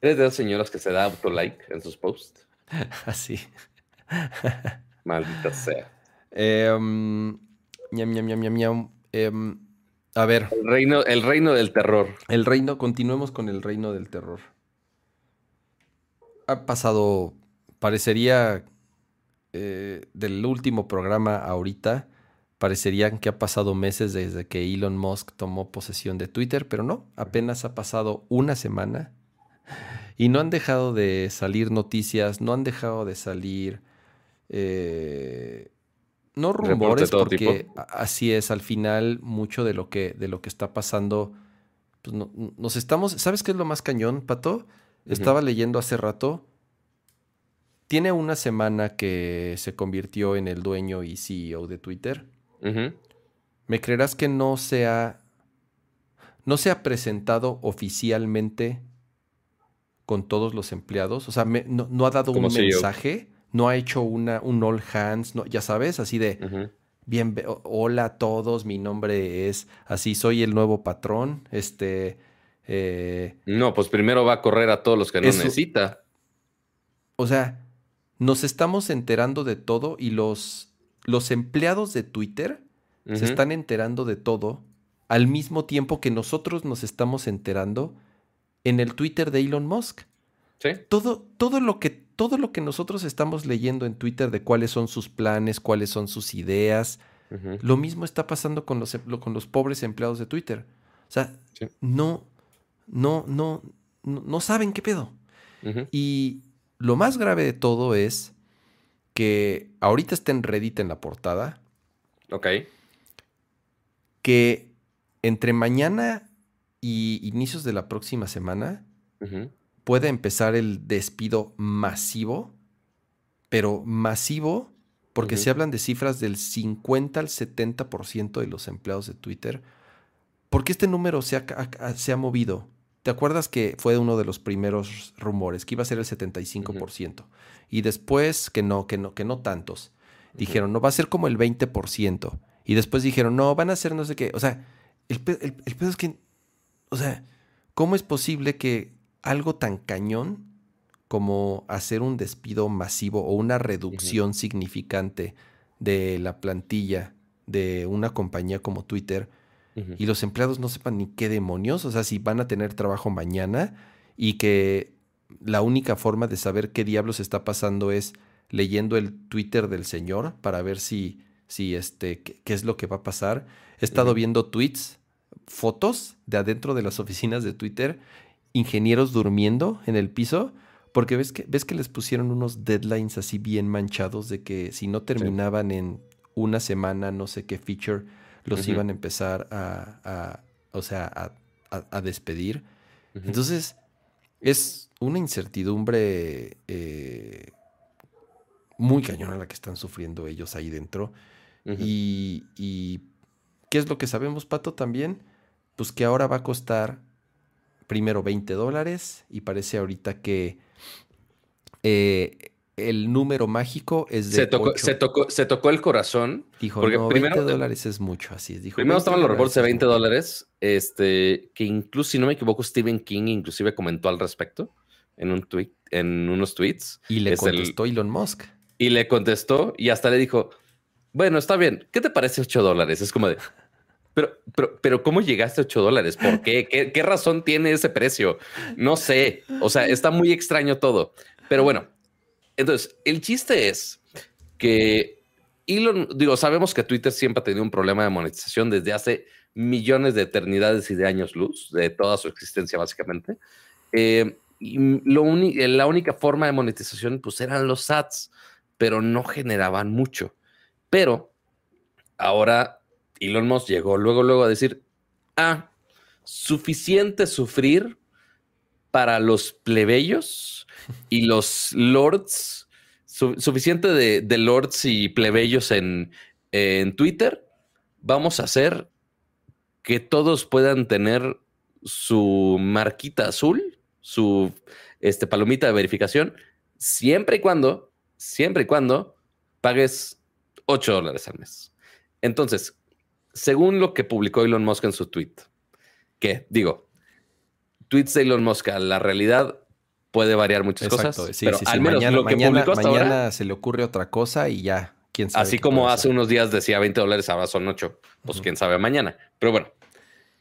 ¿Eres de las señoras que se da auto like en sus posts? Así. Maldita sea. Em, em, a ver. El reino, el reino del terror. El reino, continuemos con el reino del terror ha pasado, parecería eh, del último programa ahorita, parecerían que ha pasado meses desde que Elon Musk tomó posesión de Twitter, pero no, apenas ha pasado una semana y no han dejado de salir noticias, no han dejado de salir eh, no rumores, porque así es, al final mucho de lo que, de lo que está pasando, pues nos estamos, ¿sabes qué es lo más cañón, Pato? Estaba leyendo hace rato, tiene una semana que se convirtió en el dueño y CEO de Twitter. ¿Me creerás que no se ha, no se ha presentado oficialmente con todos los empleados? O sea, no, ha dado un e mensaje no ha hecho una, un all hands, no, ya sabes, así de, bien, hola a todos, mi nombre es, así soy el nuevo patrón, este... Eh, no, pues primero va a correr a todos los que no necesita. O sea, nos estamos enterando de todo y los, los empleados de Twitter se están enterando de todo al mismo tiempo que nosotros nos estamos enterando en el Twitter de Elon Musk. ¿Sí? Todo, todo lo que todo lo que nosotros estamos leyendo en Twitter de cuáles son sus planes, cuáles son sus ideas, lo mismo está pasando con los, con los pobres empleados de Twitter. O sea, no, no, no, no, saben qué pedo. Y lo más grave de todo es que ahorita está en Reddit en la portada. Ok. Que entre mañana y inicios de la próxima semana puede empezar el despido masivo, pero masivo, porque se hablan de cifras del 50 al 70% de los empleados de Twitter. ¿Por qué este número se ha, se ha, movido? ¿Te acuerdas que fue uno de los primeros rumores, que iba a ser el 75%? Y después que no, que no, que no tantos. Dijeron, no, va a ser como el 20%. Y después dijeron, no, van a ser no sé qué. O sea, el, el, el pedo es que, o sea, ¿cómo es posible que algo tan cañón como hacer un despido masivo o una reducción significante de la plantilla de una compañía como Twitter y los empleados no sepan ni qué demonios, o sea, si van a tener trabajo mañana y que la única forma de saber qué diablos está pasando es leyendo el Twitter del señor para ver si, si este, qué, es lo que va a pasar. He estado viendo tweets, fotos de adentro de las oficinas de Twitter ingenieros durmiendo en el piso, porque ves que, ves que les pusieron unos deadlines así bien manchados de que si no terminaban en una semana, no sé qué feature, los iban a empezar a, o sea, a, despedir. Entonces, es una incertidumbre eh, muy cañona la que están sufriendo ellos ahí dentro. y, y, ¿qué es lo que sabemos, Pato, también? Pues que ahora va a costar primero 20 dólares y parece ahorita que eh, el número mágico es de. Se tocó, se tocó, se tocó el corazón. Dijo, porque no, 20 dólares es mucho, así es. Dijo, primero estaban los reportes de 20 dólares, este, que incluso, si no me equivoco, Stephen King inclusive comentó al respecto en, un tweet, en unos tweets. Y le contestó Elon Musk. Y le contestó y hasta le dijo, bueno, está bien, ¿qué te parece 8 dólares? Es como de, pero, pero, pero, ¿cómo llegaste a 8 dólares? ¿Por qué? qué? razón tiene ese precio? No sé. O sea, está muy extraño todo. Pero bueno, entonces, el chiste es que Elon, digo, sabemos que Twitter siempre ha tenido un problema de monetización desde hace millones de eternidades y de años luz, de toda su existencia, básicamente. Eh, y lo la única forma de monetización, pues eran los ads, pero no generaban mucho. Pero ahora Elon Musk llegó luego, luego a decir, ah, suficiente sufrir para los plebeyos y los lords, suficiente de, lords y plebeyos en, en Twitter, vamos a hacer que todos puedan tener su marquita azul, su este, palomita de verificación, siempre y cuando, siempre y cuando pagues 8 dólares al mes. Entonces, según lo que publicó Elon Musk en su tweet, que digo, tweets de Elon Musk la realidad puede variar muchas cosas. pero al menos mañana, lo que publicó hasta mañana se le ocurre otra cosa y ya, quién sabe. Así como hace unos días decía 20 dólares, ahora son 8. Pues quién sabe mañana. Pero bueno,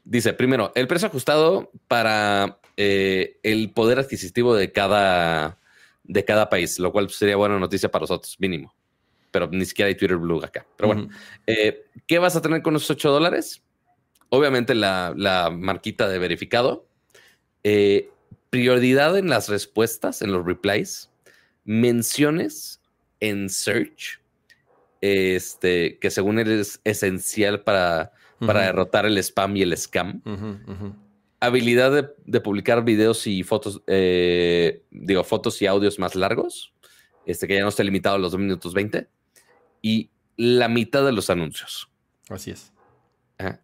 dice primero, el precio ajustado para eh, el poder adquisitivo de cada, de cada país, lo cual sería buena noticia para nosotros, mínimo pero ni siquiera hay Twitter Blue acá. Pero bueno, eh, ¿qué vas a tener con esos 8 dólares? Obviamente la, marquita de verificado. Eh, prioridad en las respuestas, en los replies. Menciones en search, este, que según él es esencial para, para derrotar el spam y el scam. Habilidad de, publicar videos y fotos, eh, digo, fotos y audios más largos, este, que ya no esté limitado a los 2 minutos 20. Y la mitad de los anuncios. Así es.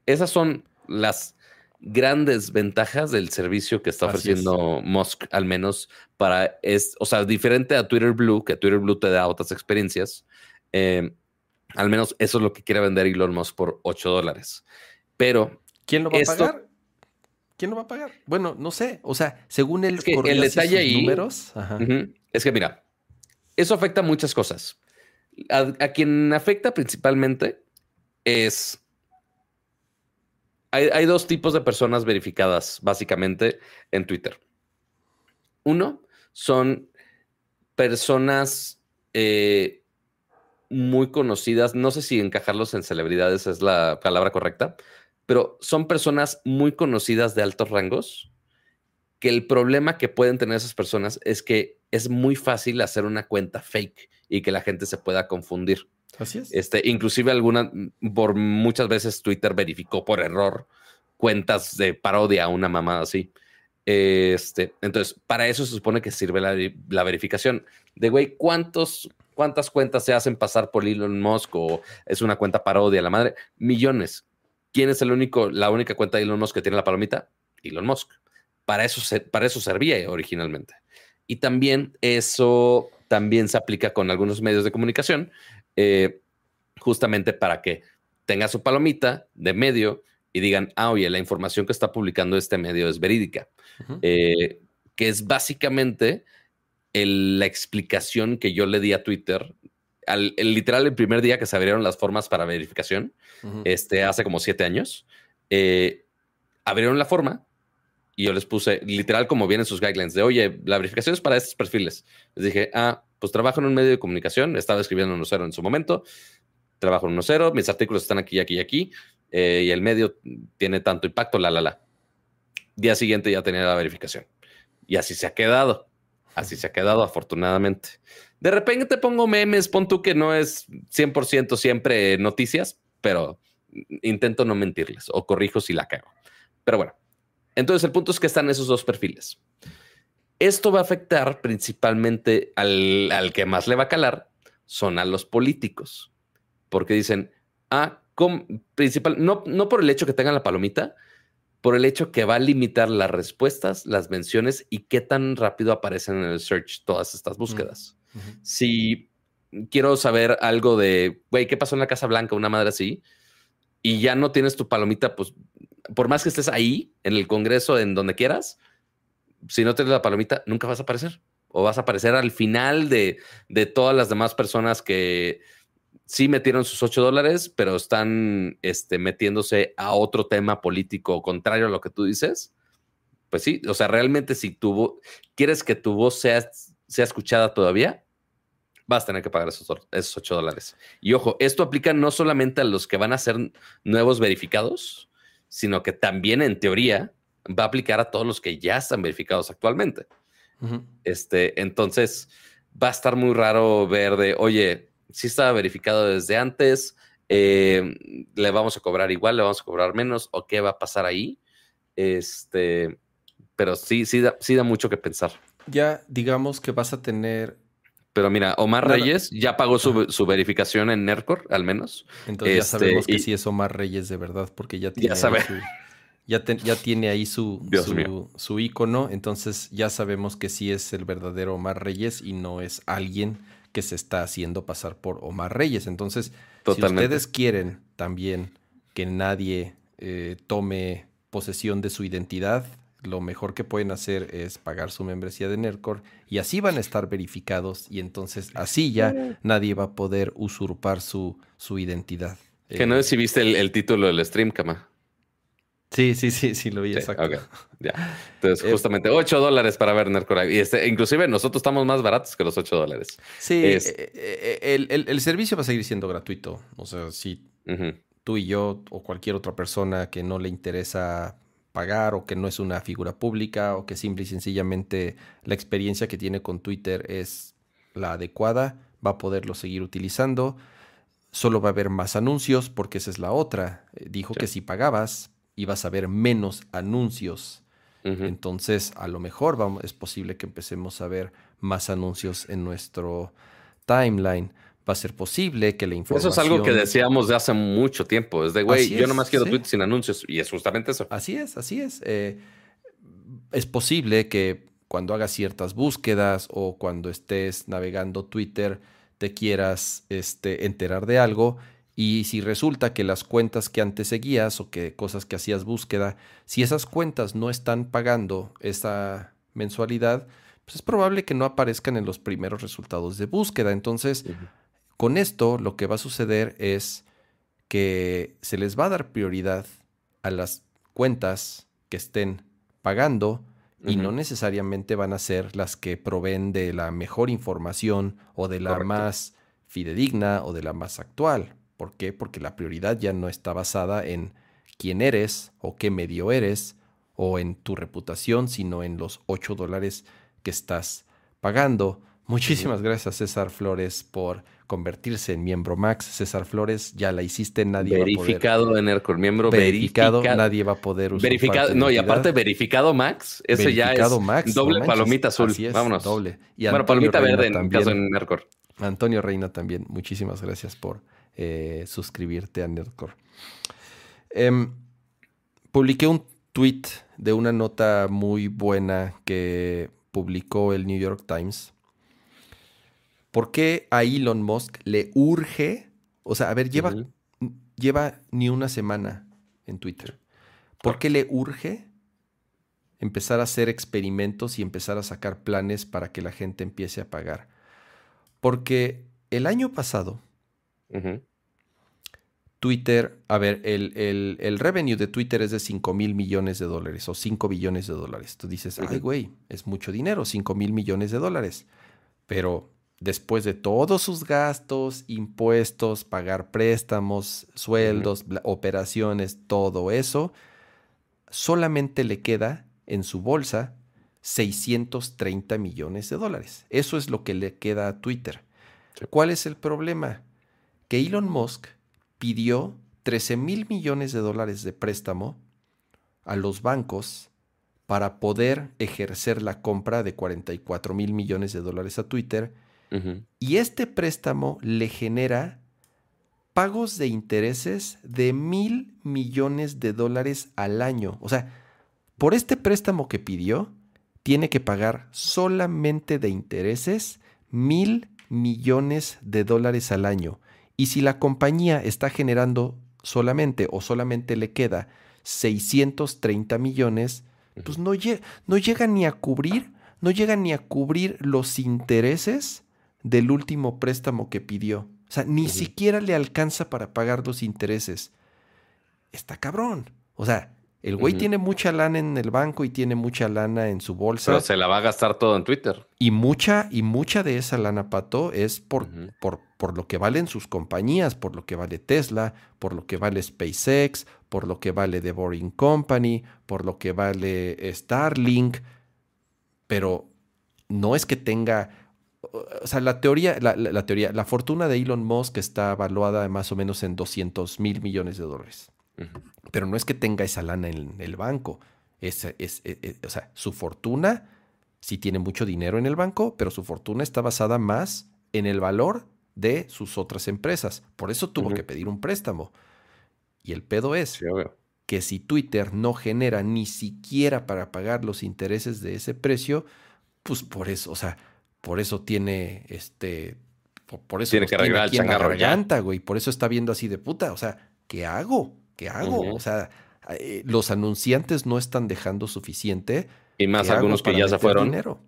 Esas son las grandes ventajas del servicio que está ofreciendo Musk, al menos para, es, o sea, diferente a Twitter Blue, que Twitter Blue te da otras experiencias. Eh, al menos eso es lo que quiere vender Elon Musk por 8 dólares. Pero. ¿Quién lo va a pagar? ¿Quién lo va a pagar? Bueno, no sé. O sea, según el, el detalle ahí, números. es que mira, eso afecta muchas cosas. A quien afecta principalmente es hay, dos tipos de personas verificadas, básicamente, en Twitter. Uno son personas eh, muy conocidas, no sé si encajarlos en celebridades es la palabra correcta, pero son personas muy conocidas de altos rangos, que el problema que pueden tener esas personas es que es muy fácil hacer una cuenta fake y que la gente se pueda confundir. Así es. Este, inclusive alguna, por muchas veces Twitter verificó por error cuentas de parodia a una mamá así. Este, entonces, para eso se supone que sirve la, verificación de, güey, ¿cuántos, ¿cuántas cuentas se hacen pasar por Elon Musk o es una cuenta parodia a la madre? Millones. ¿Quién es el único, la única cuenta de Elon Musk que tiene la palomita? Elon Musk. Para eso, para eso servía originalmente. Y también eso también se aplica con algunos medios de comunicación, eh, justamente para que tenga su palomita de medio y digan, ah, oye, la información que está publicando este medio es verídica, eh, que es básicamente la explicación que yo le di a Twitter. Al, el, literal, el primer día que se abrieron las formas para verificación, este, hace como siete años, eh, abrieron la forma y yo les puse, literal, como vienen sus guidelines, de oye, la verificación es para estos perfiles. Les dije, ah, pues trabajo en un medio de comunicación, estaba escribiendo en 1.0 en su momento, trabajo en 1.0, mis artículos están aquí, aquí y aquí, eh, y el medio tiene tanto impacto, la, la, la. Día siguiente ya tenía la verificación. Y así se ha quedado. Así se ha quedado, afortunadamente. De repente te pongo memes, pon tú que no es 100% siempre noticias, pero intento no mentirles o corrijo si la cago. Pero bueno, entonces el punto es que están esos dos perfiles. Esto va a afectar principalmente al, al que más le va a calar, son a los políticos, porque dicen, ah, principal, no, no por el hecho que tengan la palomita, por el hecho que va a limitar las respuestas, las menciones y qué tan rápido aparecen en el search todas estas búsquedas. Si quiero saber algo de, güey, ¿qué pasó en la Casa Blanca? Una madre así, y ya no tienes tu palomita, pues por más que estés ahí, en el Congreso, en donde quieras, si no tienes la palomita, nunca vas a aparecer. O vas a aparecer al final de, de todas las demás personas que, sí metieron sus 8 dólares, pero están este, metiéndose a otro tema político contrario a lo que tú dices, pues sí, o sea, realmente si tú quieres que tu voz sea, sea escuchada todavía, vas a tener que pagar esos, esos 8 dólares. Y ojo, esto aplica no solamente a los que van a ser nuevos verificados, sino que también en teoría va a aplicar a todos los que ya están verificados actualmente. este, entonces, va a estar muy raro ver de, oye, si estaba verificado desde antes, eh, le vamos a cobrar igual, le vamos a cobrar menos, o qué va a pasar ahí. Este, pero sí, sí da, sí da mucho que pensar. Ya digamos que vas a tener. Pero mira, Omar Reyes ya pagó su, verificación en NERCOR, al menos. Entonces ya este, sabemos que sí es Omar Reyes de verdad, porque ya tiene, ya, ya, tiene ahí su, su, su, icono. Entonces ya sabemos que sí es el verdadero Omar Reyes y no es alguien que se está haciendo pasar por Omar Reyes. Entonces, si ustedes quieren también que nadie eh, tome posesión de su identidad, lo mejor que pueden hacer es pagar su membresía de NERCOR y así van a estar verificados y entonces así ya nadie va a poder usurpar su, su identidad. Que no sé si viste el, el título del stream, Kama. Sí, sí, sí, sí, lo vi, exacto. ya. Entonces, eh, justamente 8 dólares para ver Nerdcore. Y este, inclusive nosotros estamos más baratos que los 8 dólares. Sí, eh, eh, el, servicio va a seguir siendo gratuito. O sea, si tú y yo o cualquier otra persona que no le interesa pagar o que no es una figura pública o que simple y sencillamente la experiencia que tiene con Twitter es la adecuada, va a poderlo seguir utilizando. Solo va a haber más anuncios porque esa es la otra. Eh, dijo que si pagabas ibas a ver menos anuncios. Entonces, a lo mejor vamos, es posible que empecemos a ver más anuncios en nuestro timeline. Va a ser posible que la información. Eso es algo que decíamos de hace mucho tiempo. Es de, güey, yo nomás quiero tweets sin anuncios. Y es justamente eso. Así es, así es. Eh, es posible que cuando hagas ciertas búsquedas o cuando estés navegando Twitter te quieras este, enterar de algo y si resulta que las cuentas que antes seguías o que cosas que hacías búsqueda, si esas cuentas no están pagando esa mensualidad, pues es probable que no aparezcan en los primeros resultados de búsqueda. Entonces, con esto lo que va a suceder es que se les va a dar prioridad a las cuentas que estén pagando y no necesariamente van a ser las que proveen de la mejor información o de la más fidedigna o de la más actual. ¿Por qué? Porque la prioridad ya no está basada en quién eres o qué medio eres o en tu reputación, sino en los 8 dólares que estás pagando. Muchísimas gracias César Flores por convertirse en miembro Max. César Flores, ya la hiciste, nadie verificado va a poder. en Aircore, miembro verificado, nadie va a poder usar. Verificado, no, y aparte verificado Max, ese ya es Max, doble palomita azul. Vámonos. Doble. Y bueno, palomita verde en caso en Aircore. Antonio Reina también, muchísimas gracias por eh, suscribirte a Nerdcore. Em, publiqué un tweet de una nota muy buena que publicó el New York Times. ¿Por qué a Elon Musk le urge? O sea, a ver, lleva, lleva ni una semana en Twitter. ¿Por qué le urge empezar a hacer experimentos y empezar a sacar planes para que la gente empiece a pagar? Porque el año pasado, Twitter, a ver, el, revenue de Twitter es de 5 mil millones de dólares o 5 billones de dólares. Tú dices, ay, güey, es mucho dinero, 5 mil millones de dólares. Pero después de todos sus gastos, impuestos, pagar préstamos, sueldos, operaciones, todo eso, solamente le queda en su bolsa 630 millones de dólares. Eso es lo que le queda a Twitter. ¿Cuál es el problema? Que Elon Musk pidió 13 mil millones de dólares de préstamo a los bancos para poder ejercer la compra de 44 mil millones de dólares a Twitter. Y este préstamo le genera pagos de intereses de mil millones de dólares al año. O sea, por este préstamo que pidió, tiene que pagar solamente de intereses mil millones de dólares al año. Y si la compañía está generando solamente o solamente le queda 630 millones, pues no, no llega ni a cubrir, no llega ni a cubrir los intereses del último préstamo que pidió. O sea, ni siquiera le alcanza para pagar los intereses. Está cabrón. O sea, el güey tiene mucha lana en el banco y tiene mucha lana en su bolsa. Pero se la va a gastar todo en Twitter. Y mucha, y mucha de esa lana, Pato, es por, por, por lo que valen sus compañías, por lo que vale Tesla, por lo que vale SpaceX, por lo que vale The Boring Company, por lo que vale Starlink. Pero no es que tenga. O sea, la teoría, la, teoría, la fortuna de Elon Musk está evaluada más o menos en 200 mil millones de dólares. Pero no es que tenga esa lana en el banco. Es, es, e, e, o sea, su fortuna sí tiene mucho dinero en el banco, pero su fortuna está basada más en el valor de sus otras empresas. Por eso tuvo que pedir un préstamo. Y el pedo es que si Twitter no genera ni siquiera para pagar los intereses de ese precio, pues por eso, o sea, por eso tiene este por, eso tiene que arreglar el güey, por eso está viendo así de puta, o sea, ¿qué hago? ¿qué hago? O sea, eh, los anunciantes no están dejando suficiente. Y más algunos que ya se fueron. Dinero?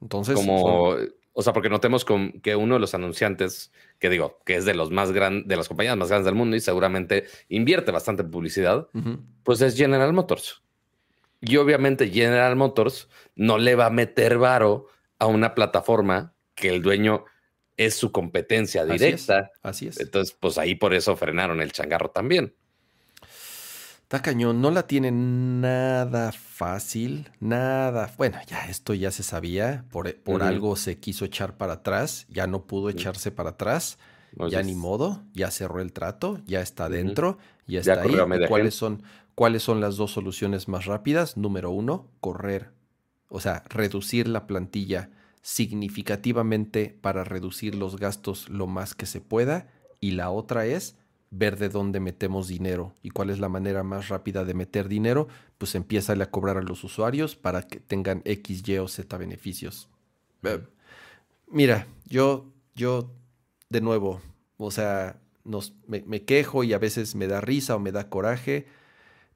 Entonces. Como, o sea, porque notemos que uno de los anunciantes, que digo, que es de los más grandes, de las compañías más grandes del mundo y seguramente invierte bastante en publicidad, pues es General Motors. Y obviamente General Motors no le va a meter varo a una plataforma que el dueño es su competencia directa. Así es. Entonces, pues ahí por eso frenaron el changarro también. Está cañón, no la tiene nada fácil, nada. Bueno, ya esto ya se sabía, por, por algo se quiso echar para atrás, ya no pudo echarse para atrás, ya ni modo, ya cerró el trato, ya está dentro, ya está ahí. ¿Cuáles son, ¿Cuáles son las dos soluciones más rápidas? Número uno, correr, o sea, reducir la plantilla significativamente para reducir los gastos lo más que se pueda. Y la otra es ver de dónde metemos dinero y cuál es la manera más rápida de meter dinero, pues empieza a cobrar a los usuarios para que tengan X, Y o Z beneficios. Eh, mira, yo, yo, de nuevo, o sea, nos, me, me, quejo y a veces me da risa o me da coraje,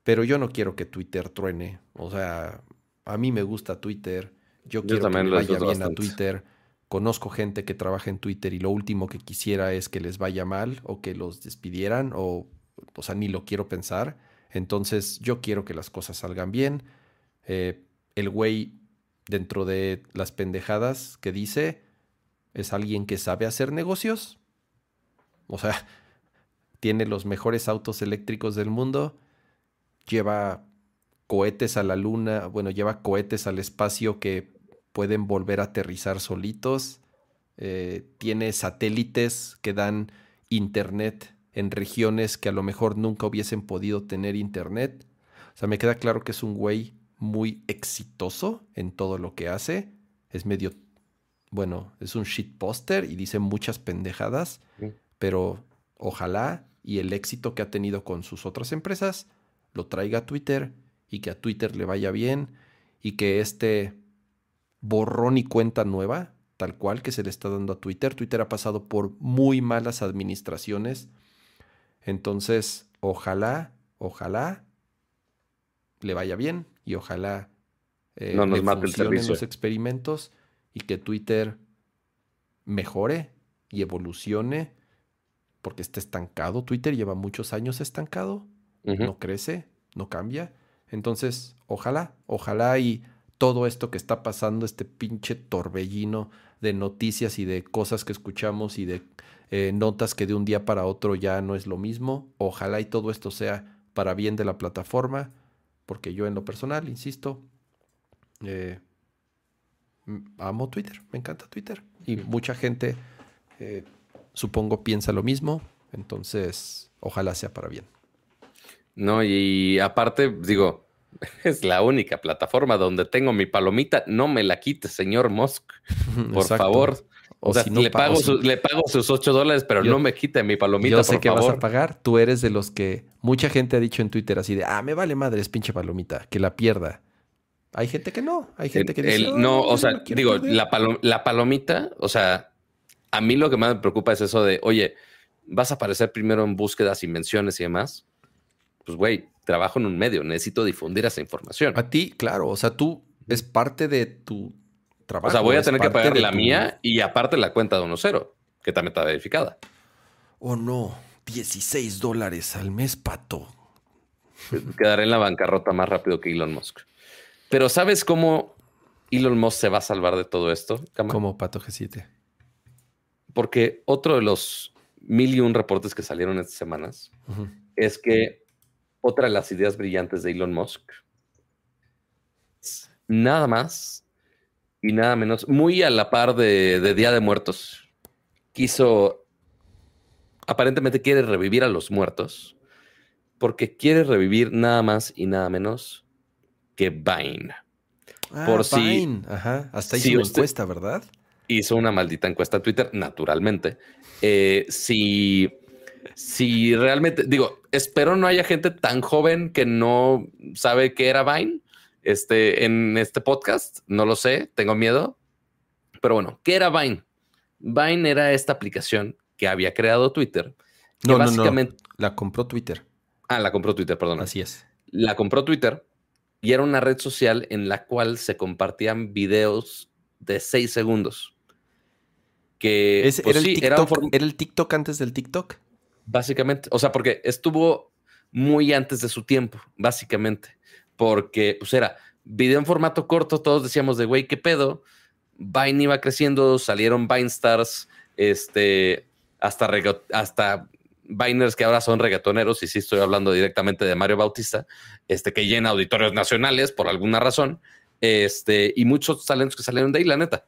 pero yo no quiero que Twitter truene. O sea, a mí me gusta Twitter, yo, quiero que vaya bien a Twitter Conozco gente que trabaja en Twitter y lo último que quisiera es que les vaya mal o que los despidieran o, o sea, ni lo quiero pensar. Entonces yo quiero que las cosas salgan bien. Eh, el güey dentro de las pendejadas que dice es alguien que sabe hacer negocios. O sea, tiene los mejores autos eléctricos del mundo, lleva cohetes a la luna, bueno, lleva cohetes al espacio que pueden volver a aterrizar solitos. Eh, tiene satélites que dan internet en regiones que a lo mejor nunca hubiesen podido tener internet. O sea, me queda claro que es un güey muy exitoso en todo lo que hace. Es medio, bueno, es un shitposter y dice muchas pendejadas, pero ojalá y el éxito que ha tenido con sus otras empresas lo traiga a Twitter y que a Twitter le vaya bien y que este borrón y cuenta nueva, tal cual que se le está dando a Twitter. Twitter ha pasado por muy malas administraciones. Entonces, ojalá, ojalá le vaya bien y ojalá eh, no nos el los experimentos y que Twitter mejore y evolucione porque está estancado. Twitter lleva muchos años estancado, no crece, no cambia. Entonces, ojalá, ojalá y todo esto que está pasando, este pinche torbellino de noticias y de cosas que escuchamos y de eh, notas que de un día para otro ya no es lo mismo. Ojalá y todo esto sea para bien de la plataforma, porque yo en lo personal, insisto, eh, amo Twitter, me encanta Twitter. Y mucha gente, eh, supongo, piensa lo mismo, entonces ojalá sea para bien. No, y aparte, digo, Es la única plataforma donde tengo mi palomita. No me la quite, señor Musk. Por favor. O, sea, le, pago le pago sus 8 dólares, pero no me quite mi palomita. Yo sé que vas a pagar. Tú eres de los que mucha gente ha dicho en Twitter así de, ah, me vale madre, es pinche palomita, que la pierda. Hay gente que no. Hay gente que dice, no, o sea, digo, la, la palomita, o sea, a mí lo que más me preocupa es eso de, oye, vas a aparecer primero en búsquedas y menciones y demás. Pues, güey, trabajo en un medio, necesito difundir esa información. A ti, claro, o sea, tú es parte de tu trabajo. O sea, voy a tener que pagar la mía y aparte la cuenta de uno cero, que también está verificada. Oh, no, 16 dólares al mes, pato. Quedaré en la bancarrota más rápido que Elon Musk. Pero ¿sabes cómo Elon Musk se va a salvar de todo esto? ¿Cómo, Pato G7? Porque otro de los mil y un reportes que salieron estas semanas es que otra de las ideas brillantes de Elon Musk. Nada más y nada menos, muy a la par de, Día de Muertos, quiso, aparentemente quiere revivir a los muertos, porque quiere revivir nada más y nada menos que Vine. Ah, Por Vine. Ajá. Hasta hizo una encuesta, ¿verdad? Hizo una maldita encuesta en Twitter, naturalmente. Eh, si si realmente, digo, espero no haya gente tan joven que no sabe qué era Vine este, en este podcast. No lo sé, tengo miedo. Pero bueno, ¿qué era Vine? Vine era esta aplicación que había creado Twitter. no, básicamente... no, La compró Twitter. Ah, la compró Twitter, perdón. Así es. La compró Twitter y era una red social en la cual se compartían videos de seis segundos. Que pues era, ¿Era el TikTok antes del TikTok? Básicamente, o sea, porque estuvo muy antes de su tiempo, básicamente, porque pues era video en formato corto, todos decíamos de, güey, ¿qué pedo? Vine iba creciendo, salieron Vine Stars, este, hasta, hasta Biners que ahora son reggaetoneros, y sí estoy hablando directamente de Mario Bautista, este, que llena auditorios nacionales por alguna razón, este, y muchos talentos que salieron de ahí, la neta.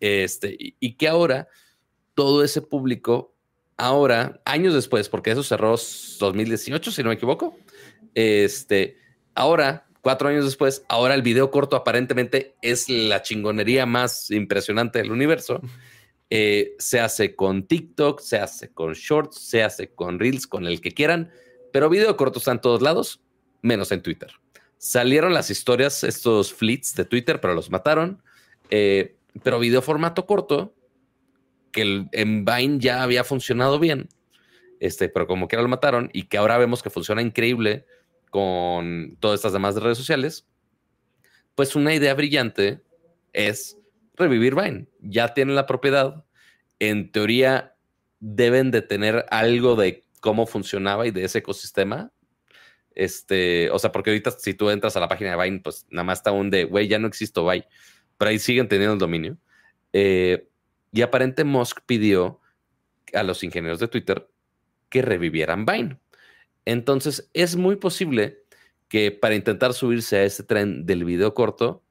Este, y, que ahora todo ese público, ahora, años después, porque eso cerró 2018, si no me equivoco, este, ahora, cuatro años después, ahora el video corto aparentemente es la chingonería más impresionante del universo. Eh, se hace con TikTok, se hace con Shorts, se hace con Reels, con el que quieran, pero video corto está en todos lados, menos en Twitter. Salieron las historias, estos fleets de Twitter, pero los mataron. Eh, pero video formato corto, que en Vine ya había funcionado bien, este, pero como que ahora lo mataron y que ahora vemos que funciona increíble con todas estas demás redes sociales, pues una idea brillante es revivir Vine. Ya tienen la propiedad. En teoría, deben de tener algo de cómo funcionaba y de ese ecosistema. Este, o sea, porque ahorita si tú entras a la página de Vine, pues nada más está un de, güey, ya no existo Vine pero ahí siguen teniendo el dominio. Eh, y aparente Musk pidió a los ingenieros de Twitter que revivieran Vine. Entonces es muy posible que para intentar subirse a ese tren del video corto,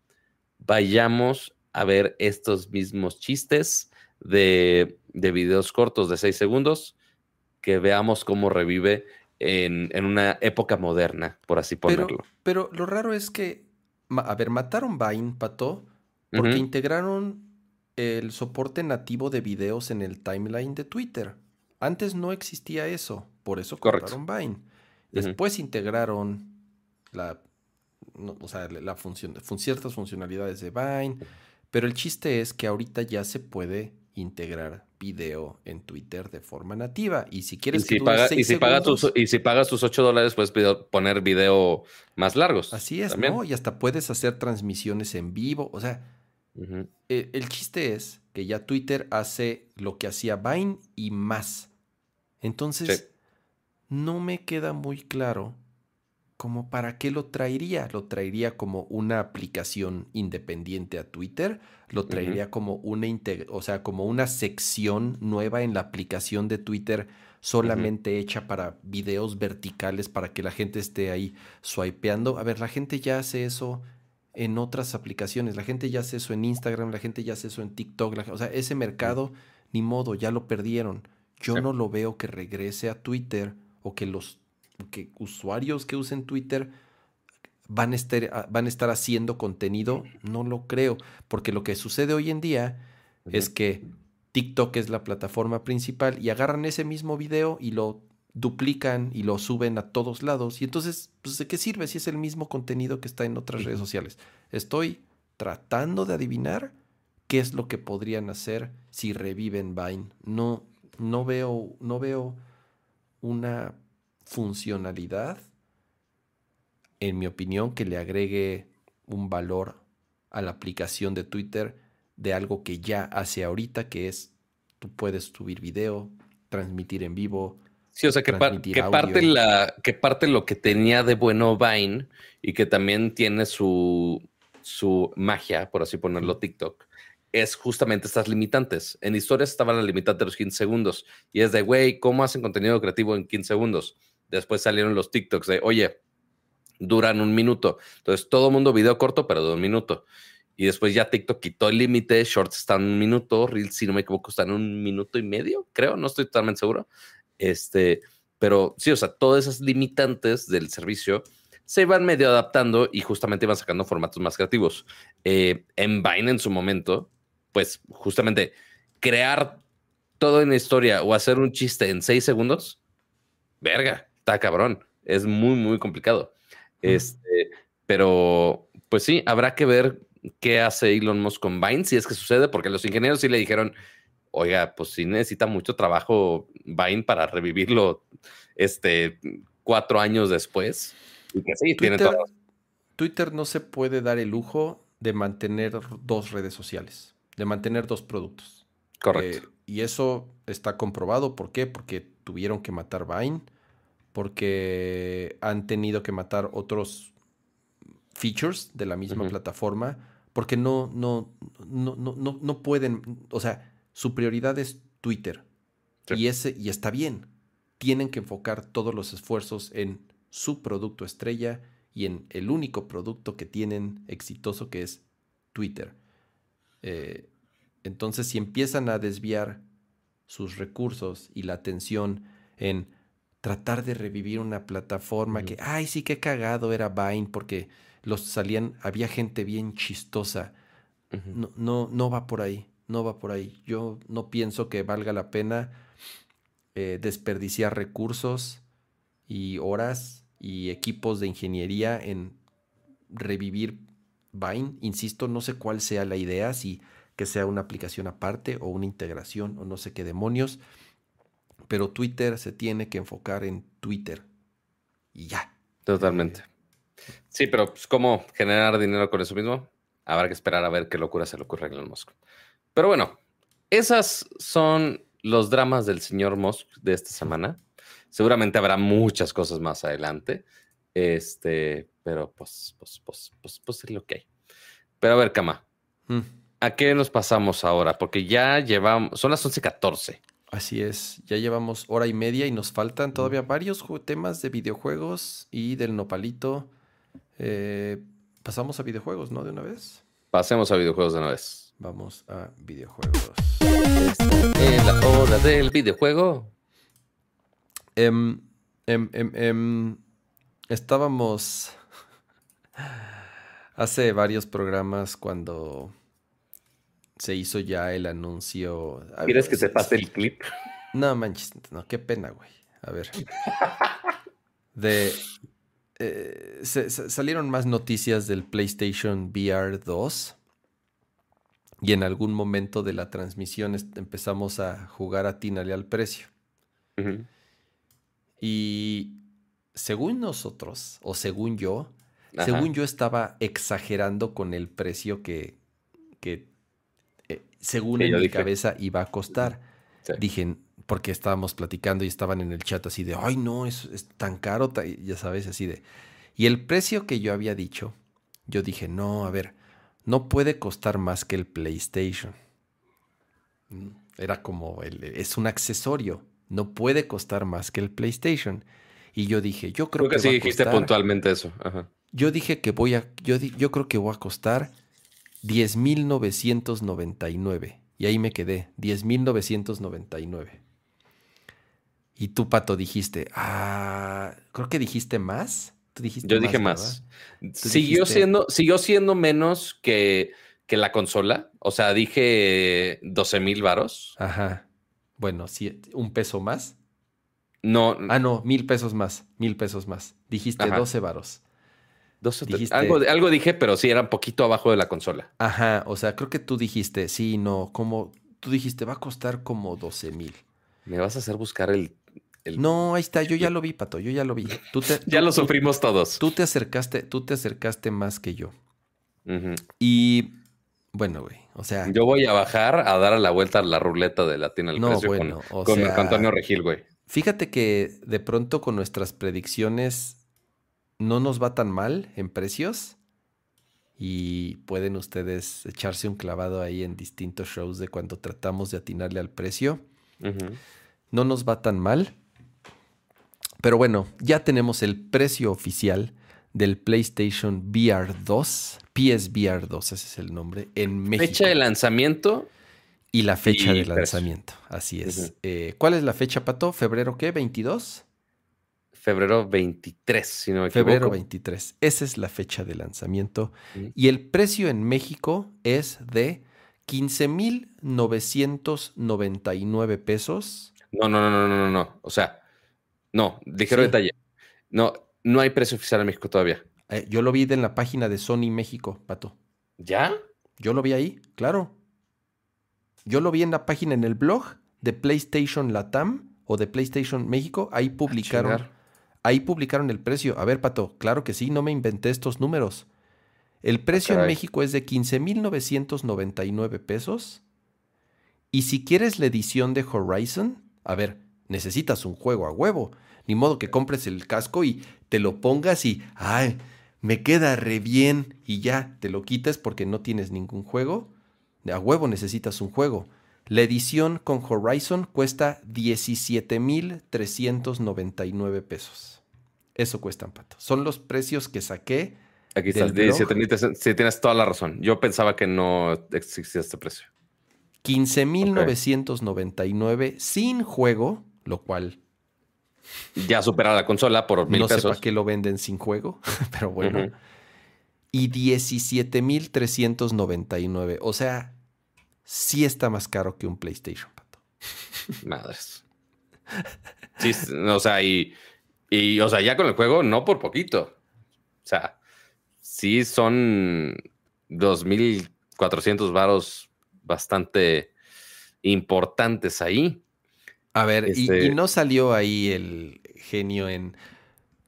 vayamos a ver estos mismos chistes de, videos cortos de seis segundos, que veamos cómo revive en, una época moderna, por así ponerlo. Pero, lo raro es que, a ver, mataron Vine, Pato, porque integraron el soporte nativo de videos en el timeline de Twitter. Antes no existía eso, por eso cortaron Vine. Después integraron la, o sea, la función, ciertas funcionalidades de Vine, pero el chiste es que ahorita ya se puede integrar video en Twitter de forma nativa. Y si quieres y si, paga, y, si tus, y si pagas tus 8 dólares, puedes poner video más largos. Así es, ¿no? Y hasta puedes hacer transmisiones en vivo. O sea, eh, el, chiste es que ya Twitter hace lo que hacía Vine y más. Entonces, no me queda muy claro como para qué lo traería. ¿Lo traería como una aplicación independiente a Twitter? ¿Lo traería como una o sea, como una sección nueva en la aplicación de Twitter solamente hecha para videos verticales para que la gente esté ahí swipeando? A ver, la gente ya hace eso en otras aplicaciones. La gente ya hace eso en Instagram, la gente ya hace eso en TikTok. o sea, ese mercado, ni modo, ya lo perdieron. Yo no lo veo que regrese a Twitter o que los que usuarios que usen Twitter van a, estar, van a estar haciendo contenido. No lo creo, porque lo que sucede hoy en día es que TikTok es la plataforma principal y agarran ese mismo video y lo duplican y lo suben a todos lados. Y entonces, pues, ¿de qué sirve si es el mismo contenido que está en otras redes sociales? Estoy tratando de adivinar qué es lo que podrían hacer si reviven Vine. No, no veo, no veo una funcionalidad, en mi opinión, que le agregue un valor a la aplicación de Twitter de algo que ya hace ahorita, que es tú puedes subir video, transmitir en vivo, Sí, o sea, que, parte la, que parte lo que tenía de bueno Vine y que también tiene su, su magia, por así ponerlo, TikTok, es justamente estas limitantes. En historias estaba la limitante de los 15 segundos y es de, güey, ¿cómo hacen contenido creativo en 15 segundos? Después salieron los TikToks de, oye, duran un minuto. Entonces, todo mundo video corto, pero de un minuto. Y después ya TikTok quitó el límite, Shorts están un minuto, Reels, si no me equivoco, están un minuto y medio, creo, no estoy totalmente seguro. Este, pero sí, o sea, todas esas limitantes del servicio se iban medio adaptando y justamente iban sacando formatos más creativos. Eh, en Vine en su momento, pues justamente crear todo en historia o hacer un chiste en seis segundos, verga, está cabrón. Es muy, muy complicado. Este, pero pues sí, habrá que ver qué hace Elon Musk con Vine, si es que sucede, porque los ingenieros sí le dijeron, oiga, pues sí necesita mucho trabajo Vine para revivirlo este, cuatro años después. Twitter, no se puede dar el lujo de mantener dos redes sociales, de mantener dos productos. Correcto. Eh, y eso está comprobado. ¿Por qué? Porque tuvieron que matar Vine, porque han tenido que matar otros features de la misma plataforma, porque no, no, no, no, no pueden, o sea, su prioridad es Twitter. Y, ese, y está bien. tienen que enfocar todos los esfuerzos en su producto estrella y en el único producto que tienen exitoso que es Twitter. Eh, entonces, si empiezan a desviar sus recursos y la atención en tratar de revivir una plataforma que, ay, sí que cagado era Vine porque los salían, había gente bien chistosa. no, no, no va por ahí, no va por ahí. Yo no pienso que valga la pena eh, desperdiciar recursos y horas y equipos de ingeniería en revivir Vine. Insisto, no sé cuál sea la idea, si que sea una aplicación aparte o una integración o no sé qué demonios. Pero Twitter se tiene que enfocar en Twitter. Y ya. Totalmente. Sí, pero pues, ¿cómo generar dinero con eso mismo? Habrá que esperar a ver qué locura se le ocurre a Elon Musk. Pero bueno, esas son los dramas del señor Musk de esta semana. Seguramente habrá muchas cosas más adelante. Este, pero pues, pues, pues, pues, pues es lo que hay. Pero a ver, Cama, mm. ¿a qué nos pasamos ahora? Porque ya llevamos, son las 11:14. Así es, ya llevamos hora y media y nos faltan todavía varios temas de videojuegos y del nopalito. Eh, pasamos a videojuegos, ¿no? De una vez. Pasemos a videojuegos de una vez. Vamos a videojuegos. En la hora del videojuego. Em, em, em, estábamos hace varios programas cuando se hizo ya el anuncio. ¿Quieres que te pase el clip? No manches, no, qué pena, güey. A ver. De. Eh, salieron más noticias del PlayStation VR 2. Y en algún momento de la transmisión empezamos a jugar a Tínale al precio. Y según nosotros, o según yo, según yo estaba exagerando con el precio que, que eh, según en mi cabeza iba a costar. Dije, porque estábamos platicando y estaban en el chat así de, ay no, es, es tan caro, ya sabes, así de... Y el precio que yo había dicho, yo dije, no, a ver, no puede costar más que el PlayStation. Era como, el, es un accesorio, no puede costar más que el PlayStation. Y yo dije, yo creo, creo que, sí dijiste puntualmente eso. Yo dije que voy a, yo, yo creo que voy a costar 10.999. Y ahí me quedé, 10.999. Y tú, Pato, dijiste, ah, creo que dijiste más. ¿Tú dijiste Yo dije más. Siguió, siendo, siguió siendo menos que, que la consola. O sea, dije 12 mil varos. Ajá. Bueno, sí, un peso más. No. Ah, no, mil pesos más. Mil pesos más. Dijiste 12 varos algo, algo dije, pero sí, era un poquito abajo de la consola. Ajá, o sea, creo que tú dijiste, sí, no, como, tú dijiste, va a costar como 12 mil. Me vas a hacer buscar el, No, ahí está, yo ya lo vi, Pato, yo ya lo vi. Tú ya lo sufrimos todos. Tú te acercaste, tú te acercaste más que yo. Y bueno, güey, o sea... Yo voy a bajar a dar a la vuelta a la ruleta de Latina al no, bueno, con, con Antonio Regil, güey. Fíjate que de pronto con nuestras predicciones no nos va tan mal en precios. Y pueden ustedes echarse un clavado ahí en distintos shows de cuando tratamos de atinarle al precio. No nos va tan mal. Pero bueno, ya tenemos el precio oficial del PlayStation VR 2, PSVR 2, ese es el nombre, en México. Fecha de lanzamiento. Y la fecha de lanzamiento, así es. Eh, ¿Cuál es la fecha, Pato? ¿Febrero qué? ¿22? febrero 23, si no me equivoco. Febrero 23. Esa es la fecha de lanzamiento. Y el precio en México es de 15,999 pesos. No, no, no, no, no, no. O sea, no, ligero detalle. No, no hay precio oficial en México todavía. Eh, yo lo vi en la página de Sony México, Pato. ¿Ya? Yo lo vi ahí, claro. Yo lo vi en la página, en el blog de PlayStation Latam o de PlayStation México. Ahí ah, publicaron. Ahí publicaron el precio. A ver, Pato, claro que sí, no me inventé estos números. El precio en México es de 15,999 pesos. Y si quieres la edición de Horizon, a ver, necesitas un juego a huevo. Ni modo que compres el casco y te lo pongas y, ay, me queda re bien y ya te lo quites porque no tienes ningún juego. A huevo necesitas un juego. La edición con Horizon cuesta 17,399 pesos. Eso cuesta, Pato. Son los precios que saqué. Aquí está, 17,000. Sí, tienes toda la razón. Yo pensaba que no existía este precio. 15,999 sin juego, lo cual. Ya supera la consola por mil no pesos. No sé para qué lo venden sin juego, pero bueno. Y 17,399. O sea, sí está más caro que un PlayStation, Pato. Madres. Sí, o sea, y, y, o sea, ya con el juego, no por poquito. O sea, sí son 2.400 varos bastante importantes ahí. A ver, y, este no salió ahí el genio en...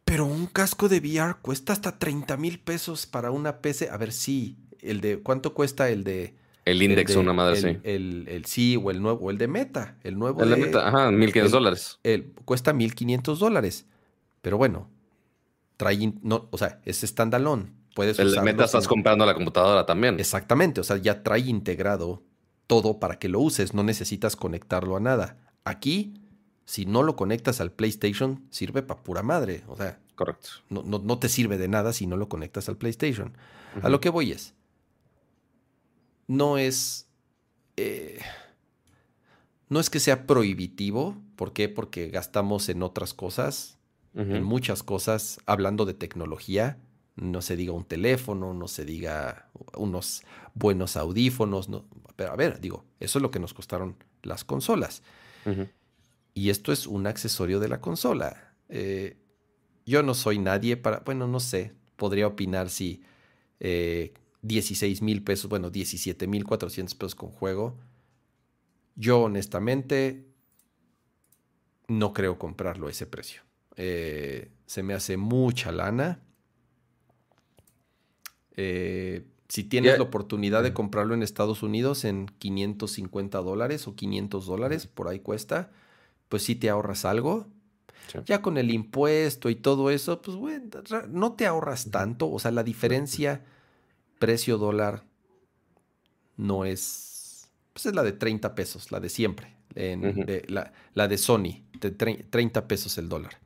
Pero un casco de VR cuesta hasta 30 mil pesos para una PC. A ver, sí, el de... ¿Cuánto cuesta el de el index, una madre, el, sí. El, sí, o el nuevo, o el de Meta. El nuevo el de, Meta, ajá, 1500 dólares. cuesta 1500 dólares. Pero bueno, trae, no, o sea, es standalone. Puedes el de Meta estás comprando la computadora también. Exactamente, o sea, ya trae integrado todo para que lo uses, no necesitas conectarlo a nada. Aquí, si no lo conectas al PlayStation, sirve para pura madre. O sea, correcto. No, no, te sirve de nada si no lo conectas al PlayStation. A lo que voy es, no es... Eh, no es que sea prohibitivo. ¿Por qué? Porque gastamos en otras cosas, en muchas cosas, hablando de tecnología. No se diga un teléfono, no se diga unos buenos audífonos. No. Pero a ver, digo, eso es lo que nos costaron las consolas. Y esto es un accesorio de la consola. Eh, yo no soy nadie para, bueno, no sé, podría opinar si eh, 16 mil pesos, bueno, 17 mil 400 pesos con juego. Yo honestamente no creo comprarlo a ese precio. Eh, se me hace mucha lana. Eh, si tienes la oportunidad de comprarlo en Estados Unidos en 550 dólares o 500 dólares, por ahí cuesta, pues sí te ahorras algo. Ya con el impuesto y todo eso, pues bueno, no te ahorras tanto. O sea, la diferencia precio dólar no es, pues es la de 30 pesos, la de siempre, la, de Sony, de 30 pesos el dólar.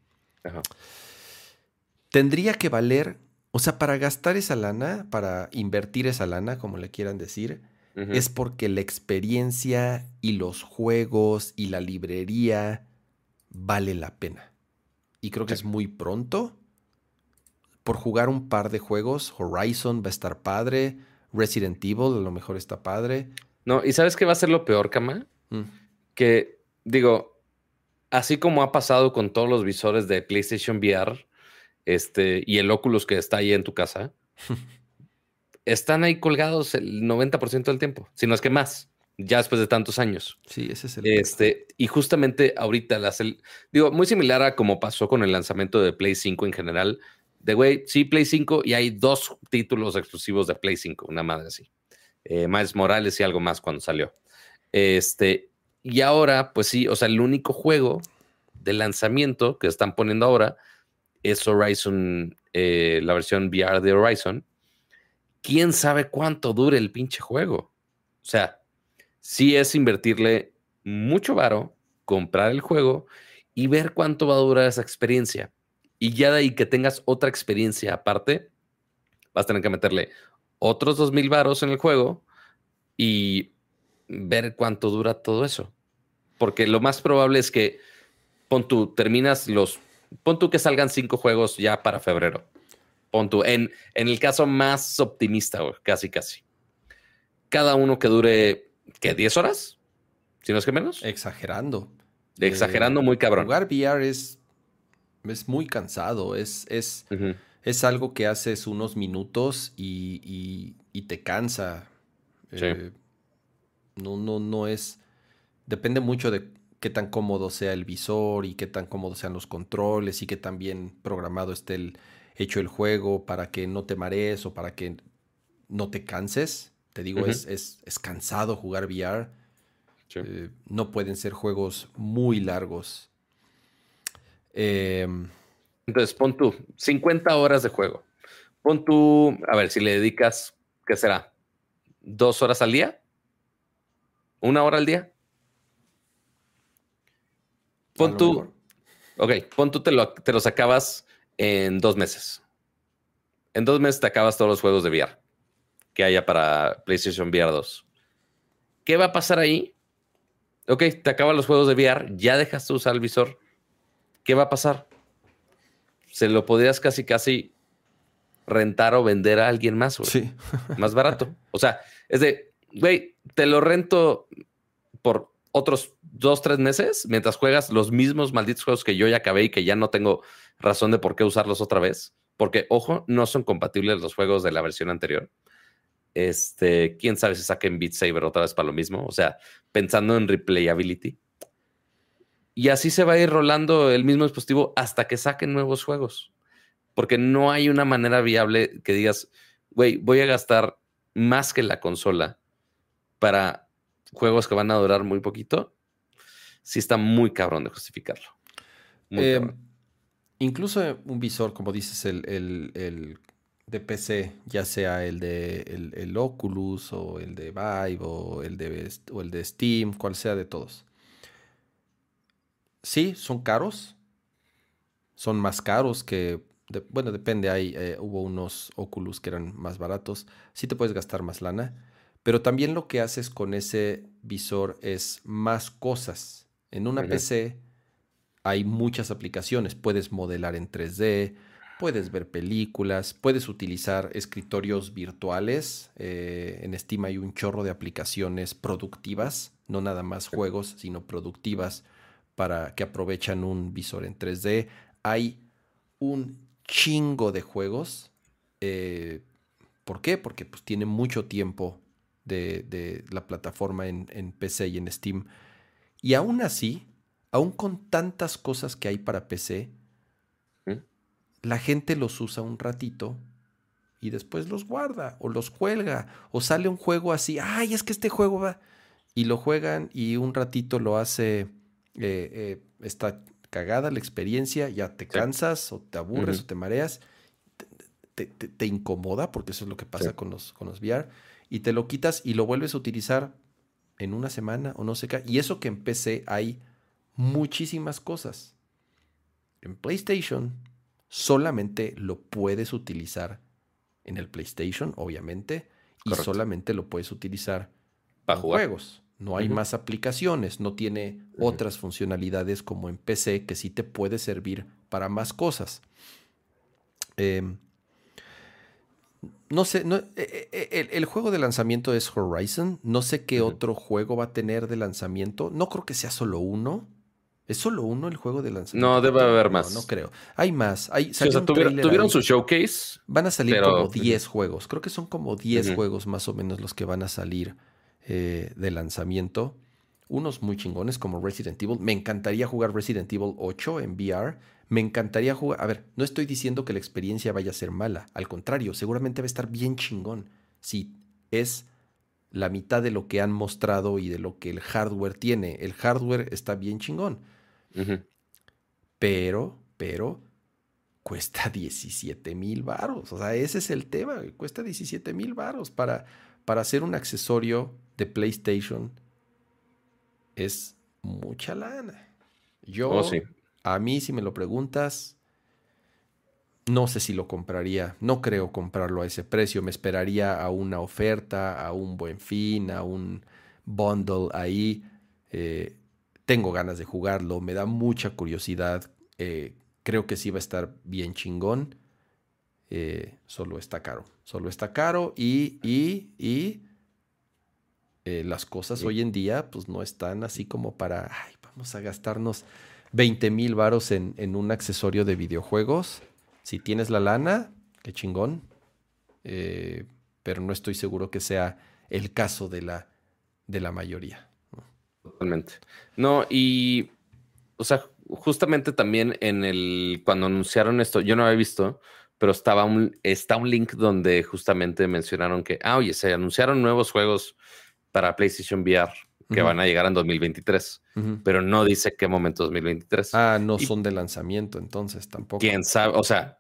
Tendría que valer, o sea, para gastar esa lana, para invertir esa lana, como le quieran decir, es porque la experiencia y los juegos y la librería vale la pena. Y creo que es muy pronto por jugar un par de juegos. Horizon va a estar padre. Resident Evil a lo mejor está padre. No, y ¿sabes qué va a ser lo peor, Kama? Mm. Que, digo, así como ha pasado con todos los visores de PlayStation VR este, y el Oculus que está ahí en tu casa, están ahí colgados el 90% del tiempo, si no es que más, ya después de tantos años. Sí, ese es el. Este, y justamente ahorita, las, digo, muy similar a como pasó con el lanzamiento de Play 5 en general, de güey, sí, Play 5 y hay dos títulos exclusivos de Play 5, una madre así. Eh, Miles Morales y algo más cuando salió. Este, y ahora, pues sí, o sea, el único juego de lanzamiento que están poniendo ahora es Horizon, eh, la versión VR de Horizon. ¿Quién sabe cuánto dure el pinche juego? O sea, sí es invertirle mucho varo, comprar el juego y ver cuánto va a durar esa experiencia. Y ya de ahí que tengas otra experiencia aparte, vas a tener que meterle otros dos mil varos en el juego y ver cuánto dura todo eso. Porque lo más probable es que, pon tú, terminas los, pon tú que salgan cinco juegos ya para febrero. Pon tú, en, en el caso más optimista, casi, casi. Cada uno que dure, ¿qué? ¿10 horas? Si no es que menos. Exagerando. Exagerando muy cabrón. Jugar VR es es muy cansado, es, es, es algo que haces unos minutos y, te cansa. Eh, no, no, no es. Depende mucho de qué tan cómodo sea el visor y qué tan cómodos sean los controles y qué tan bien programado esté el, hecho el juego para que no te marees o para que no te canses. Te digo, es, es, cansado jugar VR. Eh, no pueden ser juegos muy largos. Em, Entonces, pon tú 50 horas de juego. Pon tú, a ver, si le dedicas, ¿qué será? ¿Dos horas al día? ¿Una hora al día? Pon tú. Ok, pon tú te, lo, te los acabas en dos meses. En dos meses te acabas todos los juegos de VR que haya para PlayStation VR 2. ¿Qué va a pasar ahí? Ok, te acaban los juegos de VR, ya dejaste usar el visor. ¿Qué va a pasar? Se lo podrías casi, casi rentar o vender a alguien más, Sí. más barato. O sea, es de, güey, te lo rento por otros dos, tres meses mientras juegas los mismos malditos juegos que yo ya acabé y que ya no tengo razón de por qué usarlos otra vez. Porque, ojo, no son compatibles los juegos de la versión anterior. Este, quién sabe si saquen Beat Saber otra vez para lo mismo. O sea, pensando en replayability. Y así se va a ir rolando el mismo dispositivo hasta que saquen nuevos juegos. Porque no hay una manera viable que digas, güey, voy a gastar más que la consola para juegos que van a durar muy poquito, sí está muy cabrón de justificarlo. Eh, incluso un visor, como dices, el, el, de PC, ya sea el de el, Oculus o el de Vive o el de, o el de Steam, cual sea de todos. Sí, son caros. Son más caros que bueno, depende, hay, eh, hubo unos Oculus que eran más baratos, sí te puedes gastar más lana, pero también lo que haces con ese visor es más cosas. En una PC hay muchas aplicaciones, puedes modelar en 3D, puedes ver películas, puedes utilizar escritorios virtuales, eh, en Steam hay un chorro de aplicaciones productivas, no nada más juegos, sino productivas para que aprovechan un visor en 3D. Hay un chingo de juegos. Eh, ¿Por qué? Porque pues, tiene mucho tiempo de, la plataforma en, PC y en Steam. Y aún así, aún con tantas cosas que hay para PC, ¿Mm? la gente los usa un ratito y después los guarda o los cuelga. O sale un juego así, ay, es que este juego va y lo juegan y un ratito lo hace, eh, eh, está cagada la experiencia, ya te cansas o te aburres o te mareas, te, incomoda, porque eso es lo que pasa con, los, con los VR, y te lo quitas y lo vuelves a utilizar en una semana o no sé qué. Y eso que en PC hay muchísimas cosas. En PlayStation solamente lo puedes utilizar en el PlayStation, obviamente, y solamente lo puedes utilizar para juegos. No hay más aplicaciones, no tiene otras funcionalidades como en PC que sí te puede servir para más cosas. Em, no sé, e, e, e, el, juego de lanzamiento es Horizon. No sé qué otro juego va a tener de lanzamiento. No creo que sea solo uno. ¿Es solo uno el juego de lanzamiento? No, debe haber más. No, creo. Hay más. Hay, tuvieron, su showcase. Van a salir como 10 juegos. Creo que son como 10 juegos más o menos los que van a salir eh, de lanzamiento. Unos muy chingones como Resident Evil. Me encantaría jugar Resident Evil 8 en VR. Me encantaría jugar. A ver, no estoy diciendo que la experiencia vaya a ser mala. Al contrario, seguramente va a estar bien chingón. Si es la mitad de lo que han mostrado y de lo que el hardware tiene. El hardware está bien chingón. Pero, pero, cuesta 17 mil varos. O sea, ese es el tema. Cuesta 17 mil varos para, para hacer un accesorio de PlayStation es mucha lana. Yo, oh, a mí, si me lo preguntas, no sé si lo compraría. No creo comprarlo a ese precio. Me esperaría a una oferta, a un buen fin, a un bundle ahí. Eh, tengo ganas de jugarlo. Me da mucha curiosidad. Eh, creo que sí va a estar bien chingón. Eh, solo está caro. Solo está caro y, y, y las cosas hoy en día pues no están así como para, ay, vamos a gastarnos 20 mil varos en, un accesorio de videojuegos. Si tienes la lana, qué chingón. Eh, pero no estoy seguro que sea el caso de la, de la mayoría. Totalmente. No, y, o sea, justamente también en el, cuando anunciaron esto, yo no había visto, pero estaba un, está un link donde justamente mencionaron que, ah, oye, se anunciaron nuevos juegos para PlayStation VR que van a llegar en 2023, pero no dice qué momento 2023. Ah, no son de lanzamiento entonces tampoco. Quién sabe, o sea,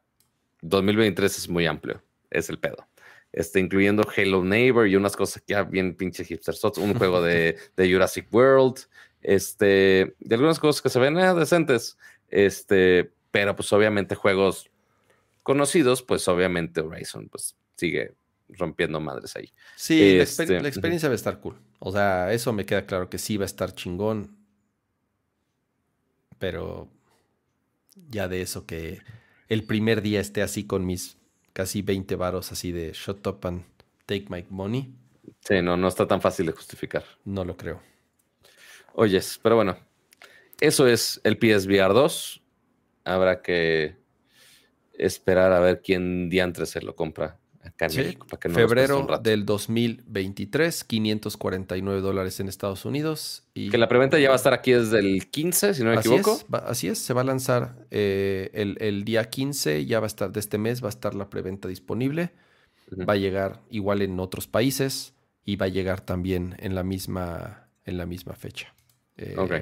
2023 es muy amplio, es el pedo. Este, incluyendo Halo Neighbor y unas cosas que ya bien pinche hipster un juego de, de, Jurassic World, Este, de algunas cosas que se ven ah, decentes. Este, pero pues obviamente juegos conocidos, pues obviamente Horizon pues sigue rompiendo madres ahí. Sí, la, este, experiencia va a estar cool. O sea, eso me queda claro que sí va a estar chingón. Pero ya de eso que el primer día esté así con mis casi 20 varos así de shut up and take my money. Sí, no, no está tan fácil de justificar. No lo creo. Oyes, pero bueno, eso es el PSVR 2. Habrá que esperar a ver quién diantre se lo compra acá en México. Para que no febrero del 2023, 549 dólares en Estados Unidos. Y que la preventa ya va a estar aquí desde el 15, si no me equivoco. así es, se va a lanzar eh, el, día 15, ya va a estar de este mes, va a estar la preventa disponible. Va a llegar igual en otros países y va a llegar también en la misma, en la misma fecha. Eh, ok.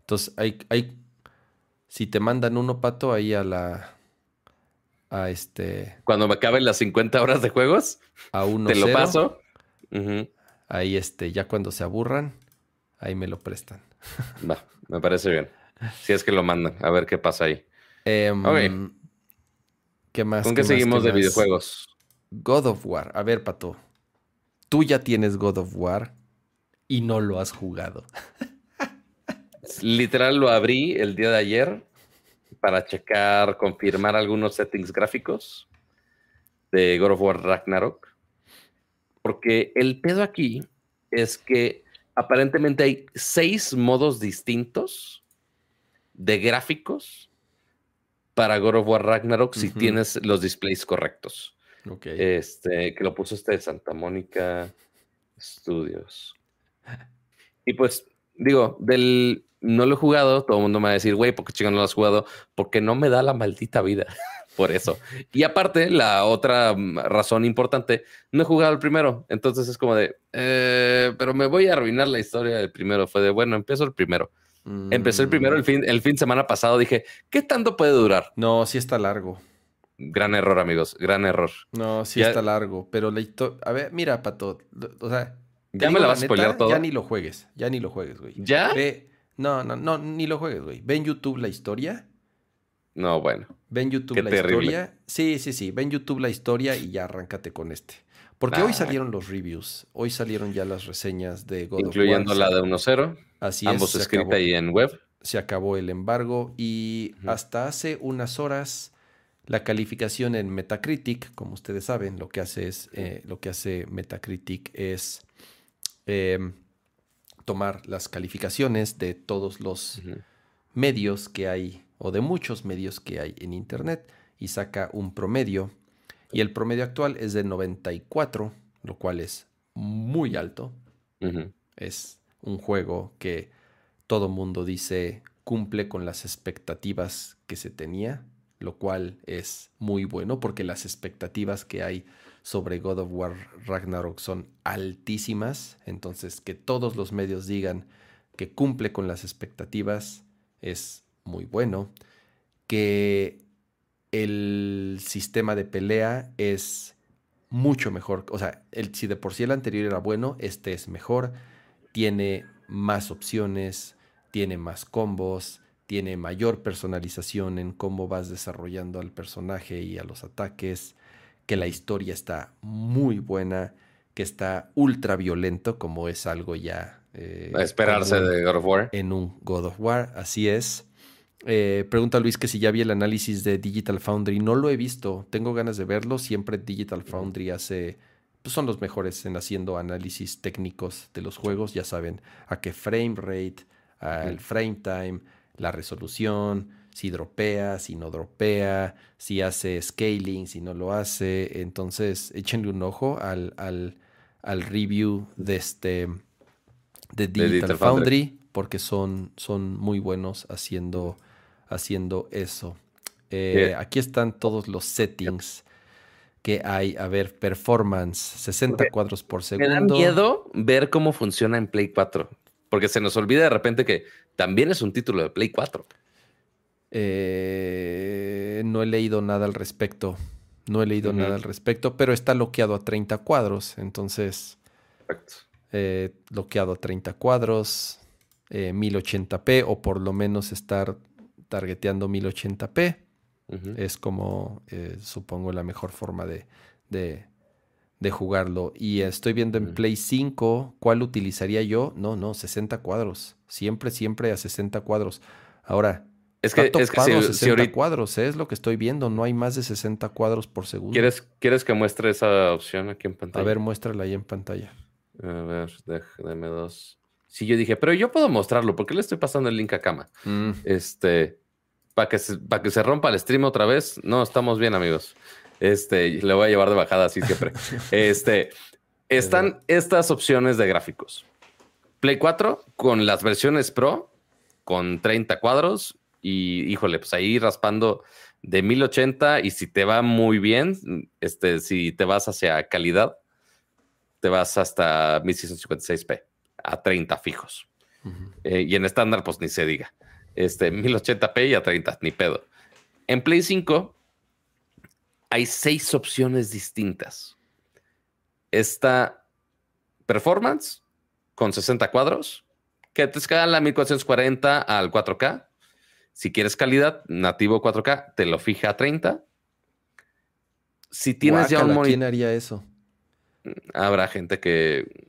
Entonces, hay, hay, si te mandan uno, Pato, ahí a la, a este. Cuando me acaben las 50 horas de juegos, a uno te lo paso. Ahí, este, ya cuando se aburran, ahí me lo prestan. Va, me parece bien. Si es que lo mandan, a ver qué pasa ahí. Em, ¿Qué más? ¿Con qué, seguimos de videojuegos? God of War. A ver, Pato. Tú ya tienes God of War y no lo has jugado. Literal lo abrí el día de ayer para checar, confirmar algunos settings gráficos de God of War Ragnarok. Porque el pedo aquí es que aparentemente hay seis modos distintos de gráficos para God of War Ragnarok si tienes los displays correctos. Este, que lo puso este de Santa Mónica Studios. Y pues, digo, del, no lo he jugado, todo el mundo me va a decir, güey, ¿por qué no lo has jugado? Porque no me da la maldita vida. Por eso. Y aparte, la otra mm, razón importante, no he jugado el primero. Entonces es como de, eh, pero me voy a arruinar la historia del primero. Fue de, bueno, empiezo el primero. Empecé el primero el fin, el fin de semana pasado. Dije, ¿qué tanto puede durar? No, sí está largo. Gran error, amigos. Gran error. No, sí está largo. Pero la historia. A ver, mira, Pato. O sea. Ya me la vas a spoiler todo. Ya ni lo juegues. Ya ni lo juegues, güey. ¿Ya? No, no, no, ni lo juegues, güey. Ve en YouTube la historia. No, bueno. Ve en YouTube la historia. Sí, sí, sí. Ve en YouTube la historia y ya arráncate con este. Porque hoy salieron los reviews. Hoy salieron ya las reseñas de God Incluyendo of War. la de 1.0. Así Ambos es. Ambos ahí en web. Se acabó el embargo y hasta hace unas horas la calificación en Metacritic, como ustedes saben, lo que hace es eh, lo que hace Metacritic es em, tomar las calificaciones de todos los medios que hay o de muchos medios que hay en Internet y saca un promedio. Y el promedio actual es de 94, lo cual es muy alto. Es un juego que todo mundo dice cumple con las expectativas que se tenía, lo cual es muy bueno porque las expectativas que hay sobre God of War Ragnarok son altísimas, entonces que todos los medios digan que cumple con las expectativas es muy bueno, que el sistema de pelea es mucho mejor, o sea, si de por sí el anterior era bueno, este es mejor, tiene más opciones, tiene más combos, tiene mayor personalización en cómo vas desarrollando al personaje y a los ataques, que la historia está muy buena, que está ultra violento, como es algo ya... Eh, a esperarse de God of War. En un God of War, así es. Eh, pregunta Luis que si ya vi el análisis de Digital Foundry. No lo he visto, tengo ganas de verlo. Siempre Digital Foundry hace, pues son los mejores en haciendo análisis técnicos de los juegos. Ya saben a qué frame rate, al frame time, la resolución, si dropea, si no dropea, si hace scaling, si no lo hace. Entonces, échenle un ojo al, al, review de este de Digital, Foundry, porque son, son muy buenos haciendo, haciendo eso. Eh, aquí están todos los settings que hay. A ver, performance, 60 cuadros por segundo. Me da miedo ver cómo funciona en Play 4, porque se nos olvida de repente que también es un título de Play 4. Eh, no he leído nada al respecto. No he leído nada al respecto, pero está bloqueado a 30 cuadros. Entonces, eh, bloqueado a 30 cuadros. 1080p o por lo menos estar targeteando 1080p. Es como, eh, supongo, la mejor forma de, de, jugarlo. Y estoy viendo en Play 5, ¿cuál utilizaría yo? No, no, 60 cuadros. Siempre, siempre a 60 cuadros. Ahora, es que, es que 60 cuadros, ¿eh? es lo que estoy viendo. No hay más de 60 cuadros por segundo. ¿Quieres, ¿Quieres que muestre esa opción aquí en pantalla? A ver, muéstrala ahí en pantalla. A ver, déjame dos. Sí, yo dije, pero yo puedo mostrarlo. ¿Por qué le estoy pasando el link a cama? Mm. Este para que, se, que se rompa el stream otra vez. No, estamos bien, amigos. Este, le voy a llevar de bajada así siempre. este, están estas opciones de gráficos. Play 4 con las versiones Pro, con 30 cuadros y, híjole, pues ahí raspando de 1080 y si te va muy bien, este, si te vas hacia calidad, te vas hasta 1656p a 30 fijos. Eh, y en estándar, pues ni se diga este, 1080p y a 30, ni pedo. En Play 5 hay seis opciones distintas. Esta Performance con 60 cuadros, que te escala 1440 al 4K. Si quieres calidad, nativo 4K, te lo fija a 30. Si tienes ya un monitor. ¿Quién haría eso? Habrá gente que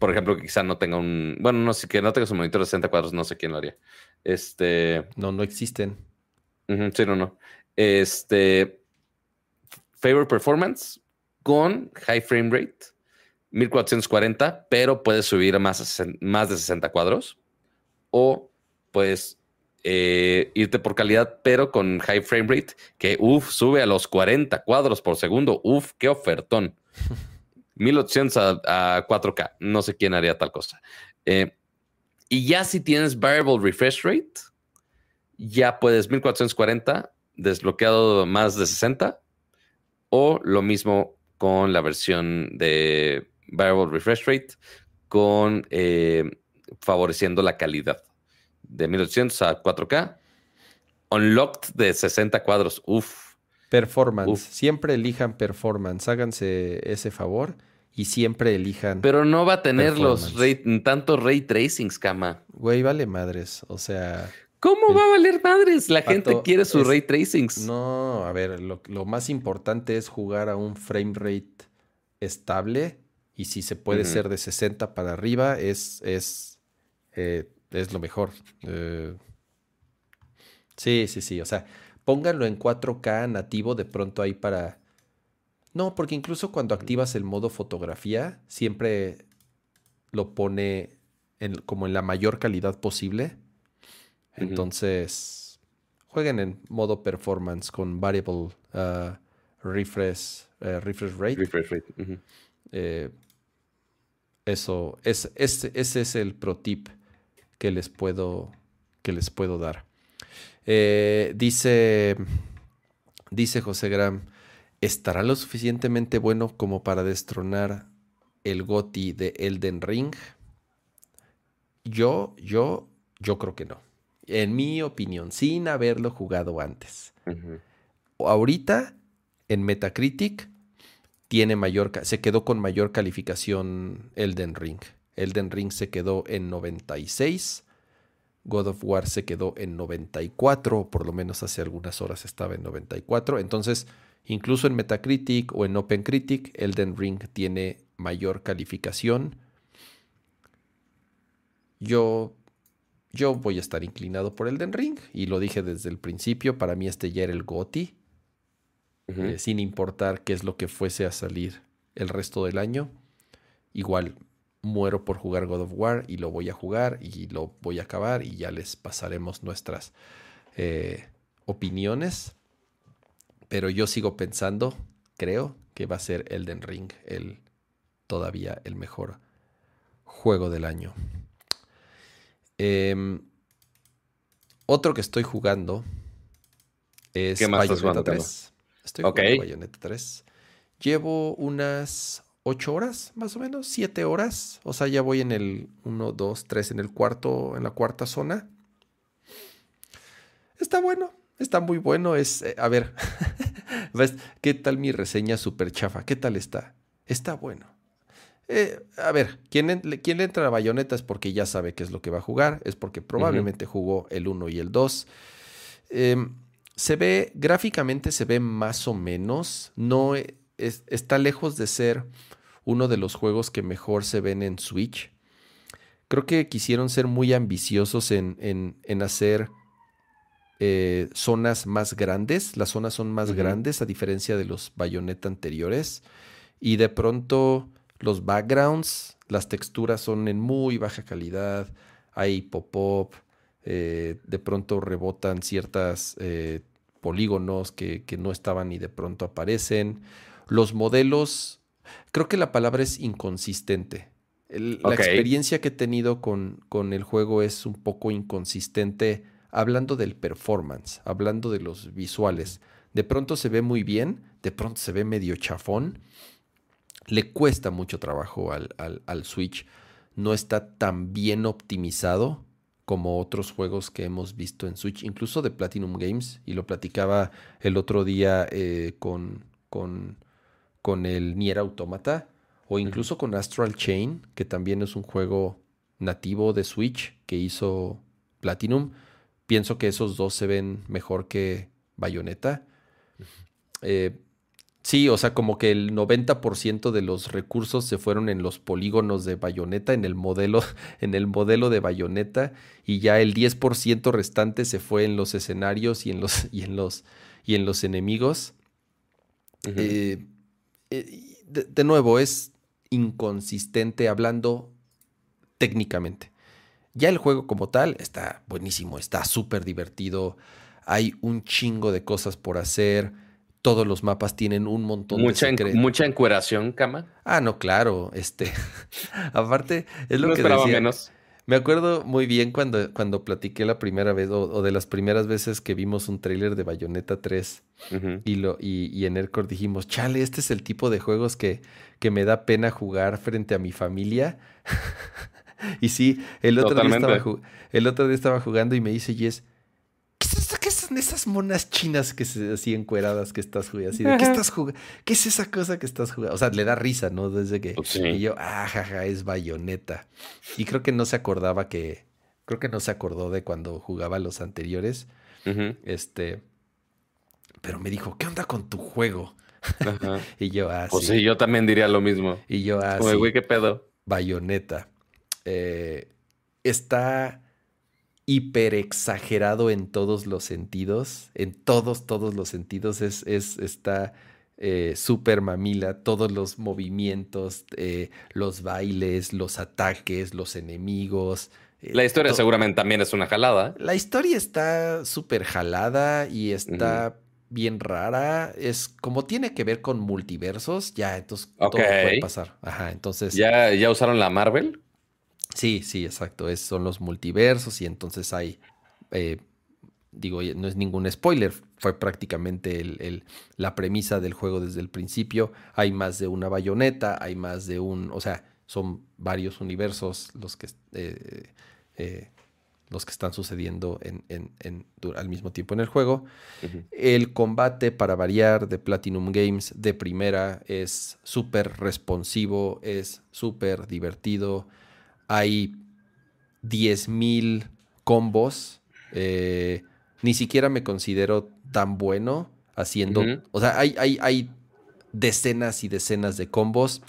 por ejemplo, que quizá no tenga un. Bueno, no sé, que no tenga su monitor de 60 cuadros, no sé quién lo haría. Este. No, no existen. sí, no, no. Este. Favor Performance con High Frame Rate, 1440, pero puedes subir más, más de 60 cuadros. O puedes eh, irte por calidad, pero con High Frame Rate, que uff, sube a los 40 cuadros por segundo. Uf, qué ofertón. 1800 a, 4K. No sé quién haría tal cosa. Eh, y ya si tienes Variable Refresh Rate, ya puedes 1440 desbloqueado más de 60 o lo mismo con la versión de Variable Refresh Rate con eh, favoreciendo la calidad de 1800 a 4K. Unlocked de 60 cuadros. Uf. Performance. Siempre elijan performance. Háganse ese favor y siempre elijan. Pero no va a tener los tantos ray tracings, cama. Güey, vale madres. O sea. ¿Cómo va a valer madres? La gente quiere sus ray tracings. No, a ver, lo, más importante es jugar a un frame rate estable. Y si se puede ser de 60 para arriba, es, es, eh, es lo mejor. Eh, sí, sí, sí. O sea, pónganlo en 4K nativo de pronto ahí para no, porque incluso cuando activas el modo fotografía, siempre lo pone como en la mayor calidad posible. Entonces, jueguen en modo performance con variable uh, refresh, uh, refresh rate. Refresh rate. Eh, eso, es, ese es el pro tip que les puedo, que les puedo dar. Eh, dice, dice José Graham. ¿Estará lo suficientemente bueno como para destronar el GOTI de Elden Ring? Yo, yo, yo creo que no. En mi opinión, sin haberlo jugado antes. Ahorita, en Metacritic, tiene mayor, se quedó con mayor calificación Elden Ring. Elden Ring se quedó en 96. God of War se quedó en 94, por lo menos hace algunas horas estaba en 94. Entonces, Incluso en Metacritic o en OpenCritic, Elden Ring tiene mayor calificación. Yo, yo voy a estar inclinado por Elden Ring y lo dije desde el principio, para mí este ya era el GOTI, eh, sin importar qué es lo que fuese a salir el resto del año. Igual muero por jugar God of War y lo voy a jugar y lo voy a acabar y ya les pasaremos nuestras eh, opiniones. Pero yo sigo pensando, creo, que va a ser Elden Ring el todavía el mejor juego del año. Em, otro que estoy jugando es Bayonetta 3. Estoy jugando Bayonetta 3. Llevo unas 8 horas, más o menos, 7 horas. O sea, ya voy en el 1, 2, 3, en el cuarto, en la cuarta zona. Está bueno, está muy bueno. Es, eh, a ver, ¿qué tal mi reseña super chafa? ¿Qué tal está? Está bueno. Eh, a ver, ¿quién, le entra a Bayonetta es porque ya sabe qué es lo que va a jugar, es porque probablemente jugó el 1 y el 2. Em, se ve, gráficamente se ve más o menos, no está lejos de ser uno de los juegos que mejor se ven en Switch. Creo que quisieron ser muy ambiciosos en, hacer eh, zonas más grandes. Las zonas son más grandes a diferencia de los Bayonetta anteriores. Y de pronto los backgrounds, las texturas son en muy baja calidad. Hay pop-up. Eh, de pronto rebotan ciertas eh, polígonos que, no estaban y de pronto aparecen. Los modelos, creo que la palabra es inconsistente. La experiencia que he tenido con, con el juego es un poco inconsistente hablando del performance, hablando de los visuales. De pronto se ve muy bien, de pronto se ve medio chafón. Le cuesta mucho trabajo al, al Switch. No está tan bien optimizado como otros juegos que hemos visto en Switch, incluso de Platinum Games, y lo platicaba el otro día eh, con, con, con, el Nier Automata, o incluso con Astral Chain, que también es un juego nativo de Switch que hizo Platinum. Pienso que esos dos se ven mejor que Bayonetta. Sí, o sea, como que el 90% de los recursos se fueron en los polígonos de bayoneta, en el modelo, en el modelo de bayoneta, y ya el 10% restante se fue en los escenarios y en los, y en los, y en los enemigos. Eh, eh, de, nuevo, es inconsistente hablando técnicamente. Ya el juego como tal está buenísimo, está súper divertido, hay un chingo de cosas por hacer todos los mapas tienen un montón de secretos. mucha encueración, cama. Ah, no, claro. Este, aparte, es lo que decía. Menos. Me acuerdo muy bien cuando, cuando platiqué la primera vez, o, de las primeras veces que vimos un tráiler de Bayonetta 3 y, lo, y, en Aircore dijimos, chale, este es el tipo de juegos que, que me da pena jugar frente a mi familia. y sí, el otro, día estaba, el otro día estaba jugando y me dice Jess, ¿qué son esas monas chinas que se así encueradas que estás jugando? Así de, ¿qué estás jugando? ¿Qué es esa cosa que estás jugando? O sea, le da risa, ¿no? Desde que. Pues y yo, ah, jaja, es bayoneta. Y creo que no se acordaba que. Creo que no se acordó de cuando jugaba los anteriores. Este. Pero me dijo, ¿qué onda con tu juego? y yo, ah, Pues sí, yo también diría lo mismo. Y yo, ah, güey, ¿qué pedo? Bayoneta. Eh, está hiper exagerado en todos los sentidos, en todos, todos los sentidos, es, es está eh, súper mamila, todos los movimientos, eh, los bailes, los ataques, los enemigos. Eh, la historia seguramente también es una jalada. La historia está súper jalada y está bien rara. Es como tiene que ver con multiversos, ya, entonces todo puede pasar. Ajá, entonces. ¿Ya, ¿Ya usaron la Marvel? Sí, sí, exacto. Es, son los multiversos y entonces hay, eh, digo, no es ningún spoiler, fue prácticamente el, la premisa del juego desde el principio. Hay más de una bayoneta, hay más de un, o sea, son varios universos los que, eh, eh, los que están sucediendo en, en, al mismo tiempo en el juego. El combate, para variar, de Platinum Games de primera es súper responsivo, es súper divertido hay 10.000 combos. Eh, ni siquiera me considero tan bueno haciendo. O sea, hay, hay, hay, decenas y decenas de combos.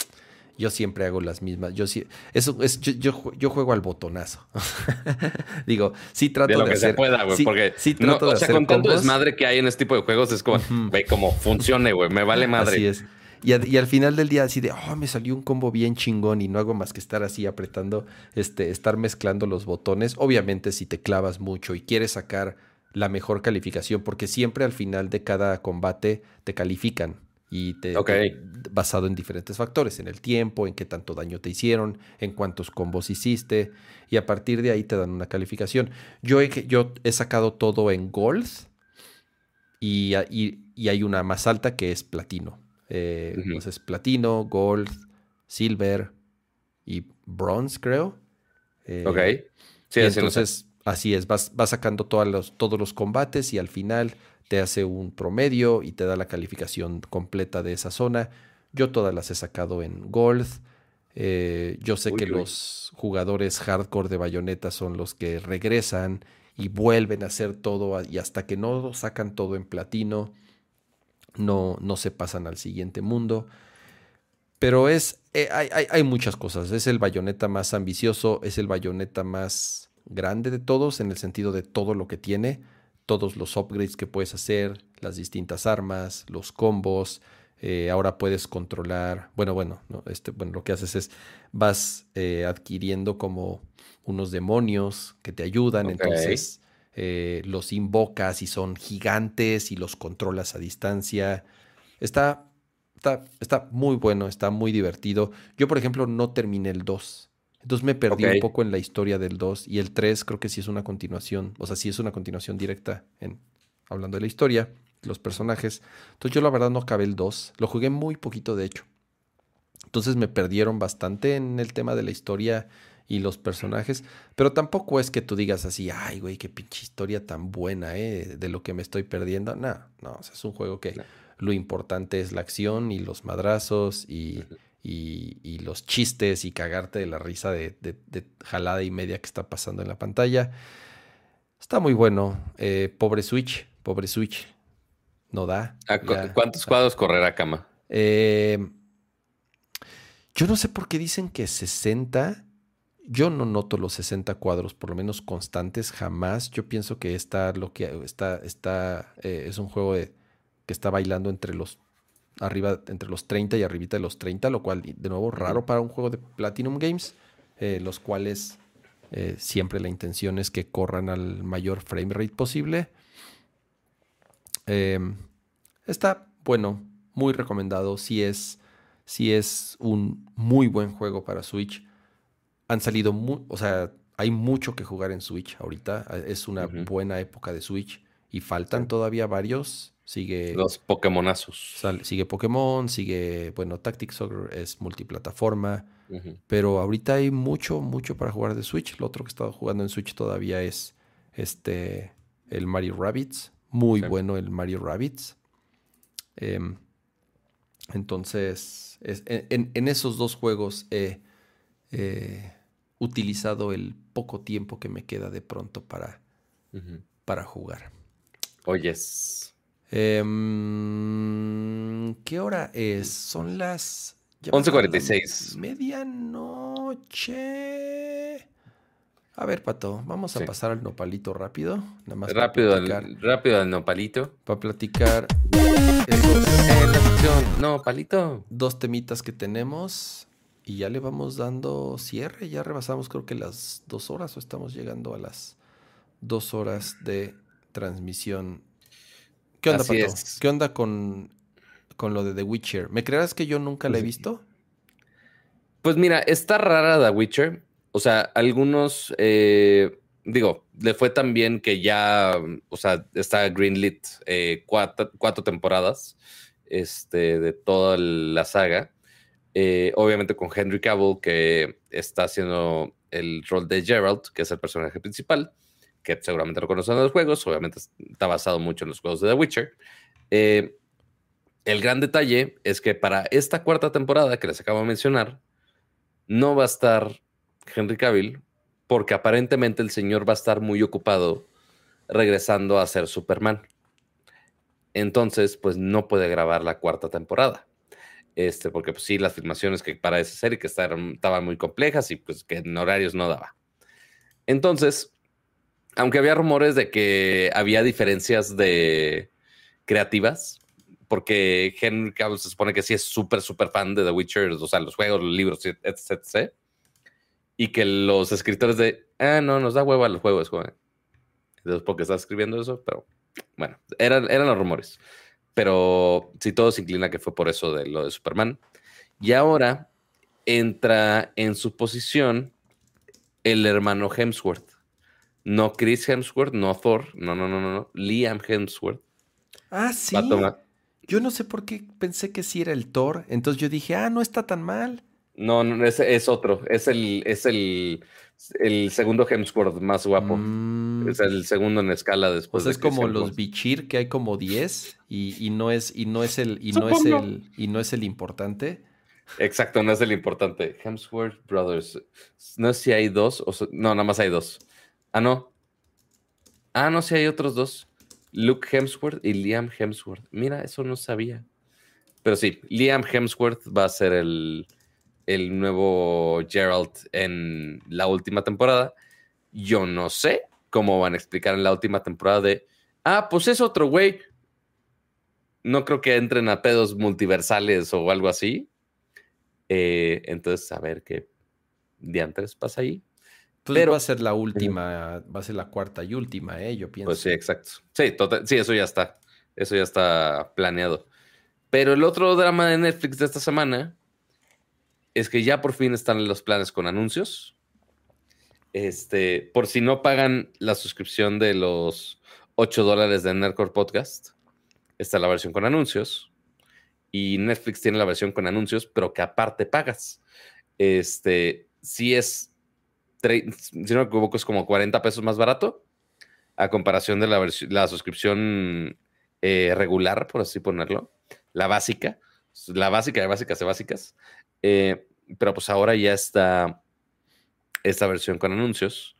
Yo siempre hago las mismas. Yo eso es, yo, yo, juego al botonazo. Digo, sí trato de, lo que hacer, se pueda, güey, porque sí trato de o sea, con tanto desmadre que hay en este tipo de juegos es como, güey, como funcione, güey, me vale madre. Así es. Y, al final del día, así de, oh, me salió un combo bien chingón y no hago más que estar así apretando, este, estar mezclando los botones. Obviamente, si te clavas mucho y quieres sacar la mejor calificación, porque siempre al final de cada combate te califican y te, basado en diferentes factores, en el tiempo, en qué tanto daño te hicieron, en cuántos combos hiciste y a partir de ahí te dan una calificación. Yo he, yo he sacado todo en gold y, y hay una más alta que es platino. Eh, entonces, platino, gold, silver y bronze, creo. Eh, ok. Sí, entonces, así es, vas, sacando todos los, todos los combates y al final te hace un promedio y te da la calificación completa de esa zona. Yo todas las he sacado en gold. Eh, yo sé que los jugadores hardcore de Bayonetta son los que regresan y vuelven a hacer todo y hasta que no sacan todo en platino, no, no se pasan al siguiente mundo. Pero es, eh, hay, hay, muchas cosas. Es el bayoneta más ambicioso, es el bayoneta más grande de todos en el sentido de todo lo que tiene, todos los upgrades que puedes hacer, las distintas armas, los combos, eh, ahora puedes controlar, bueno, bueno, este, bueno, lo que haces es vas eh, adquiriendo como unos demonios que te ayudan, entonces eh, los invocas y son gigantes y los controlas a distancia. Está, está, está muy bueno, está muy divertido. Yo, por ejemplo, no terminé el 2. Entonces me perdí un poco en la historia del 2 y el 3 creo que sí es una continuación, o sea, sí es una continuación directa en hablando de la historia los personajes. Entonces yo la verdad no acabé el 2. Lo jugué muy poquito, de hecho. Entonces me perdieron bastante en el tema de la historia y los personajes. Pero tampoco es que tú digas así, ay, güey, qué pinche historia tan buena, ¿eh? De lo que me estoy perdiendo. No, no, es un juego que lo importante es la acción y los madrazos y, y, los chistes y cagarte de la risa de, de, jalada y media que está pasando en la pantalla. Está muy bueno. Eh, pobre Switch, pobre Switch no da. ¿Cuántos cuadros correrá Cama? Eh, yo no sé por qué dicen que 60. Yo no noto los 60 cuadros, por lo menos constantes, jamás. Yo pienso que está lo que está, está, eh, es un juego que está bailando entre los arriba, entre los 30 y arribita de los 30, lo cual, de nuevo, raro para un juego de Platinum Games, eh, los cuales siempre la intención es que corran al mayor frame rate posible. Em, está bueno, muy recomendado. Si es, si es un muy buen juego para Switch. Han salido, o sea, hay mucho que jugar en Switch ahorita. Es una buena época de Switch y faltan todavía varios. Sigue. Los Pokémonazos. sigue Pokémon, sigue. Bueno, Tactics Soccer es multiplataforma. Pero ahorita hay mucho, mucho para jugar de Switch. Lo otro que he estado jugando en Switch todavía es este. El Mario Rabbits. Muy bueno el Mario Rabbits. Em, entonces, en, esos dos juegos he utilizado el poco tiempo que me queda de pronto para, para jugar. Oyes. Em, ¿Qué hora es? Son las... 11.46. Medianoche. A ver, Pato, vamos a pasar al nopalito rápido. Nada más rápido, al, rápido al nopalito. Para platicar nopalito. Dos temitas que tenemos. Y ya le vamos dando cierre. Ya rebasamos creo que las dos horas o estamos llegando a las dos horas de transmisión. ¿Qué onda, Pato? ¿Qué onda con, con lo de The Witcher? ¿Me creerás que yo nunca la he visto? Pues mira, está rara The Witcher o sea, algunos, eh, digo, le fue tan bien que ya, o sea, está greenlit eh, cuatro, temporadas este, de toda la saga. Eh, obviamente con Henry Cavill, que está haciendo el rol de Gerald, que es el personaje principal, que seguramente lo conocen en los juegos, obviamente está basado mucho en los juegos de The Witcher. el gran detalle es que para esta cuarta temporada que les acabo de mencionar, no va a estar Henry Cavill, porque aparentemente el señor va a estar muy ocupado regresando a ser Superman. Entonces, pues no puede grabar la cuarta temporada. Este, porque pues sí, las filmaciones que para esa serie que estaban, estaban muy complejas y pues que en horarios no daba. Entonces, aunque había rumores de que había diferencias de creativas, porque Henry Cavill se supone que sí es súper, súper fan de The Witcher, o sea, los juegos, los libros, etc y que los escritores de, ah, no, nos da huevo a los juegos, joven. Entonces, porque está escribiendo eso, pero bueno, eran, eran los rumores. Pero si todo se inclina que fue por eso de lo de Superman. Y ahora entra en su posición el hermano Hemsworth. No Chris Hemsworth, no Thor, no, no, no, no, no. Liam Hemsworth. Ah, sí. Yo no sé por qué pensé que sí era el Thor. Entonces yo dije, ah, no está tan mal. No, no es, es, otro. Es el, es el, el segundo Hemsworth más guapo. Mm. Es el segundo en escala después. Pues es como los Bichir, que hay como 10 y, y, no es, y no es el, y no es el, y no es el importante. Exacto, no es el importante. Hemsworth Brothers. No sé si hay dos o no, nada más hay dos. Ah, no. Ah, no, si hay otros dos. Luke Hemsworth y Liam Hemsworth. Mira, eso no sabía. Pero sí, Liam Hemsworth va a ser el, el nuevo Gerald en la última temporada. Yo no sé cómo van a explicar en la última temporada de, ah, pues es otro güey. No creo que entren a pedos multiversales o algo así. Eh, entonces, a ver qué diantres pasa ahí. Pues Pero va a ser la última, va a ser la cuarta y última, ¿eh? Yo pienso. Pues sí, exacto. Sí, total, sí, eso ya está. Eso ya está planeado. Pero el otro drama de Netflix de esta semana es que ya por fin están los planes con anuncios. Este, por si no pagan la suscripción de los 8 dólares de Nerdcore Podcast, está la versión con anuncios. Y Netflix tiene la versión con anuncios, pero que aparte pagas. Este, si es si no me equivoco, es como 40 pesos más barato a comparación de la, la suscripción eh, regular, por así ponerlo, la básica, la básica de básicas de básicas. Eh, pero pues ahora ya está esta versión con anuncios,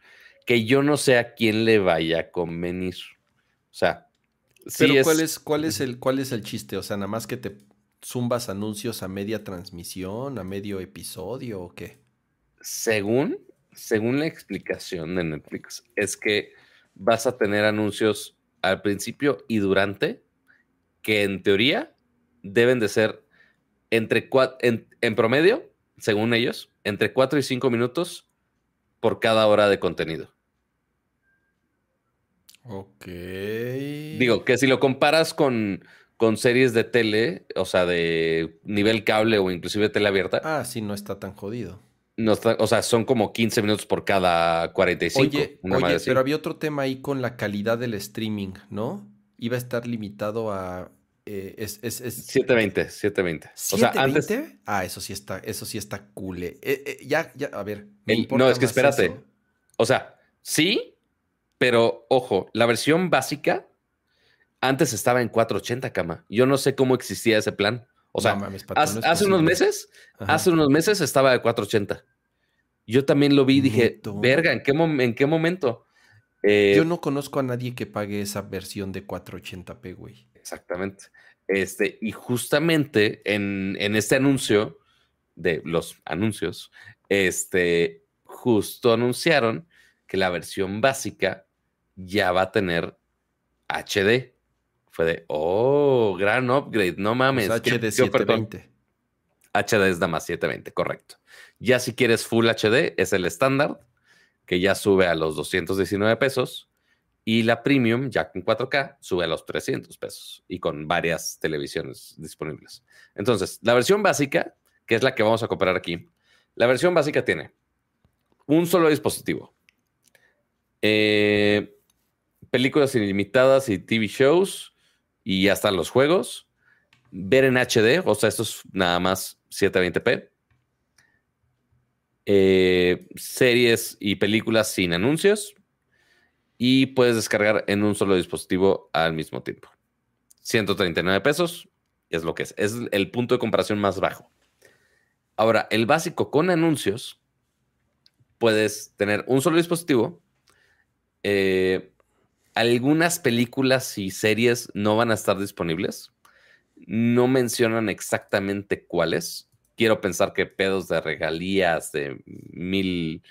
que yo no sé a quién le vaya a convenir. O sea, pero ¿cuál, es, cuál, es el, ¿cuál es el chiste? O sea, nada más que te zumbas anuncios a media transmisión, a medio episodio o qué? Según según la explicación de Netflix, es que vas a tener anuncios al principio y durante, que en teoría deben de ser entre en, en promedio, según ellos, entre 4 y 5 minutos por cada hora de contenido. Ok. Digo, que si lo comparas con, con series de tele, o sea, de nivel cable o inclusive tele abierta. Ah, sí, no está tan jodido o sea, son como 15 minutos por cada 45. Oye, oye pero había otro tema ahí con la calidad del streaming, ¿no? Iba a estar limitado a... Eh, es, es, 720, 720. O sea, antes... Ah, eso sí está, eso sí está cool. Eh, eh, ya, ya, a ver. no, es que espérate. O sea, sí, pero ojo, la versión básica antes estaba en 480, cama. Yo no sé cómo existía ese plan. O sea, hace, unos meses, hace unos meses estaba de 480. Yo también lo vi y dije, verga, ¿en qué, ¿en qué momento? Eh, Yo no conozco a nadie que pague esa versión de 480p, güey. Exactamente. Este, y justamente en, en, este anuncio de los anuncios, este, justo anunciaron que la versión básica ya va a tener HD fue de, oh, gran upgrade, no mames. HD 720. HD es nada más 720, correcto. Ya si quieres Full HD, es el estándar, que ya sube a los 219 pesos. Y la Premium, ya con 4K, sube a los 300 pesos y con varias televisiones disponibles. Entonces, la versión básica, que es la que vamos a comparar aquí, la versión básica tiene un solo dispositivo, eh, películas ilimitadas y TV shows, y están los juegos. Ver en HD, o sea, esto es nada más 720p. Eh, series y películas sin anuncios. Y puedes descargar en un solo dispositivo al mismo tiempo. 139 pesos es lo que es. Es el punto de comparación más bajo. Ahora, el básico con anuncios, puedes tener un solo dispositivo, eh, algunas películas y series no van a estar disponibles. No mencionan exactamente cuáles. Quiero pensar que pedos de regalías de mil,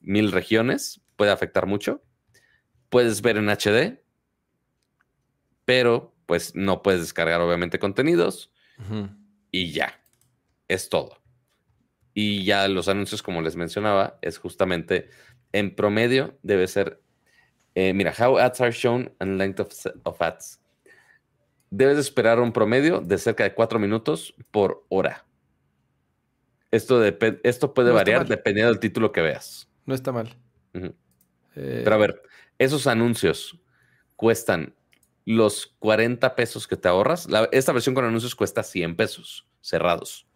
mil regiones puede afectar mucho. Puedes ver en HD, pero pues no puedes descargar obviamente contenidos y ya. Es todo. Y ya los anuncios, como les mencionaba, es justamente en promedio debe ser eh, mira, how ads are shown and length of, ads. Debes esperar un promedio de cerca de cuatro minutos por hora. Esto, esto puede variar dependiendo del título que veas. No está mal. Eh, Pero a ver, esos anuncios cuestan los 40 pesos que te ahorras. esta versión con anuncios cuesta 100 pesos cerrados.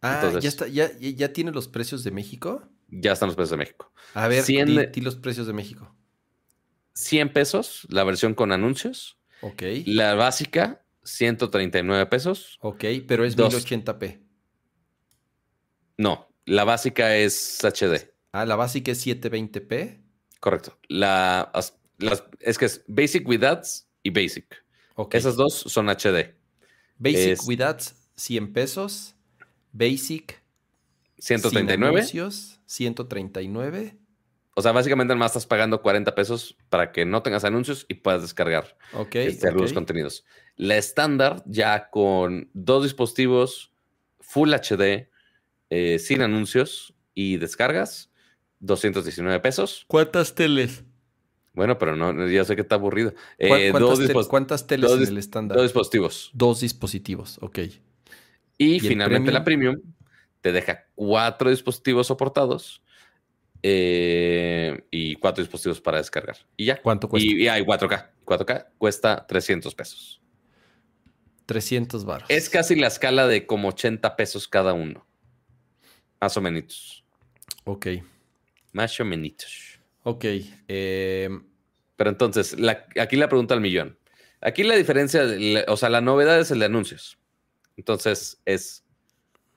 Ah, ¿ya, está, ya, ya, tiene los precios de México? Ya están los precios de México. A ver, 100 di los precios de México. 100 pesos, la versión con anuncios. Ok. La básica, 139 pesos. Ok, pero es 1080p. No, la básica es HD. Ah, la básica es 720p. Correcto. La, es que es Basic with Ads y Basic. Esas dos son HD. Basic with Ads, 100 pesos. Basic, 139. 139. O sea, básicamente más estás pagando 40 pesos para que no tengas anuncios y puedas descargar este, los contenidos. La estándar, ya con dos dispositivos Full HD, eh, sin anuncios y descargas, 219 pesos. ¿Cuántas teles? Bueno, pero no, ya sé que está aburrido. Eh, ¿Cuántas, teles en el estándar? Dos dispositivos. Dos dispositivos, ok. Y, finalmente la premium te deja cuatro dispositivos soportados eh, y cuatro dispositivos para descargar. Y ya. ¿Cuánto cuesta? Y, hay 4K. 4K cuesta 300 pesos. 300 baros. Es casi la escala de como 80 pesos cada uno. Más o menos. Ok. Más o menos. Ok. Eh, Pero entonces, aquí la pregunta al millón. Aquí la diferencia, o sea, la novedad es el de anuncios. Entonces, es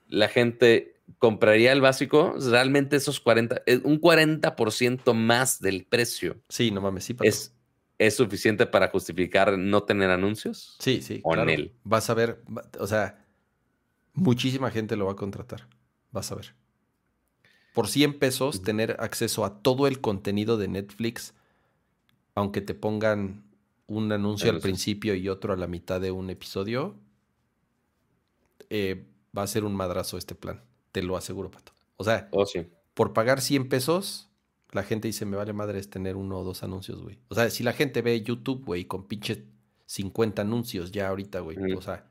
la gente compraría el básico, realmente esos 40, eh, un 40% más del precio. Sí, no mames, sí. Es, ¿Es suficiente para justificar no tener anuncios? Sí, sí. Con él. Vas a ver, o sea, muchísima gente lo va a contratar. Vas a ver. Por 100 pesos, tener acceso a todo el contenido de Netflix, aunque te pongan un anuncio al principio y otro a la mitad de un episodio, eh, va a ser un madrazo este plan. Te lo aseguro, Pato. O sea, oh, por pagar 100 pesos, la gente dice, me vale madre es tener uno o dos anuncios, güey. O sea, si la gente ve YouTube, güey, con pinche 50 anuncios ya ahorita, güey. O sea,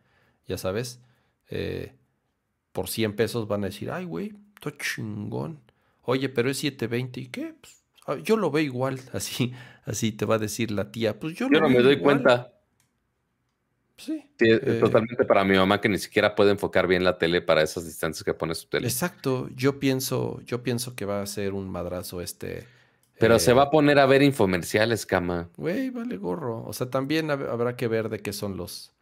ya sabes, eh, por 100 pesos van a decir, ay, güey, todo chingón. Oye, pero es 720 y qué? Pues, yo lo veo igual, así, así te va a decir la tía. Pues yo, yo no me doy cuenta. Sí. Eh, totalmente para mi mamá que ni siquiera puede enfocar bien la tele para esas distancias que pone su tele. Exacto. Yo pienso, yo pienso que va a ser un madrazo este. Pero se eh, va a poner a ver infomerciales, cama. Güey, vale gorro. O sea, también habrá que ver de qué son los.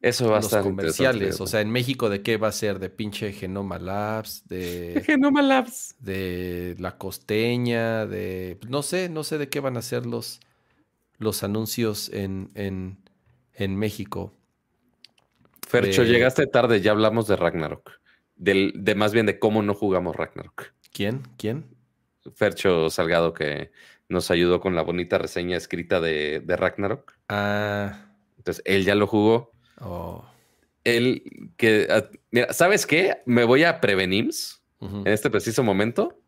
Eso va a estar comerciales. O sea, en México, ¿de qué va a ser? De pinche Genoma Labs, de. Genoma Labs. De la costeña, de. No sé, no sé de qué van a ser los, los anuncios en, en en México. Fercho, llegaste tarde, ya hablamos de Ragnarok. Del, de más bien de cómo no jugamos Ragnarok. ¿Quién? ¿Quién? Fercho Salgado, que nos ayudó con la bonita reseña escrita de, Ragnarok. Ah. Entonces, él ya lo jugó. Oh. Él, que. Mira, ¿sabes qué? Me voy a prevenir en este preciso momento.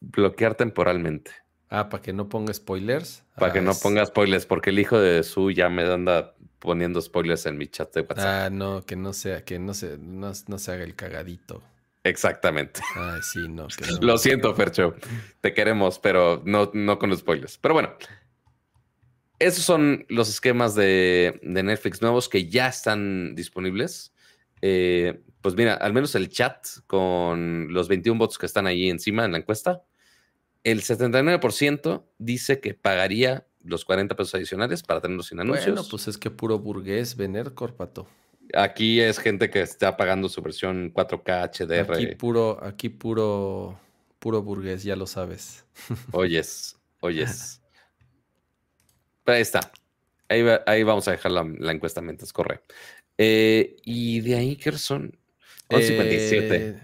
Bloquear temporalmente. Ah, para que no ponga spoilers. Para que no ah, ponga spoilers, porque el hijo de Su ya me anda poniendo spoilers en mi chat de WhatsApp. Ah, no, que no sea, que no se, no, se haga el cagadito. Exactamente. Ay, sí, no. Lo siento, Fercho. Te queremos, pero no, no con los spoilers. Pero bueno, esos son los esquemas de, Netflix nuevos que ya están disponibles. Eh, pues mira, al menos el chat con los 21 votos que están ahí encima en la encuesta el 79% dice que pagaría los 40 pesos adicionales para tenerlos sin anuncios. Bueno, pues es que puro burgués vener corpato. Aquí es gente que está pagando su versión 4K HDR. Aquí puro, aquí puro, puro burgués, ya lo sabes. Oyes, oyes. Ahí está. Ahí, vamos a dejar la, encuesta mientras corre. Eh, y de ahí, ¿qué son? 11.57. Eh,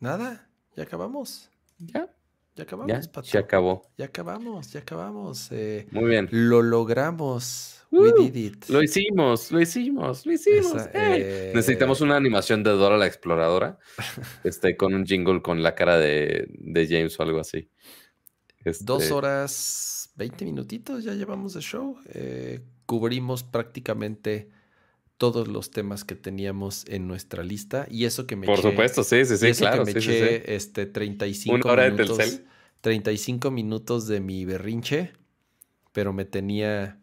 nada, ya acabamos. Ya. Ya acabamos, ya, Se acabó. Ya acabamos, ya acabamos. Eh, Muy bien. Lo logramos. We did it. Lo hicimos, lo hicimos, lo hicimos. Eh, Necesitamos una animación de Dora la Exploradora. este, con un jingle con la cara de, James o algo así. Este Dos horas, veinte minutitos ya llevamos de show. Eh, cubrimos prácticamente todos los temas que teníamos en nuestra lista. Y eso que me Por supuesto, sí, sí, sí, claro. Que me eché este 35 minutos. 35 minutos de mi berrinche, pero me tenía,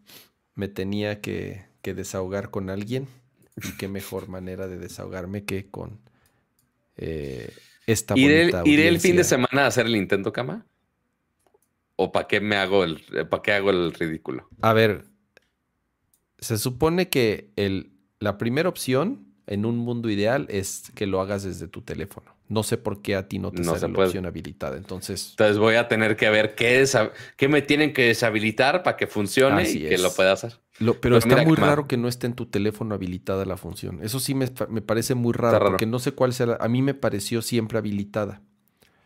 me tenía que, desahogar con alguien. Y qué mejor manera de desahogarme que con eh, esta ¿Iré, ¿Iré el fin de semana a hacer el intento cama? ¿O para qué me hago el, para qué hago el ridículo? A ver, se supone que el, la primera opción en un mundo ideal es que lo hagas desde tu teléfono. No sé por qué a ti no te sale la opción habilitada. Entonces, entonces voy a tener que ver qué, qué me tienen que deshabilitar para que funcione y que lo pueda hacer. pero pues está muy raro que no esté en tu teléfono habilitada la función. Eso sí me, parece muy raro, porque no sé cuál sea. a mí me pareció siempre habilitada.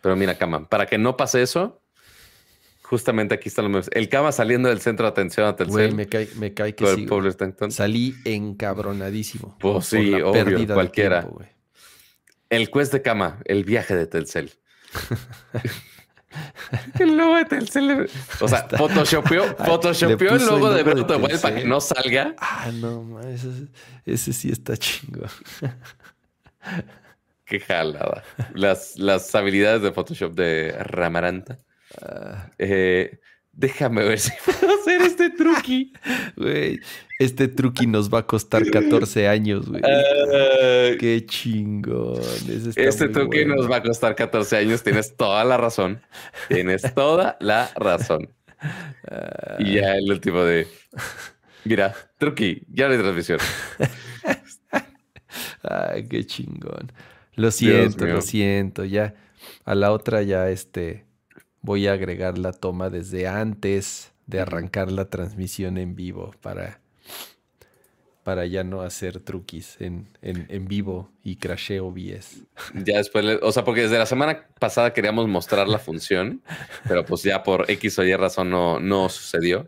Pero mira, Cama, para que no pase eso, justamente aquí está lo mismo. El Cama saliendo del centro de atención a Telcel. me cae, me cae que sí. Salí encabronadísimo. Pues sí, obvio, cualquiera. El quest de cama, el viaje de Telcel. el logo de Telcel. O sea, photoshopeó, photoshopeó el logo de Beto para que no salga. Ah, no, ese, ese sí está chingo. Qué jalada. Las, las habilidades de Photoshop de Ramaranta. Eh, Déjame ver si puedo hacer este truqui. Güey, este truqui nos va a costar 14 años, güey. Ah. Qué chingón. este truqui nos va a costar 14 años. Tienes toda la razón. Tienes toda la razón. Y ya el último de... Mira, truqui, ya no hay transmisión. Ay, qué chingón. Lo siento, lo siento. Ya a la otra ya este voy a agregar la toma desde antes de arrancar la transmisión en vivo para, para ya no hacer truquis en, en, vivo y crasheo OBS. Ya después, o sea, porque desde la semana pasada queríamos mostrar la función, pero pues ya por X o Y razón no, no sucedió.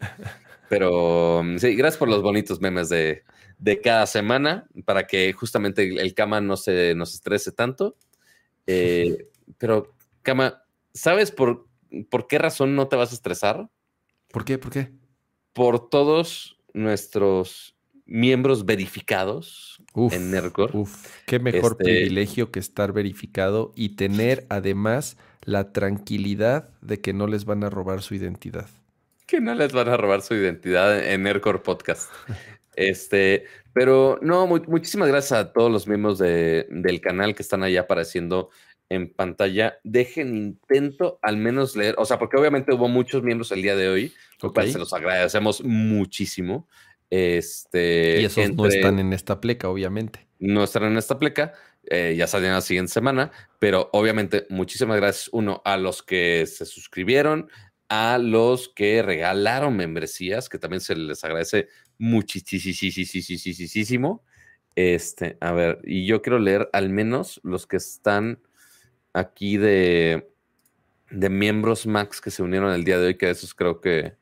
Pero sí, gracias por los bonitos memes de, de cada semana para que justamente el, cama no se nos estrese tanto. Eh, pero, cama, ¿sabes por ¿por qué razón no te vas a estresar? ¿Por qué? ¿Por qué? Por todos nuestros miembros verificados en NERCOR. Uf, qué mejor este privilegio que estar verificado y tener además la tranquilidad de que no les van a robar su identidad. Que no les van a robar su identidad en NERCOR Podcast. este, pero no, muchísimas gracias a todos los miembros del canal que están ahí apareciendo en pantalla, dejen intento al menos leer, o sea, porque obviamente hubo muchos miembros el día de hoy, se los agradecemos muchísimo. Este, y esos no están en esta pleca, obviamente. No están en esta pleca, eh, ya salen la siguiente semana, pero obviamente muchísimas gracias, uno, a los que se suscribieron, a los que regalaron membresías, que también se les agradece muchísimo. Este, a ver, y yo quiero leer al menos los que están aquí de, de miembros Max que se unieron el día de hoy, que esos creo que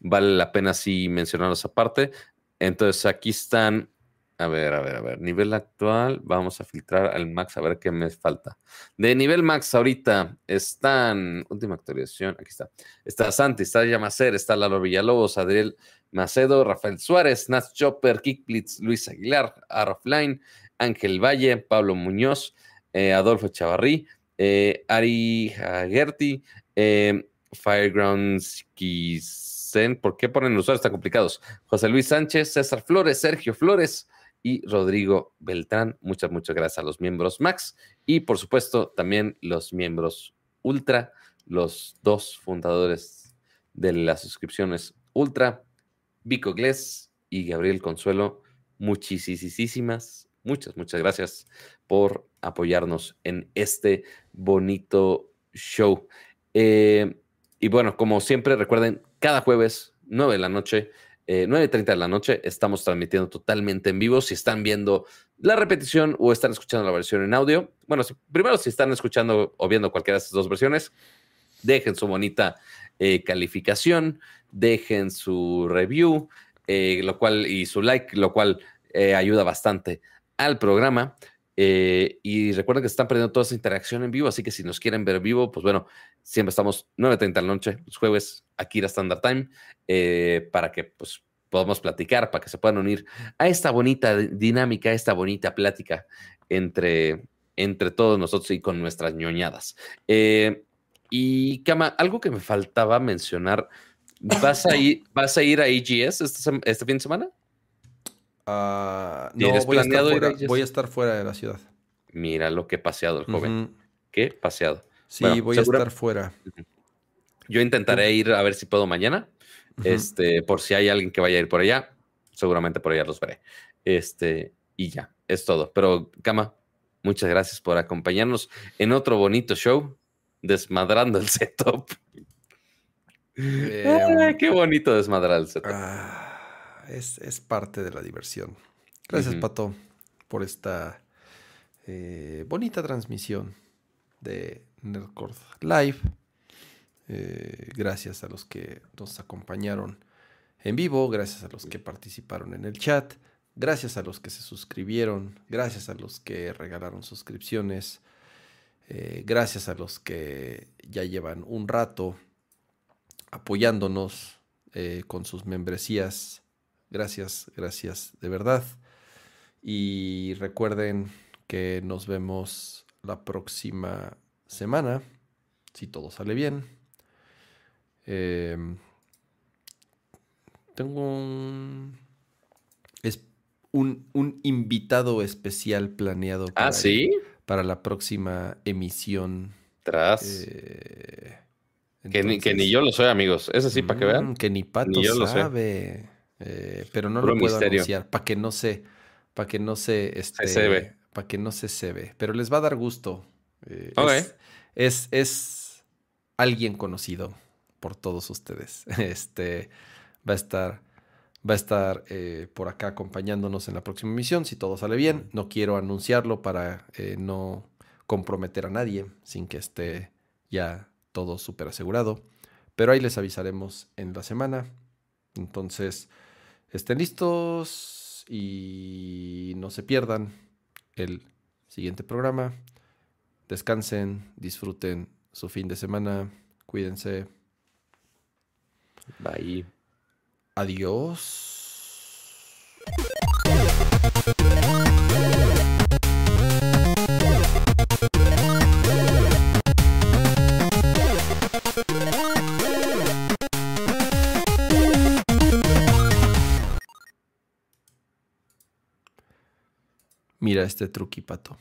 vale la pena sí mencionarlos aparte. Entonces aquí están, a ver, a ver, a ver, nivel actual, vamos a filtrar al Max a ver qué me falta. De nivel Max ahorita están, última actualización, aquí está. Está Santi, está Yamacer, está Lalo Villalobos, Adriel Macedo, Rafael Suárez, Nats Chopper, Kickblitz, Luis Aguilar, Arrofline, Ángel Valle, Pablo Muñoz, eh, Adolfo Chavarrí, eh, Ari Hagerty, eh, Firegrounds ¿por qué ponen los usuarios tan complicados? José Luis Sánchez, César Flores, Sergio Flores y Rodrigo Beltrán. Muchas, muchas gracias a los miembros Max y por supuesto también los miembros Ultra, los dos fundadores de las suscripciones Ultra, Vico Glés y Gabriel Consuelo. Muchísimas, muchas, muchas gracias por apoyarnos en este bonito show. Eh, y bueno, como siempre, recuerden, cada jueves, 9 de la noche, eh, 9.30 de la noche, estamos transmitiendo totalmente en vivo. Si están viendo la repetición o están escuchando la versión en audio, bueno, primero si están escuchando o viendo cualquiera de estas dos versiones, dejen su bonita eh, calificación, dejen su review, eh, lo cual y su like, lo cual ayuda bastante al programa. Eh, y recuerden que se están perdiendo toda esa interacción en vivo, así que si nos quieren ver vivo, pues bueno, siempre estamos 9.30 de la noche, los jueves, aquí la Standard Time, eh, para que pues podamos platicar, para que se puedan unir a esta bonita dinámica, a esta bonita plática entre, entre todos nosotros y con nuestras ñoñadas. Eh, y Cama, algo que me faltaba mencionar, ¿vas a ir, ¿vas a, ir a EGS este, este fin de semana? Ah, no, voy a, estar fuera, voy a, estar fuera, de la ciudad. Mira lo que paseado el joven. Qué paseado. Sí, voy a estar fuera. Yo intentaré ir a ver si puedo mañana. Este, por si hay alguien que vaya a ir por allá, seguramente por allá los veré. Este, y ya, es todo. Pero, Cama, muchas gracias por acompañarnos en otro bonito show, desmadrando el setup. Eh, qué bonito desmadrar el setup. Ah, es, parte de la diversión. Gracias, Pato, por esta eh, bonita transmisión de Nerdcore Live. Eh, gracias a los que nos acompañaron en vivo, gracias a los que participaron en el chat, gracias a los que se suscribieron, gracias a los que regalaron suscripciones, eh, gracias a los que ya llevan un rato apoyándonos eh, con sus membresías. Gracias, gracias de verdad. Y recuerden que nos vemos la próxima semana, si todo sale bien. Em, tengo un, es un, invitado especial planeado ah, para, para la próxima emisión. Tras. Eh, que, ni, yo lo soy, amigos. Ese sí, para que vean. Mm, que ni Pato sabe. Eh, pero no lo puedo anunciar. Para que no se. Para que no se. Este, se Para que no se se ve. Pero les va a dar gusto. Eh, es, es, alguien conocido por todos ustedes. Este va a estar, va a estar eh, por acá acompañándonos en la próxima emisión, si todo sale bien. No quiero anunciarlo para no comprometer a nadie sin que esté ya todo súper asegurado. Pero ahí les avisaremos en la semana. Entonces, estén listos y no se pierdan el siguiente programa. Descansen, disfruten su fin de semana, cuídense. Bye. Adiós. Mira este truquipato.